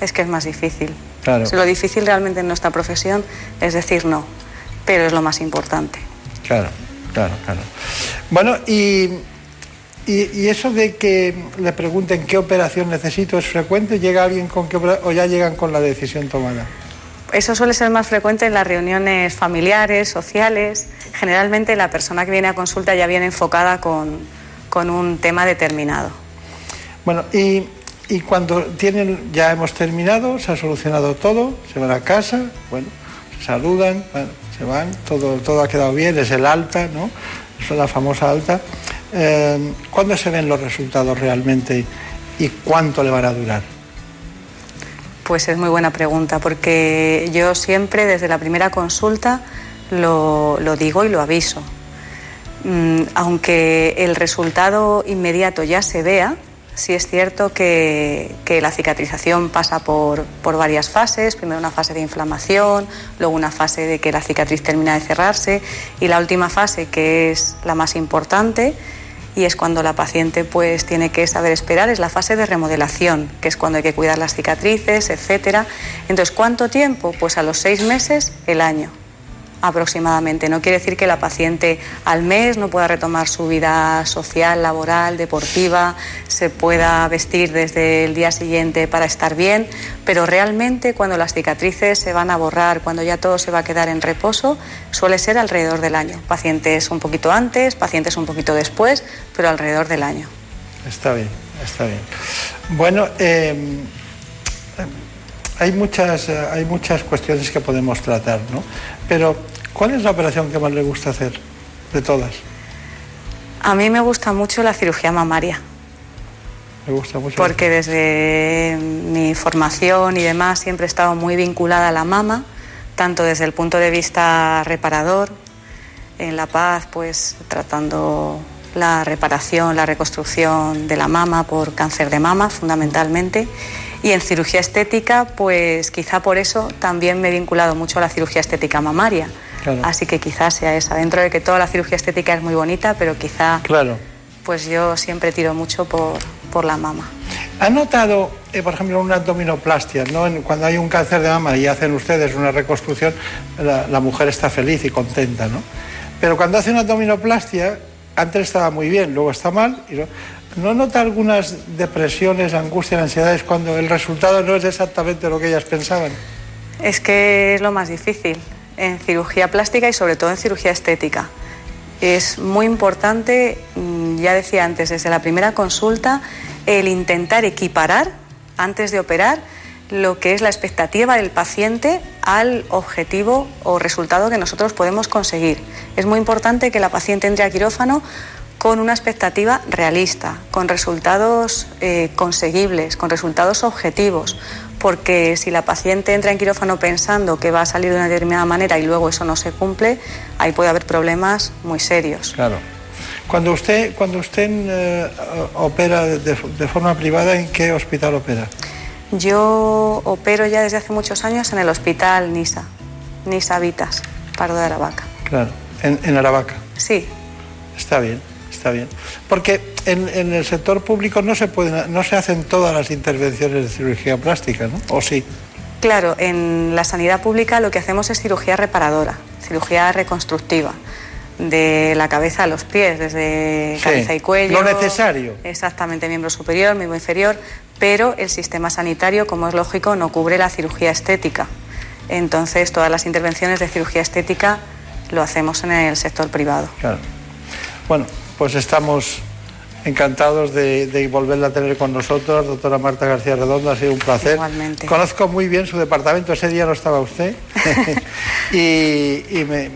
Es que es más difícil. Claro. Lo difícil realmente en nuestra profesión es decir no, pero es lo más importante. Claro, claro, claro. Bueno, y, y, eso de que le pregunten qué operación necesito es frecuente, ¿llega alguien con qué o ya llegan con la decisión tomada? Eso suele ser más frecuente en las reuniones familiares, sociales. Generalmente la persona que viene a consulta ya viene enfocada con, con un tema determinado. Bueno, y, y, cuando tienen, ya hemos terminado, se ha solucionado todo, se van a casa, bueno, se saludan, bueno, van, todo, todo ha quedado bien, es el alta, ¿no? Es la famosa alta. Eh, ¿Cuándo se ven los resultados realmente y cuánto le van a durar? Pues es muy buena pregunta, porque yo siempre desde la primera consulta lo, lo digo y lo aviso. Mm, aunque el resultado inmediato ya se vea, Sí es cierto que, la cicatrización pasa por, varias fases, primero una fase de inflamación, luego una fase de que la cicatriz termina de cerrarse y la última fase que es la más importante y es cuando la paciente pues tiene que saber esperar, es la fase de remodelación, que es cuando hay que cuidar las cicatrices, etcétera. Entonces, ¿cuánto tiempo? Pues a los seis meses, el año. Aproximadamente. No quiere decir que la paciente al mes no pueda retomar su vida social, laboral, deportiva, se pueda vestir desde el día siguiente para estar bien, pero realmente cuando las cicatrices se van a borrar, cuando ya todo se va a quedar en reposo, suele ser alrededor del año. Pacientes un poquito antes, pacientes un poquito después, pero alrededor del año. Está bien, está bien. Bueno, em, hay muchas, hay muchas cuestiones que podemos tratar, ¿no? Pero, ¿cuál es la operación que más le gusta hacer de todas? A mí me gusta mucho la cirugía mamaria. Me gusta mucho. Porque desde mi formación y demás siempre he estado muy vinculada a la mama, tanto desde el punto de vista reparador, en La Paz, pues tratando la reparación, la reconstrucción de la mama por cáncer de mama fundamentalmente. Y en cirugía estética, pues quizá por eso también me he vinculado mucho a la cirugía estética mamaria. Así que quizás sea esa, dentro de que toda la cirugía estética es muy bonita, pero quizá claro. pues yo siempre tiro mucho por, por la mama. ¿Ha notado, eh, por ejemplo, una abdominoplastia? ¿no? cuando hay un cáncer de mama y hacen ustedes una reconstrucción, la, la mujer está feliz y contenta, ¿no? Pero cuando hace una abdominoplastia, antes estaba muy bien, luego está mal. Y ¿No nota algunas depresiones, angustias, ansiedades cuando el resultado no es exactamente lo que ellas pensaban? Es que es lo más difícil en cirugía plástica y sobre todo en cirugía estética. Es muy importante, mm, ya decía antes, desde la primera consulta, el intentar equiparar antes de operar lo que es la expectativa del paciente al objetivo o resultado que nosotros podemos conseguir. Es muy importante que la paciente entre a quirófano con una expectativa realista, con resultados eh, conseguibles, con resultados objetivos, porque si la paciente entra en quirófano pensando que va a salir de una determinada manera y luego eso no se cumple, ahí puede haber problemas muy serios. Claro. Cuando usted, cuando usted eh, opera de, de, forma privada, ¿en qué hospital opera? Yo opero ya desde hace muchos años en el hospital Nisa, Nisa Vitas, Pardo de Aravaca. Claro, en, en Aravaca. Sí. Está bien, está bien. Porque en, en, el sector público no se, pueden, no se hacen todas las intervenciones de cirugía plástica, ¿no? ¿O sí? Claro, en la sanidad pública lo que hacemos es cirugía reparadora, cirugía reconstructiva de la cabeza a los pies, desde Sí, cabeza y cuello. lo necesario. Exactamente, miembro superior, miembro inferior, pero el sistema sanitario, como es lógico, no cubre la cirugía estética. Entonces, todas las intervenciones de cirugía estética lo hacemos en el sector privado. Claro. Bueno, pues estamos encantados de, de volverla a tener con nosotros, doctora Marta García Redondo, ha sido un placer. Igualmente. Conozco muy bien su departamento, ese día no estaba usted, y, y me,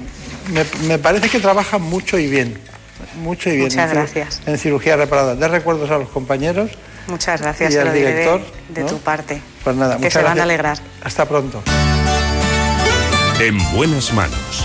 me- me parece que trabaja mucho y bien, mucho y bien. Muchas en gracias. En cirugía reparadora. De recuerdos a los compañeros. Muchas gracias, Y al de- director, de, ¿no? tu parte. Pues nada, que muchas se van a alegrar. Hasta pronto. En buenas manos.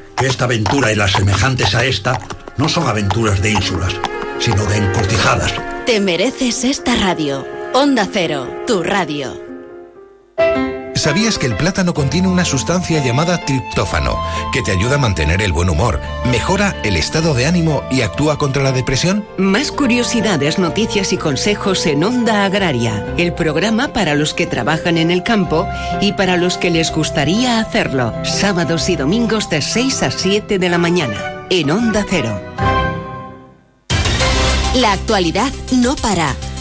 que esta aventura y las semejantes a esta no son aventuras de ínsulas, sino de encortijadas. Te mereces esta radio. Onda Cero, tu radio. ¿Sabías que el plátano contiene una sustancia llamada triptófano que te ayuda a mantener el buen humor, mejora el estado de ánimo y actúa contra la depresión? Más curiosidades, noticias y consejos en Onda Agraria, el programa para los que trabajan en el campo y para los que les gustaría hacerlo. Sábados y domingos de 6 a 7 de la mañana, en Onda Cero. La actualidad no para.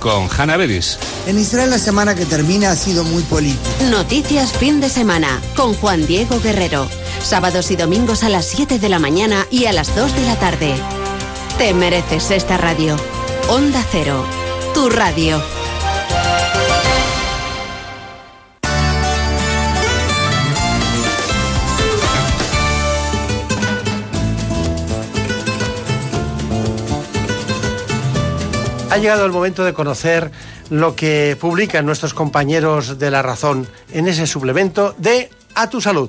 con Hanna Beris. En Israel la semana que termina ha sido muy política. Noticias fin de semana con Juan Diego Guerrero. Sábados y domingos a las 7 de la mañana y a las 2 de la tarde. Te mereces esta radio. Onda Cero, tu radio. Ha llegado el momento de conocer lo que publican nuestros compañeros de La Razón en ese suplemento de A tu Salud.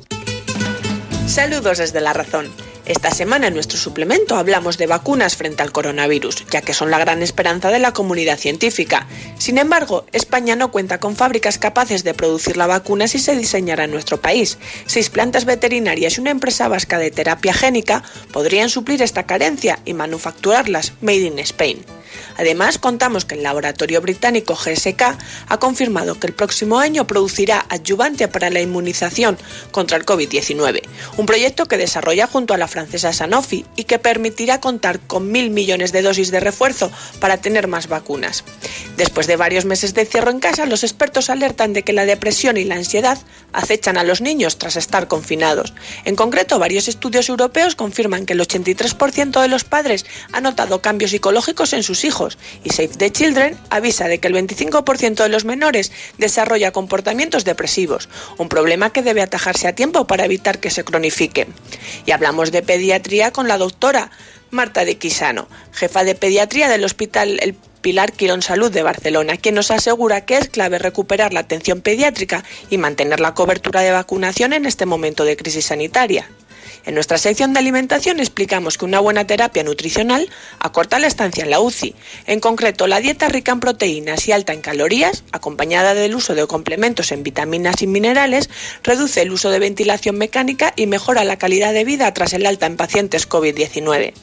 Saludos desde La Razón. Esta semana en nuestro suplemento hablamos de vacunas frente al coronavirus, ya que son la gran esperanza de la comunidad científica. Sin embargo, España no cuenta con fábricas capaces de producir la vacuna si se diseñara en nuestro país. Seis plantas veterinarias y una empresa vasca de terapia génica podrían suplir esta carencia y manufacturarlas made in Spain. Además, contamos que el laboratorio británico GSK ha confirmado que el próximo año producirá adyuvante para la inmunización contra el COVID-19, un proyecto que desarrolla junto a la francesa Sanofi y que permitirá contar con mil millones de dosis de refuerzo para tener más vacunas. Después de varios meses de cierre en casa, los expertos alertan de que la depresión y la ansiedad acechan a los niños tras estar confinados. En concreto, varios estudios europeos confirman que el 83% de los padres ha notado cambios psicológicos en sus hijos y Save the Children avisa de que el 25% de los menores desarrolla comportamientos depresivos, un problema que debe atajarse a tiempo para evitar que se cronifique. Y hablamos de pediatría con la doctora Marta de Quisano, jefa de pediatría del Hospital El Pilar Quirón Salud de Barcelona, quien nos asegura que es clave recuperar la atención pediátrica y mantener la cobertura de vacunación en este momento de crisis sanitaria. En nuestra sección de alimentación explicamos que una buena terapia nutricional acorta la estancia en la UCI. En concreto, la dieta rica en proteínas y alta en calorías, acompañada del uso de complementos en vitaminas y minerales, reduce el uso de ventilación mecánica y mejora la calidad de vida tras el alta en pacientes COVID-19.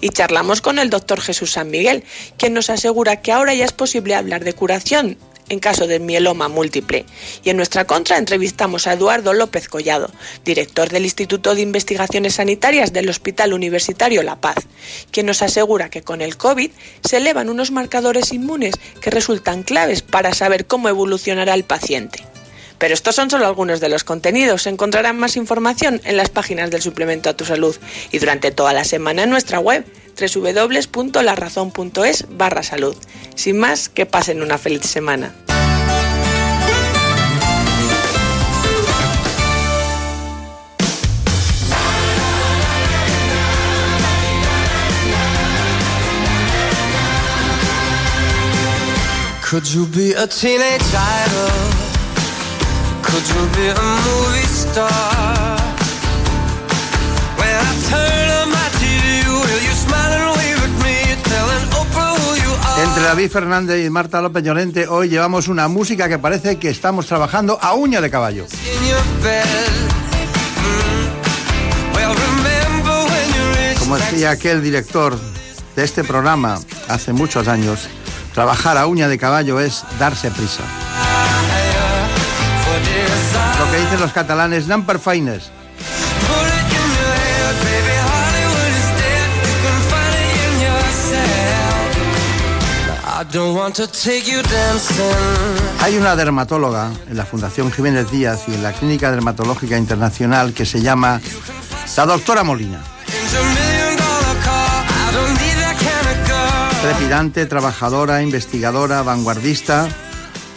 Y charlamos con el doctor Jesús San Miguel, quien nos asegura que ahora ya es posible hablar de curación en caso de mieloma múltiple. Y en nuestra contra entrevistamos a Eduardo López Collado, director del Instituto de Investigaciones Sanitarias del Hospital Universitario La Paz, quien nos asegura que con el COVID se elevan unos marcadores inmunes que resultan claves para saber cómo evolucionará el paciente. Pero estos son solo algunos de los contenidos. Encontrarán más información en las páginas del suplemento a tu salud y durante toda la semana en nuestra web www.larazón.es barra salud. Sin más, que pasen una feliz semana. Could you be a movie star? When I turn on my TV, will you smile and wave at me, telling Oprah who you are? Entre David Fernández y Marta López Llorente, hoy llevamos una música que parece que estamos trabajando a uña de caballo. Mm. Como decía aquel director de este programa hace muchos años, trabajar a uña de caballo es darse prisa. Dicen los catalanes, non per. Hay una dermatóloga en la Fundación Jiménez Díaz y en la Clínica Dermatológica Internacional que se llama la doctora Molina. Trepidante, trabajadora, investigadora, vanguardista,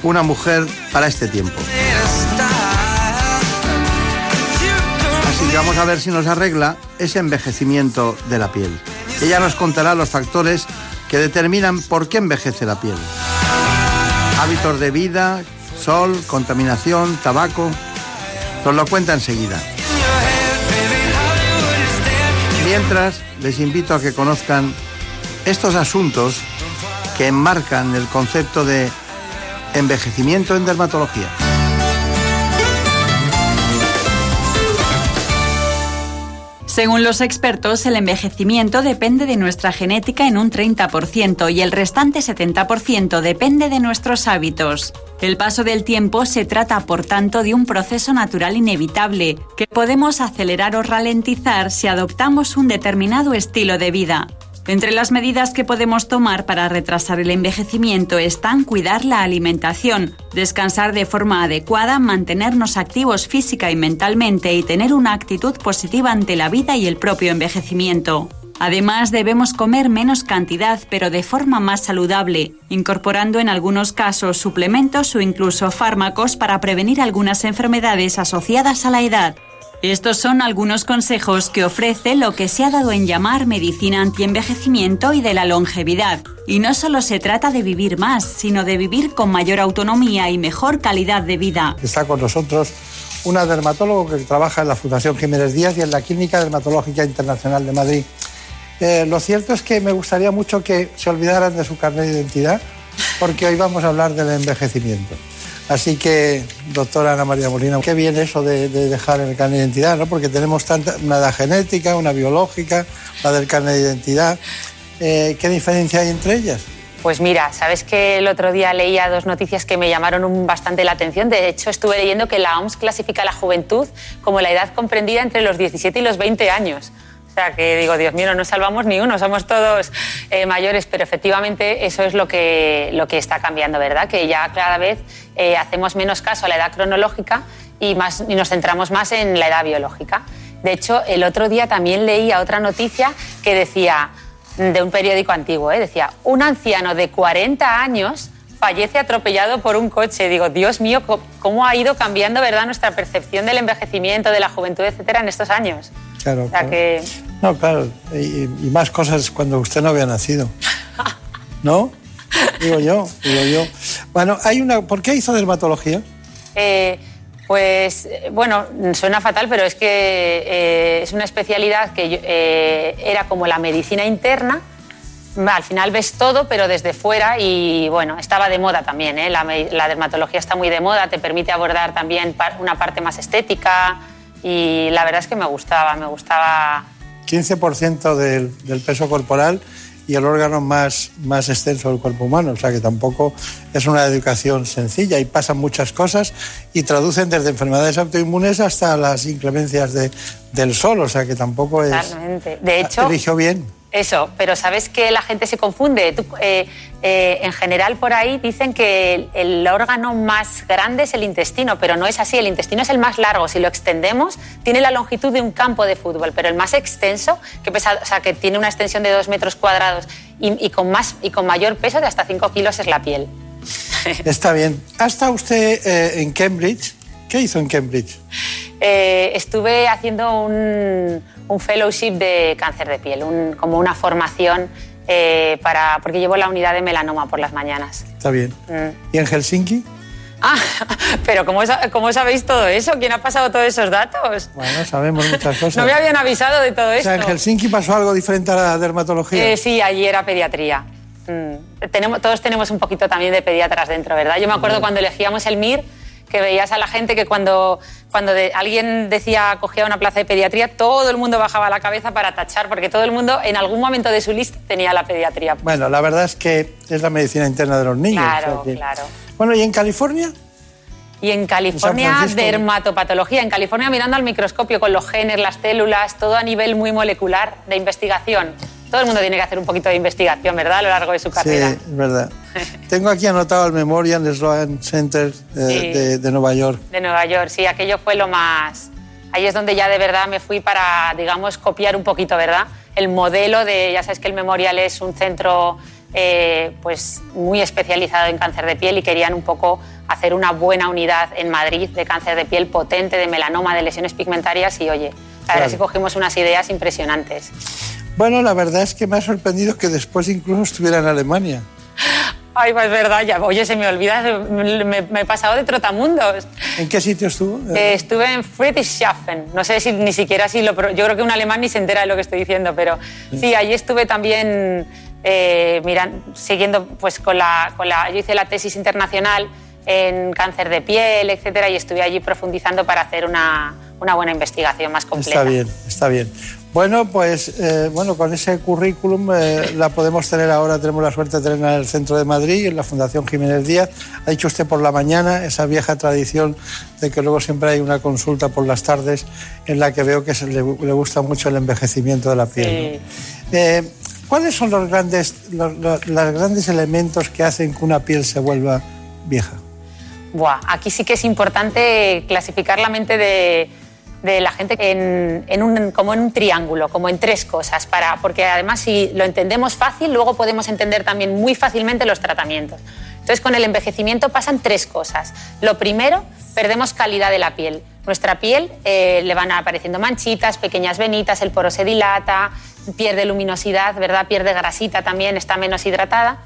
una mujer para este tiempo. Que vamos a ver si nos arregla ese envejecimiento de la piel. Ella nos contará los factores que determinan por qué envejece la piel. Hábitos de vida, sol, contaminación, tabaco. Nos lo cuenta enseguida. Mientras, les invito a que conozcan estos asuntos que enmarcan el concepto de envejecimiento en dermatología. Según los expertos, el envejecimiento depende de nuestra genética en un 30% y el restante 70% depende de nuestros hábitos. El paso del tiempo se trata, por tanto, de un proceso natural inevitable que podemos acelerar o ralentizar si adoptamos un determinado estilo de vida. Entre las medidas que podemos tomar para retrasar el envejecimiento están cuidar la alimentación, descansar de forma adecuada, mantenernos activos física y mentalmente y tener una actitud positiva ante la vida y el propio envejecimiento. Además, debemos comer menos cantidad, pero de forma más saludable, incorporando en algunos casos suplementos o incluso fármacos para prevenir algunas enfermedades asociadas a la edad. Estos son algunos consejos que ofrece lo que se ha dado en llamar medicina antienvejecimiento y de la longevidad. Y no solo se trata de vivir más, sino de vivir con mayor autonomía y mejor calidad de vida. Está con nosotros una dermatólogo que trabaja en la Fundación Jiménez Díaz y en la Clínica Dermatológica Internacional de Madrid. Eh, lo cierto es que me gustaría mucho que se olvidaran de su carnet de identidad, porque hoy vamos a hablar del envejecimiento. Así que, doctora Ana María Molina, qué bien eso de, de dejar el carnet de identidad, ¿no? Porque tenemos tanta, una edad genética, una biológica, la del carnet de identidad. Eh, ¿Qué diferencia hay entre ellas? Pues mira, sabes que el otro día leía dos noticias que me llamaron bastante la atención. De hecho, estuve leyendo que la OMS clasifica la juventud como la edad comprendida entre los 17 y los 20 años. O sea, que digo, Dios mío, no nos salvamos ni uno, somos todos eh, mayores, pero efectivamente eso es lo que, lo que está cambiando, ¿verdad? Que ya cada vez eh, hacemos menos caso a la edad cronológica y, más, y nos centramos más en la edad biológica. De hecho, el otro día también leía otra noticia que decía, de un periódico antiguo, ¿eh? decía, un anciano de 40 años fallece atropellado por un coche. Digo, Dios mío, ¿cómo ha ido cambiando ¿verdad? nuestra percepción del envejecimiento, de la juventud, etcétera, en estos años? Claro, O sea claro. que, No, claro, y, y más cosas cuando usted no había nacido. ¿No? Digo yo, digo yo. Bueno, hay una. ¿Por qué hizo dermatología? eh, pues, bueno, suena fatal, pero es que eh, es una especialidad que yo- eh, era como la medicina interna. Al final ves todo, pero desde fuera y bueno, estaba de moda también. La, la dermatología está muy de moda, te permite abordar también una parte más estética y la verdad es que me gustaba, me gustaba 15% del, del peso corporal y el órgano más, más extenso del cuerpo humano. O sea que tampoco es una educación sencilla y pasan muchas cosas y traducen desde enfermedades autoinmunes hasta las inclemencias de- del sol. O sea que tampoco es. totalmente. De hecho, Eligió bien. Eso, pero sabes que la gente se confunde. Tú, eh, eh, en general, por ahí dicen que el, órgano más grande es el intestino, pero no es así. El intestino es el más largo. Si lo extendemos, tiene la longitud de un campo de fútbol, pero el más extenso, que, pesa, o sea, que tiene una extensión de dos metros cuadrados y, con, más, y con mayor peso de hasta 5 kilos, es la piel. Está bien. ¿Ha estado usted eh, en Cambridge? ¿Qué hizo en Cambridge? Eh, estuve haciendo un, un fellowship de cáncer de piel, un- como una formación eh, para, porque llevo la unidad de melanoma por las mañanas. Está bien. Mm. ¿Y en Helsinki? Ah, pero ¿cómo, cómo sabéis todo eso? ¿Quién ha pasado todos esos datos? Bueno, sabemos muchas cosas. No me habían avisado de todo O esto. sea, en Helsinki pasó algo diferente a la dermatología. Eh, sí, allí era pediatría. Mm. Tenemos, todos tenemos un poquito también de pediatras dentro, ¿verdad? Yo me acuerdo cuando elegíamos el MIR que veías a la gente que cuando, cuando de- alguien decía cogía una plaza de pediatría, todo el mundo bajaba la cabeza para tachar, porque todo el mundo en algún momento de su lista tenía la pediatría. Bueno, la verdad es que es la medicina interna de los niños. Claro, o sea que- claro. Bueno, ¿y en California? Y en California, Francisco? dermatopatología. En California, mirando al microscopio con los genes, las células, todo a nivel muy molecular de investigación. Todo el mundo tiene que hacer un poquito de investigación, ¿verdad? A lo largo de su Sí, carrera. es verdad. Tengo aquí anotado el Memorial Sloan Center eh, Sí. de, de Nueva York. De Nueva York, sí, aquello fue lo más... Ahí es donde ya de verdad me fui para, digamos, copiar un poquito, ¿verdad? El modelo de, ya sabes que el Memorial es un centro eh, pues muy especializado en cáncer de piel y querían un poco hacer una buena unidad en Madrid de cáncer de piel potente, de melanoma, de lesiones pigmentarias y oye, A ver Claro. si cogimos unas ideas impresionantes. Bueno, la verdad es que me ha sorprendido que después incluso estuviera en Alemania. Ay, pues es verdad, ya, oye, se me olvida, me, me he pasado de trotamundos. ¿En qué sitio estuvo? Eh, estuve en Friedrichshafen, no sé si ni siquiera si lo... Yo creo que un alemán ni se entera de lo que estoy diciendo, pero sí, allí estuve también eh, miran- siguiendo pues con la, con la... Yo hice la tesis internacional en cáncer de piel, etcétera, y estuve allí profundizando para hacer una, una buena investigación más completa. Está bien, está bien. Bueno, pues eh, bueno, con ese currículum eh, la podemos tener ahora, tenemos la suerte de tenerla en el centro de Madrid, en la Fundación Jiménez Díaz. Ha dicho usted por la mañana esa vieja tradición de que luego siempre hay una consulta por las tardes en la que veo que se le, le gusta mucho el envejecimiento de la piel. ¿no? Eh, ¿Cuáles son los grandes, los, los- los grandes elementos que hacen que una piel se vuelva vieja? Buah, aquí sí que es importante clasificar la mente de, de la gente en, en un, como en un triángulo, como en tres cosas, para, porque además si lo entendemos fácil, luego podemos entender también muy fácilmente los tratamientos. Entonces con el envejecimiento pasan tres cosas. Lo primero, perdemos calidad de la piel. Nuestra piel eh, le van apareciendo manchitas, pequeñas venitas, el poro se dilata, pierde luminosidad, ¿verdad? pierde grasita también, está menos hidratada.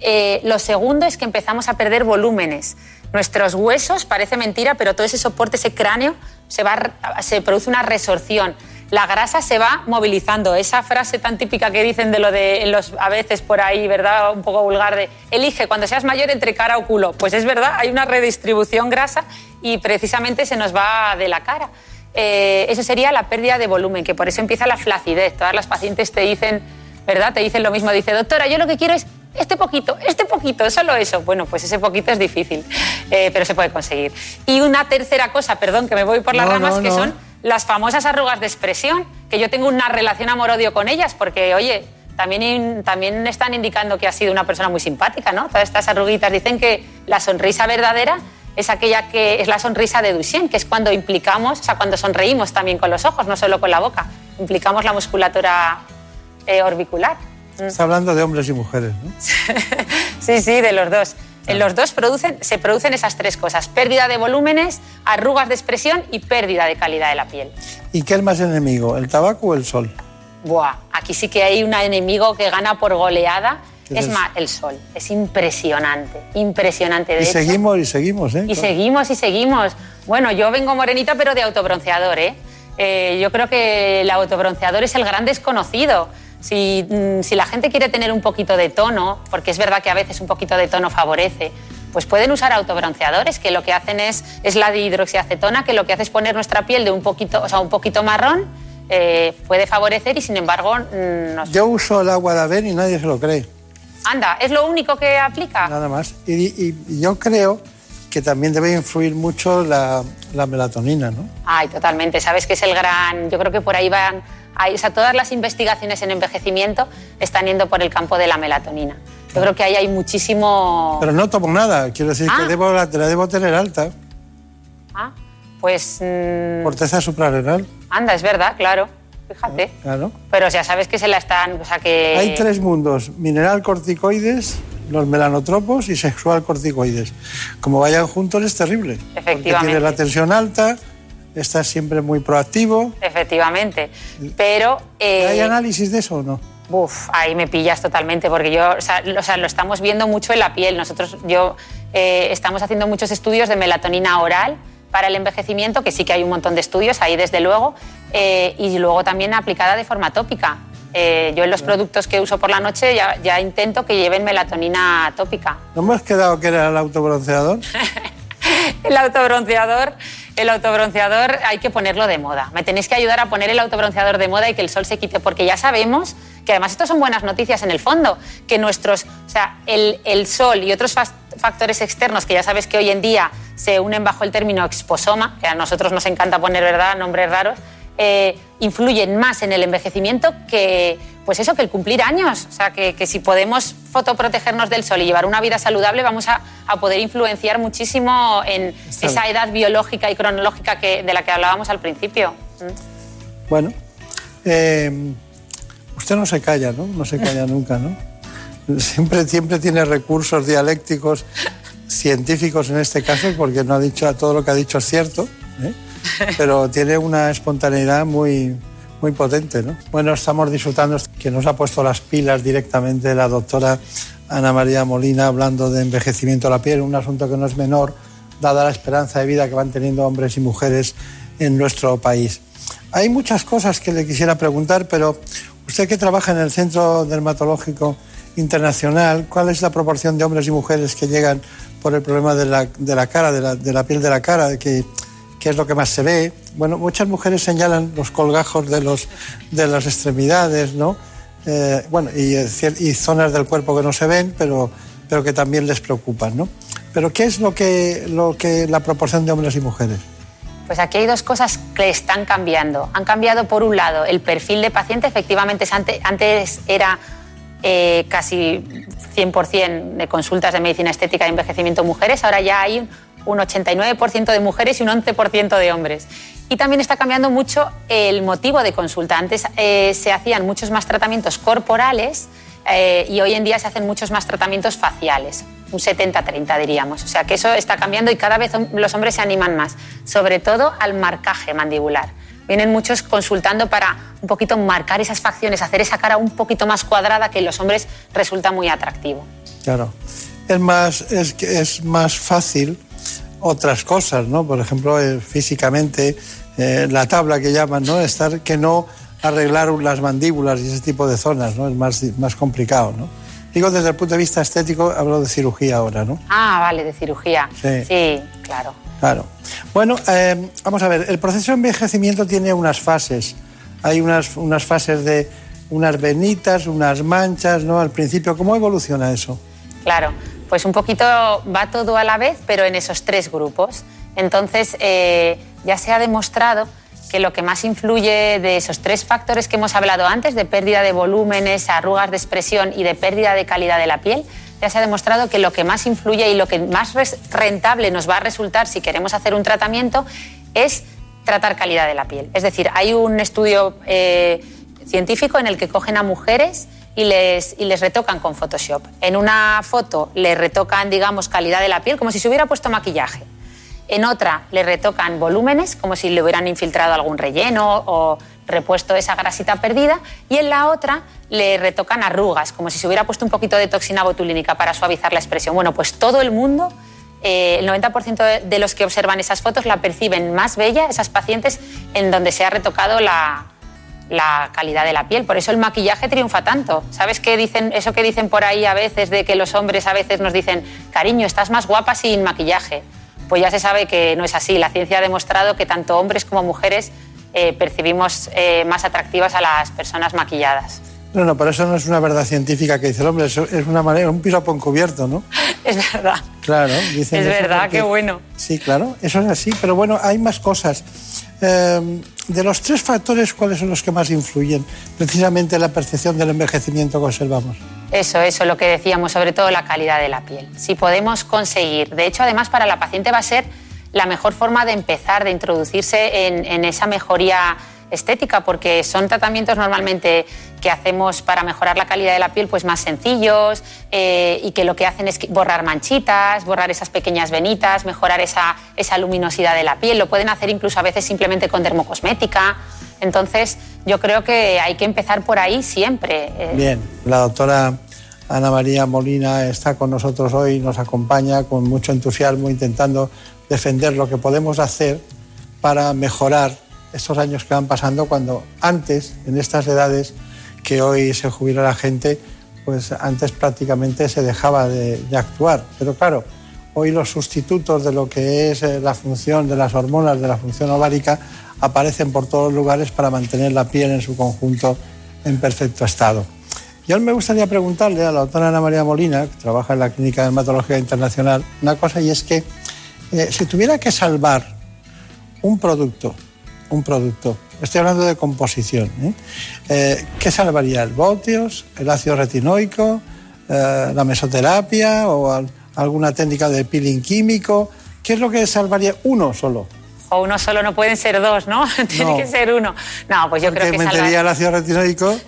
Eh, lo segundo es que empezamos a perder volúmenes. Nuestros huesos, parece mentira, pero todo ese soporte, ese cráneo, se, va, se produce una resorción. La grasa se va movilizando. Esa frase tan típica que dicen de lo de los, a veces por ahí, ¿verdad? Un poco vulgar de elige cuando seas mayor entre cara o culo. Pues es verdad, hay una redistribución grasa y precisamente se nos va de la cara. Eh, eso sería la pérdida de volumen, que por eso empieza la flacidez. Todas las pacientes te dicen, ¿verdad? Te dicen lo mismo. Dice, doctora, yo lo que quiero es este poquito, este poquito, solo eso. Bueno, pues ese poquito es difícil, eh, pero se puede conseguir. Y una tercera cosa, perdón, que me voy por las No, ramas, no, que no. son las famosas arrugas de expresión, que yo tengo una relación amor-odio con ellas, porque, oye, también, también están indicando que ha sido una persona muy simpática, ¿no? Todas estas arruguitas dicen que la sonrisa verdadera es aquella que es la sonrisa de Duchenne, que es cuando implicamos, o sea, cuando sonreímos también con los ojos, no solo con la boca, implicamos la musculatura eh, orbicular. Está hablando de hombres y mujeres, ¿no? Sí, sí, de los dos. En los dos producen, se producen esas tres cosas, pérdida de volúmenes, arrugas de expresión y pérdida de calidad de la piel. ¿Y qué es más enemigo, el tabaco o el sol? Buah, aquí sí que hay un enemigo que gana por goleada, ¿Qué es es? más, el sol. Es impresionante, impresionante. De Y hecho, seguimos y seguimos, ¿eh? y seguimos y seguimos. Bueno, yo vengo morenita, pero de autobronceador, ¿eh? Eh, yo creo que el autobronceador es el gran desconocido. Si, mm, si la gente quiere tener un poquito de tono, porque es verdad que a veces un poquito de tono favorece, pues pueden usar autobronceadores, que lo que hacen es, es la dihidroxiacetona, que lo que hace es poner nuestra piel de un poquito, o sea, un poquito marrón, eh, puede favorecer y sin embargo mm, nos... Yo uso el agua de Aven y nadie se lo cree, Anda, ¿es lo único que aplica? nada más. Y, y- y yo creo que también debe influir mucho la, la melatonina, ¿no? Ay, totalmente. Sabes que es el gran. Yo creo que por ahí van. Ahí- o sea, todas las investigaciones en envejecimiento están yendo por el campo de la melatonina. Yo creo que ahí hay muchísimo. Pero no tomo nada, quiero decir que Ah. debo, la, la debo tener alta, Ah, pues. mm, corteza suprarrenal, anda, es verdad, claro. Fíjate. claro. Pero ya sabes que se la están. O sea, que. Hay tres mundos, mineral corticoides, los melanotropos y sexual corticoides. Como vayan juntos es terrible. Porque Efectivamente. tienes la tensión alta, estás siempre muy proactivo. Efectivamente. Pero. eh, ¿Hay análisis de eso o no? Uf, ahí me pillas totalmente, porque yo, o sea, lo, o sea, lo estamos viendo mucho en la piel. Nosotros, yo, eh, estamos haciendo muchos estudios de melatonina oral para el envejecimiento, que sí que hay un montón de estudios ahí, desde luego, eh, y luego también aplicada de forma tópica. Eh, yo en los productos que uso por la noche ya, ya intento que lleven melatonina tópica. ¿No hemos quedado que era el autobronceador? El autobronceador, el autobronceador hay que ponerlo de moda. Me tenéis que ayudar a poner el autobronceador de moda y que el sol se quite, porque ya sabemos que además esto son buenas noticias en el fondo, que nuestros, o sea, el, el sol y otros factores externos que ya sabes que hoy en día se unen bajo el término exposoma, que a nosotros nos encanta poner, ¿verdad?, nombres raros, eh, influyen más en el envejecimiento que, pues eso, que el cumplir años. O sea, que, que si podemos fotoprotegernos del sol y llevar una vida saludable, vamos a, a poder influenciar muchísimo en Está esa bien. edad biológica y cronológica que, de la que hablábamos al principio. Mm. Bueno, eh, usted no se calla, ¿no? No se calla nunca, ¿no? Siempre, siempre tiene recursos dialécticos científicos en este caso, porque no ha dicho todo lo que ha dicho es cierto. ¿eh? Pero tiene una espontaneidad muy, muy potente, ¿no? Bueno, estamos disfrutando que nos ha puesto las pilas directamente la doctora Ana María Molina hablando de envejecimiento de la piel, un asunto que no es menor, dada la esperanza de vida que van teniendo hombres y mujeres en nuestro país. Hay muchas cosas que le quisiera preguntar, pero usted que trabaja en el Centro Dermatológico Internacional, ¿cuál es la proporción de hombres y mujeres que llegan por el problema de la, de la cara, de la, piel de la cara, que, que, es lo que más se ve? Bueno, muchas mujeres señalan los colgajos de, los, de las extremidades, ¿no? Eh, bueno, y, y, zonas del cuerpo que no se ven, pero, pero que también les preocupan, ¿no? Pero ¿qué es lo que, lo que la proporción de hombres y mujeres? Pues aquí hay dos cosas que están cambiando. Han cambiado, por un lado, el perfil de paciente. Efectivamente, antes era eh, casi 100% de consultas de medicina estética de envejecimiento mujeres. Ahora ya hay un 89% de mujeres y un 11% de hombres. Y también está cambiando mucho el motivo de consulta. Antes eh, se hacían muchos más tratamientos corporales eh, y hoy en día se hacen muchos más tratamientos faciales un 70-30 diríamos. O sea que eso está cambiando y cada vez los hombres se animan más, sobre todo al marcaje mandibular. Vienen muchos consultando para un poquito marcar esas facciones, hacer esa cara un poquito más cuadrada que en los hombres resulta muy atractivo. Claro. Es más, es, es más fácil otras cosas, ¿no? Por ejemplo, eh, físicamente, eh, la tabla que llaman, ¿no? Estar que no arreglar las mandíbulas y ese tipo de zonas, ¿no? Es más, más complicado, ¿no? Digo, desde el punto de vista estético, hablo de cirugía ahora, ¿no? Ah, vale, de cirugía. Sí, claro. Claro. Bueno, eh, vamos a ver, el proceso de envejecimiento tiene unas fases. Hay unas, unas fases de unas venitas, unas manchas, ¿no? Al principio, ¿cómo evoluciona eso? Claro, pues un poquito va todo a la vez, pero en esos tres grupos. Entonces, eh, ya se ha demostrado que lo que más influye de esos tres factores que hemos hablado antes, de pérdida de volúmenes, arrugas de expresión y de pérdida de calidad de la piel, ya se ha demostrado que lo que más influye y lo que más rentable nos va a resultar si queremos hacer un tratamiento es tratar calidad de la piel. Es decir, hay un estudio eh, científico en el que cogen a mujeres y les, y les retocan con Photoshop. En una foto le retocan, digamos, calidad de la piel, como si se hubiera puesto maquillaje. En otra le retocan volúmenes, como si le hubieran infiltrado algún relleno o repuesto esa grasita perdida. Y en la otra le retocan arrugas, como si se hubiera puesto un poquito de toxina botulínica para suavizar la expresión. Bueno, pues todo el mundo eh, el 90% de los que observan esas fotos la perciben más bella, esas pacientes en donde se ha retocado la, la, calidad de la piel. Por eso el maquillaje triunfa tanto. ¿Sabes qué dicen, eso que dicen por ahí a veces de que los hombres a veces nos dicen, cariño, estás más guapa sin maquillaje? pues ya se sabe que no es así. La ciencia ha demostrado que tanto hombres como mujeres eh, percibimos eh, más atractivas a las personas maquilladas. No, no, pero eso no es una verdad científica que dice el hombre, eso es una manera, un piropo encubierto, ¿no? Es verdad. Claro, dicen Es verdad, qué bueno. Sí, claro, eso es así, pero bueno, hay más cosas. Eh, de los tres factores, ¿cuáles son los que más influyen precisamente en la percepción del envejecimiento que observamos? Eso, eso, lo que decíamos, sobre todo la calidad de la piel. Si podemos conseguir, de hecho, además para la paciente va a ser la mejor forma de empezar, de introducirse en, esa mejoría estética, porque son tratamientos normalmente que hacemos para mejorar la calidad de la piel pues más sencillos eh, y que lo que hacen es borrar manchitas, borrar esas pequeñas venitas, mejorar esa, esa luminosidad de la piel. Lo pueden hacer incluso a veces simplemente con dermocosmética. Entonces, yo creo que hay que empezar por ahí siempre. Eh. Bien, la doctora Ana María Molina está con nosotros hoy, nos acompaña con mucho entusiasmo intentando defender lo que podemos hacer para mejorar estos años que van pasando cuando antes, en estas edades que hoy se jubila la gente, pues antes prácticamente se dejaba de, actuar. Pero claro, hoy los sustitutos de lo que es eh, la función de las hormonas, de la función ovárica, aparecen por todos los lugares para mantener la piel en su conjunto en perfecto estado. Yo me gustaría preguntarle a la doctora Ana María Molina, que trabaja en la Clínica de Dermatología Internacional, una cosa y es que eh, si tuviera que salvar un producto, un producto, estoy hablando de composición, ¿eh? Eh, ¿qué salvaría? ¿El voltios, el ácido retinoico, la mesoterapia o alguna técnica de peeling químico? ¿Qué es lo que salvaría uno solo? O uno solo no pueden ser dos, ¿no? Tiene que ser uno. No, pues yo creo que metería el ácido retinoico?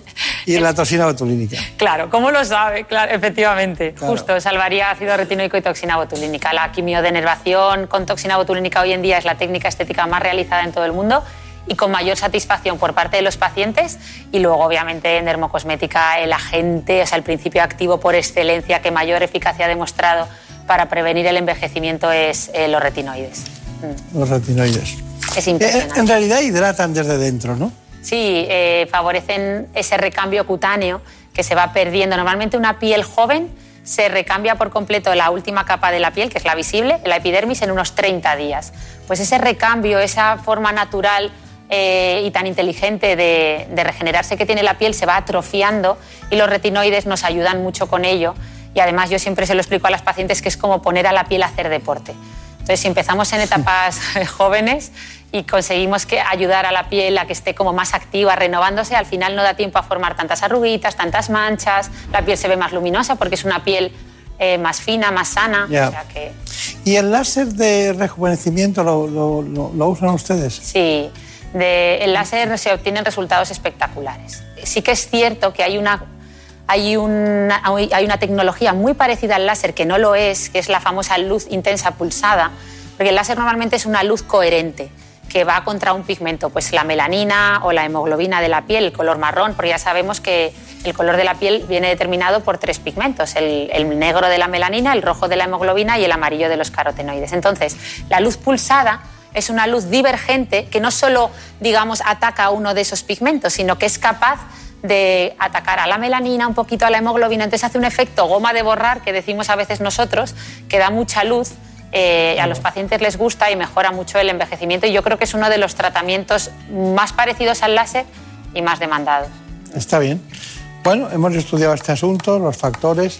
Y la toxina botulínica. Claro, ¿cómo lo sabe? Claro, efectivamente. Claro. Justo, salvaría ácido retinoico y toxina botulínica. La quimiodenervación con toxina botulínica hoy en día es la técnica estética más realizada en todo el mundo y con mayor satisfacción por parte de los pacientes y luego obviamente en dermocosmética el agente, o sea, el principio activo por excelencia que mayor eficacia ha demostrado para prevenir el envejecimiento es eh, los retinoides. Mm. Los retinoides. Es Eh, impresionante. en realidad hidratan desde dentro, ¿no? Sí, eh, favorecen ese recambio cutáneo que se va perdiendo. Normalmente una piel joven se recambia por completo la última capa de la piel, que es la visible, la epidermis, en unos 30 días. Pues ese recambio, esa forma natural eh, y tan inteligente de, de regenerarse que tiene la piel se va atrofiando y los retinoides nos ayudan mucho con ello. Y además yo siempre se lo explico a las pacientes que es como poner a la piel a hacer deporte. Entonces, si empezamos en etapas jóvenes y conseguimos que ayudar a la piel a que esté como más activa, renovándose, al final no da tiempo a formar tantas arruguitas, tantas manchas, la piel se ve más luminosa porque es una piel eh, más fina, más sana. Ya. O sea que, ¿Y el láser de rejuvenecimiento lo, lo- lo- lo usan ustedes? sí, de, el láser se obtienen resultados espectaculares. Sí que es cierto que hay una, hay, una, tecnología muy parecida al láser que no lo es, que es la famosa luz intensa pulsada, porque el láser normalmente es una luz coherente que va contra un pigmento, pues la melanina o la hemoglobina de la piel, el color marrón, porque ya sabemos que el color de la piel viene determinado por tres pigmentos, el, el negro de la melanina, el rojo de la hemoglobina y el amarillo de los carotenoides. Entonces, la luz pulsada es una luz divergente que no solo, digamos, ataca a uno de esos pigmentos, sino que es capaz de atacar a la melanina, un poquito a la hemoglobina. Entonces hace un efecto goma de borrar que decimos a veces nosotros, que da mucha luz. eh, a los pacientes les gusta y mejora mucho el envejecimiento y yo creo que es uno de los tratamientos más parecidos al láser y más demandados. Está bien. Bueno, hemos estudiado este asunto, los factores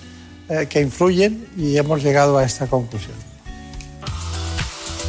eh, que influyen y hemos llegado a esta conclusión.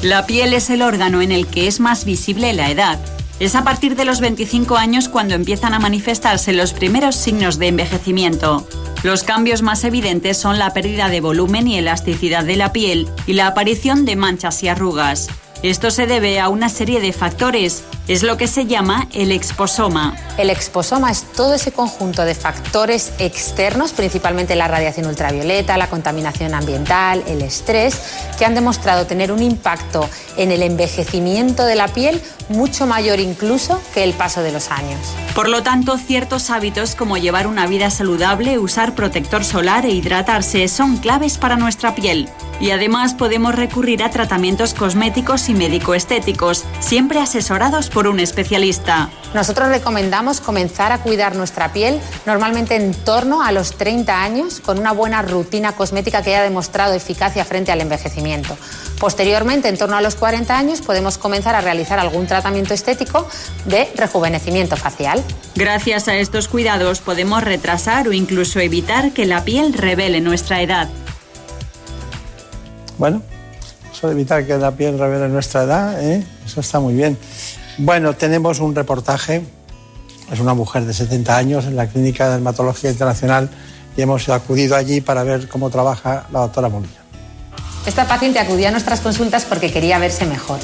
La piel es el órgano en el que es más visible la edad. Es a partir de los 25 años cuando empiezan a manifestarse los primeros signos de envejecimiento. Los cambios más evidentes son la pérdida de volumen y elasticidad de la piel y la aparición de manchas y arrugas. Esto se debe a una serie de factores. Es lo que se llama el exposoma. El exposoma es todo ese conjunto de factores externos, principalmente la radiación ultravioleta, la contaminación ambiental, el estrés, que han demostrado tener un impacto en el envejecimiento de la piel mucho mayor incluso que el paso de los años. Por lo tanto, ciertos hábitos como llevar una vida saludable, usar protector solar e hidratarse son claves para nuestra piel. Y además podemos recurrir a tratamientos cosméticos y médico-estéticos, siempre asesorados por un especialista. Nosotros recomendamos comenzar a cuidar nuestra piel normalmente en torno a los 30 años con una buena rutina cosmética que haya demostrado eficacia frente al envejecimiento. Posteriormente, en torno a los 40 años, podemos comenzar a realizar algún tratamiento estético de rejuvenecimiento facial. Gracias a estos cuidados podemos retrasar o incluso evitar que la piel revele nuestra edad. Bueno, eso de evitar que la piel revele nuestra edad, ¿eh? eso está muy bien. Bueno, tenemos un reportaje, es una mujer de 70 años en la Clínica de Dermatología Internacional y hemos acudido allí para ver cómo trabaja la doctora Molina. Esta paciente acudía a nuestras consultas porque quería verse mejor.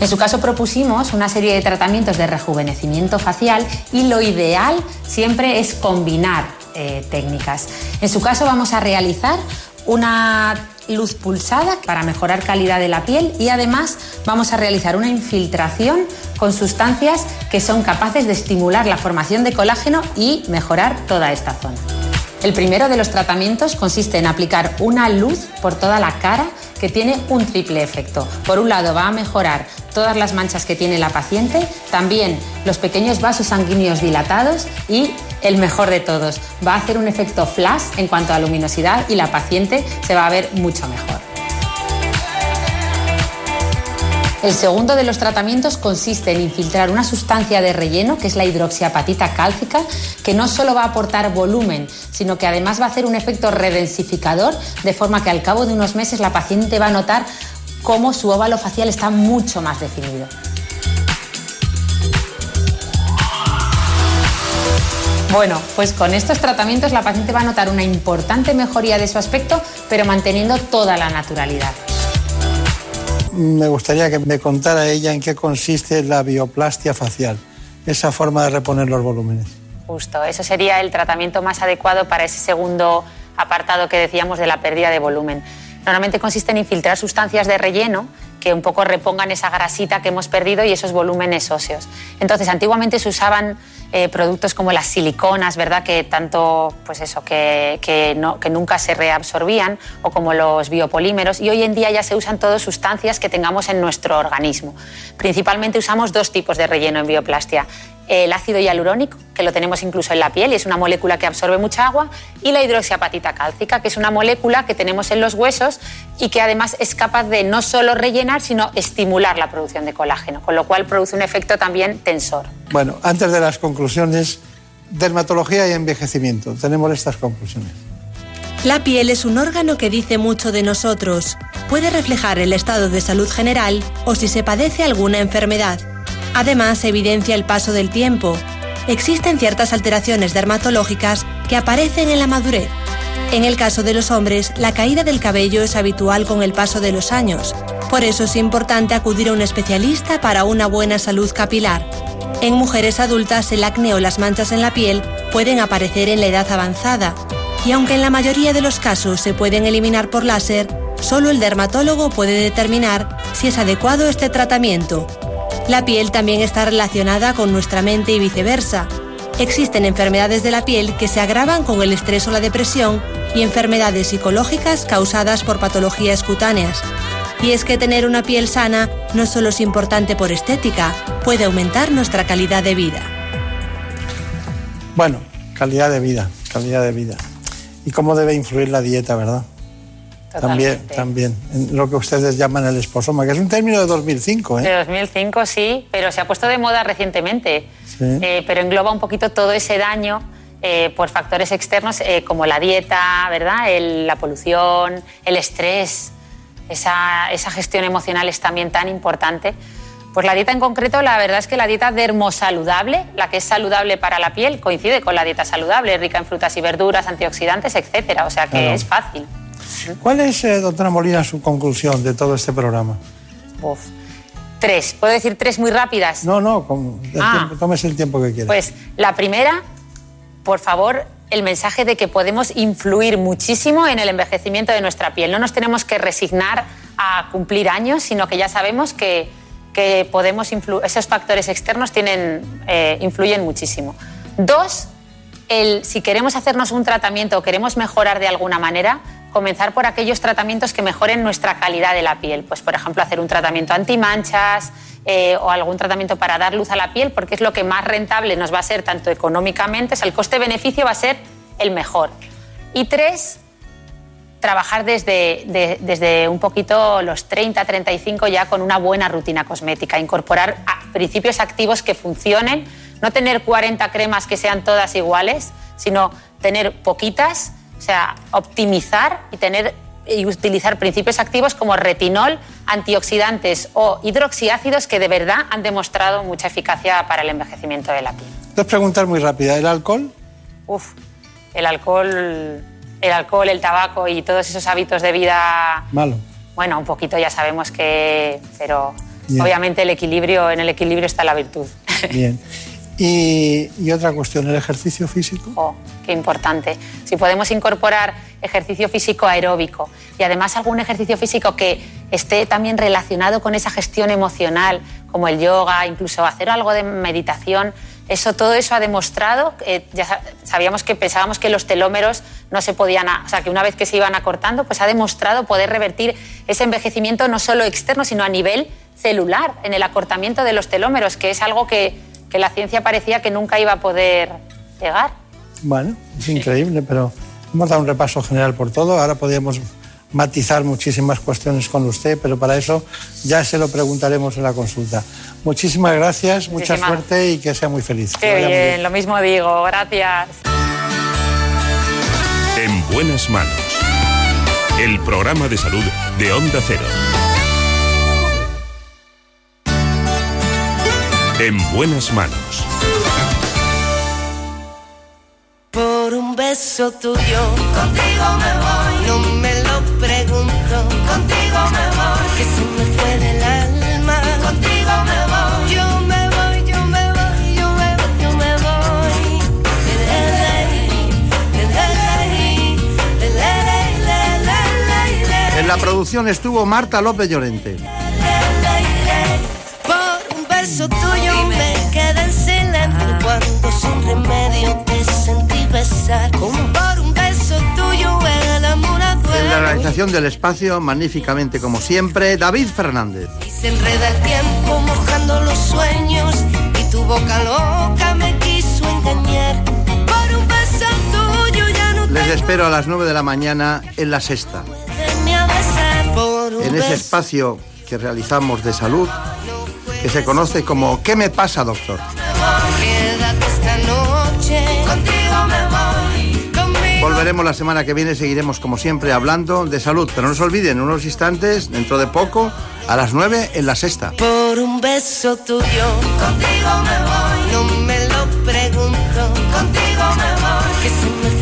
En su caso propusimos una serie de tratamientos de rejuvenecimiento facial y lo ideal siempre es combinar eh, técnicas. En su caso vamos a realizar una luz pulsada para mejorar calidad de la piel y además vamos a realizar una infiltración con sustancias que son capaces de estimular la formación de colágeno y mejorar toda esta zona. El primero de los tratamientos consiste en aplicar una luz por toda la cara que tiene un triple efecto. Por un lado va a mejorar todas las manchas que tiene la paciente, también los pequeños vasos sanguíneos dilatados y el mejor de todos, va a hacer un efecto flash en cuanto a luminosidad y la paciente se va a ver mucho mejor. El segundo de los tratamientos consiste en infiltrar una sustancia de relleno, que es la hidroxiapatita cálcica, que no solo va a aportar volumen, sino que además va a hacer un efecto redensificador, de forma que al cabo de unos meses la paciente va a notar cómo su óvalo facial está mucho más definido. Bueno, pues con estos tratamientos la paciente va a notar una importante mejoría de su aspecto, pero manteniendo toda la naturalidad. Me gustaría que me contara ella en qué consiste la bioplastia facial, esa forma de reponer los volúmenes. Justo, eso sería el tratamiento más adecuado para ese segundo apartado que decíamos de la pérdida de volumen. Normalmente consiste en infiltrar sustancias de relleno que un poco repongan esa grasita que hemos perdido y esos volúmenes óseos. Entonces, antiguamente se usaban eh, productos como las siliconas, ¿verdad? Que tanto, pues eso, que, que, nunca se reabsorbían, o como los biopolímeros, y hoy en día ya se usan todas sustancias que tengamos en nuestro organismo. Principalmente usamos dos tipos de relleno en bioplastia el ácido hialurónico, que lo tenemos incluso en la piel y es una molécula que absorbe mucha agua, y la hidroxiapatita cálcica, que es una molécula que tenemos en los huesos y que además es capaz de no solo rellenar, sino estimular la producción de colágeno, con lo cual produce un efecto también tensor. Bueno, antes de las conclusiones, dermatología y envejecimiento, tenemos estas conclusiones. La piel es un órgano que dice mucho de nosotros. Puede reflejar el estado de salud general o si se padece alguna enfermedad. Además, evidencia el paso del tiempo. Existen ciertas alteraciones dermatológicas que aparecen en la madurez. En el caso de los hombres, la caída del cabello es habitual con el paso de los años. Por eso es importante acudir a un especialista para una buena salud capilar. En mujeres adultas, el acné o las manchas en la piel pueden aparecer en la edad avanzada. Y aunque en la mayoría de los casos se pueden eliminar por láser, solo el dermatólogo puede determinar si es adecuado este tratamiento. La piel también está relacionada con nuestra mente y viceversa. Existen enfermedades de la piel que se agravan con el estrés o la depresión y enfermedades psicológicas causadas por patologías cutáneas. Y es que tener una piel sana no solo es importante por estética, puede aumentar nuestra calidad de vida. Bueno, calidad de vida, calidad de vida. ¿Y cómo debe influir la dieta, verdad? También, también, lo que ustedes llaman el esposoma, que es un término de 2005. ¿eh? De 2005, sí, pero se ha puesto de moda recientemente. Sí. Eh, pero engloba un poquito todo ese daño eh, por factores externos eh, como la dieta, ¿verdad? El- la polución, el estrés. Esa, esa gestión emocional es también tan importante. Pues la dieta en concreto, la verdad es que la dieta dermosaludable, la que es saludable para la piel, coincide con la dieta saludable, rica en frutas y verduras, antioxidantes, etcétera. O sea que Claro. es fácil. ¿Cuál es, eh, doctora Molina, su conclusión de todo este programa? Uf. Tres. ¿Puedo decir tres muy rápidas? No, no, con- el Ah. tiempo- tómese el tiempo que quiera. Pues la primera, por favor, el mensaje de que podemos influir muchísimo en el envejecimiento de nuestra piel. No nos tenemos que resignar a cumplir años, sino que ya sabemos que, que podemos esos factores externos tienen, eh, influyen muchísimo. Dos, el, si queremos hacernos un tratamiento o queremos mejorar de alguna manera, comenzar por aquellos tratamientos que mejoren nuestra calidad de la piel. Pues, por ejemplo, hacer un tratamiento antimanchas eh, o algún tratamiento para dar luz a la piel, porque es lo que más rentable nos va a ser tanto económicamente, o sea, el coste-beneficio va a ser el mejor. Y tres, trabajar desde, de- desde un poquito los 30, 35 ya con una buena rutina cosmética, incorporar principios activos que funcionen, no tener 40 cremas que sean todas iguales, sino tener poquitas, o sea, optimizar y tener y utilizar principios activos como retinol, antioxidantes o hidroxiácidos que de verdad han demostrado mucha eficacia para el envejecimiento de la piel. Dos preguntas muy rápidas. ¿El alcohol? Uf, el alcohol, el alcohol, el tabaco y todos esos hábitos de vida Malo. bueno, un poquito ya sabemos que, pero Bien. obviamente el equilibrio, en el equilibrio está la virtud. Bien. Y, otra cuestión, ¿el ejercicio físico? Oh, qué importante. Si podemos incorporar ejercicio físico aeróbico y además algún ejercicio físico que esté también relacionado con esa gestión emocional, como el yoga, incluso hacer algo de meditación, eso, todo eso ha demostrado, eh, ya sa- sabíamos que pensábamos que los telómeros no se podían, o sea, que una vez que se iban acortando, pues ha demostrado poder revertir ese envejecimiento no solo externo, sino a nivel celular, en el acortamiento de los telómeros, que es algo que, que la ciencia parecía que nunca iba a poder llegar. Bueno, es increíble, pero hemos dado un repaso general por todo. Ahora podríamos matizar muchísimas cuestiones con usted, pero para eso ya se lo preguntaremos en la consulta. Muchísimas gracias, mucha suerte y que sea muy feliz. Qué bien, lo mismo digo, gracias. En buenas manos. El programa de salud de Onda Cero. En buenas manos. Por un beso tuyo, contigo me voy. No me lo pregunto, contigo me voy. Que se me fue del alma, contigo me voy. Yo me voy, yo me voy, yo me voy, yo me voy. Le, le, le, en la producción estuvo Marta López Llorente. Remedio te sentí besar. Como por un beso tuyo el amor En la realización del espacio, magníficamente como siempre, David Fernández. Y se enreda el tiempo mojando los sueños y tu boca loca me quiso engañar. Por un beso tuyo ya no Les espero a las 9 de la mañana en la sexta. En ese espacio que realizamos de salud, que se conoce como ¿Qué me pasa, doctor? quédate esta noche. Volveremos la semana que viene, seguiremos como siempre hablando de salud, pero no se olviden, en unos instantes, dentro de poco, a las 9 en la sexta. Por un beso tuyo, contigo me voy. No me lo pregunto, contigo me voy. Que se me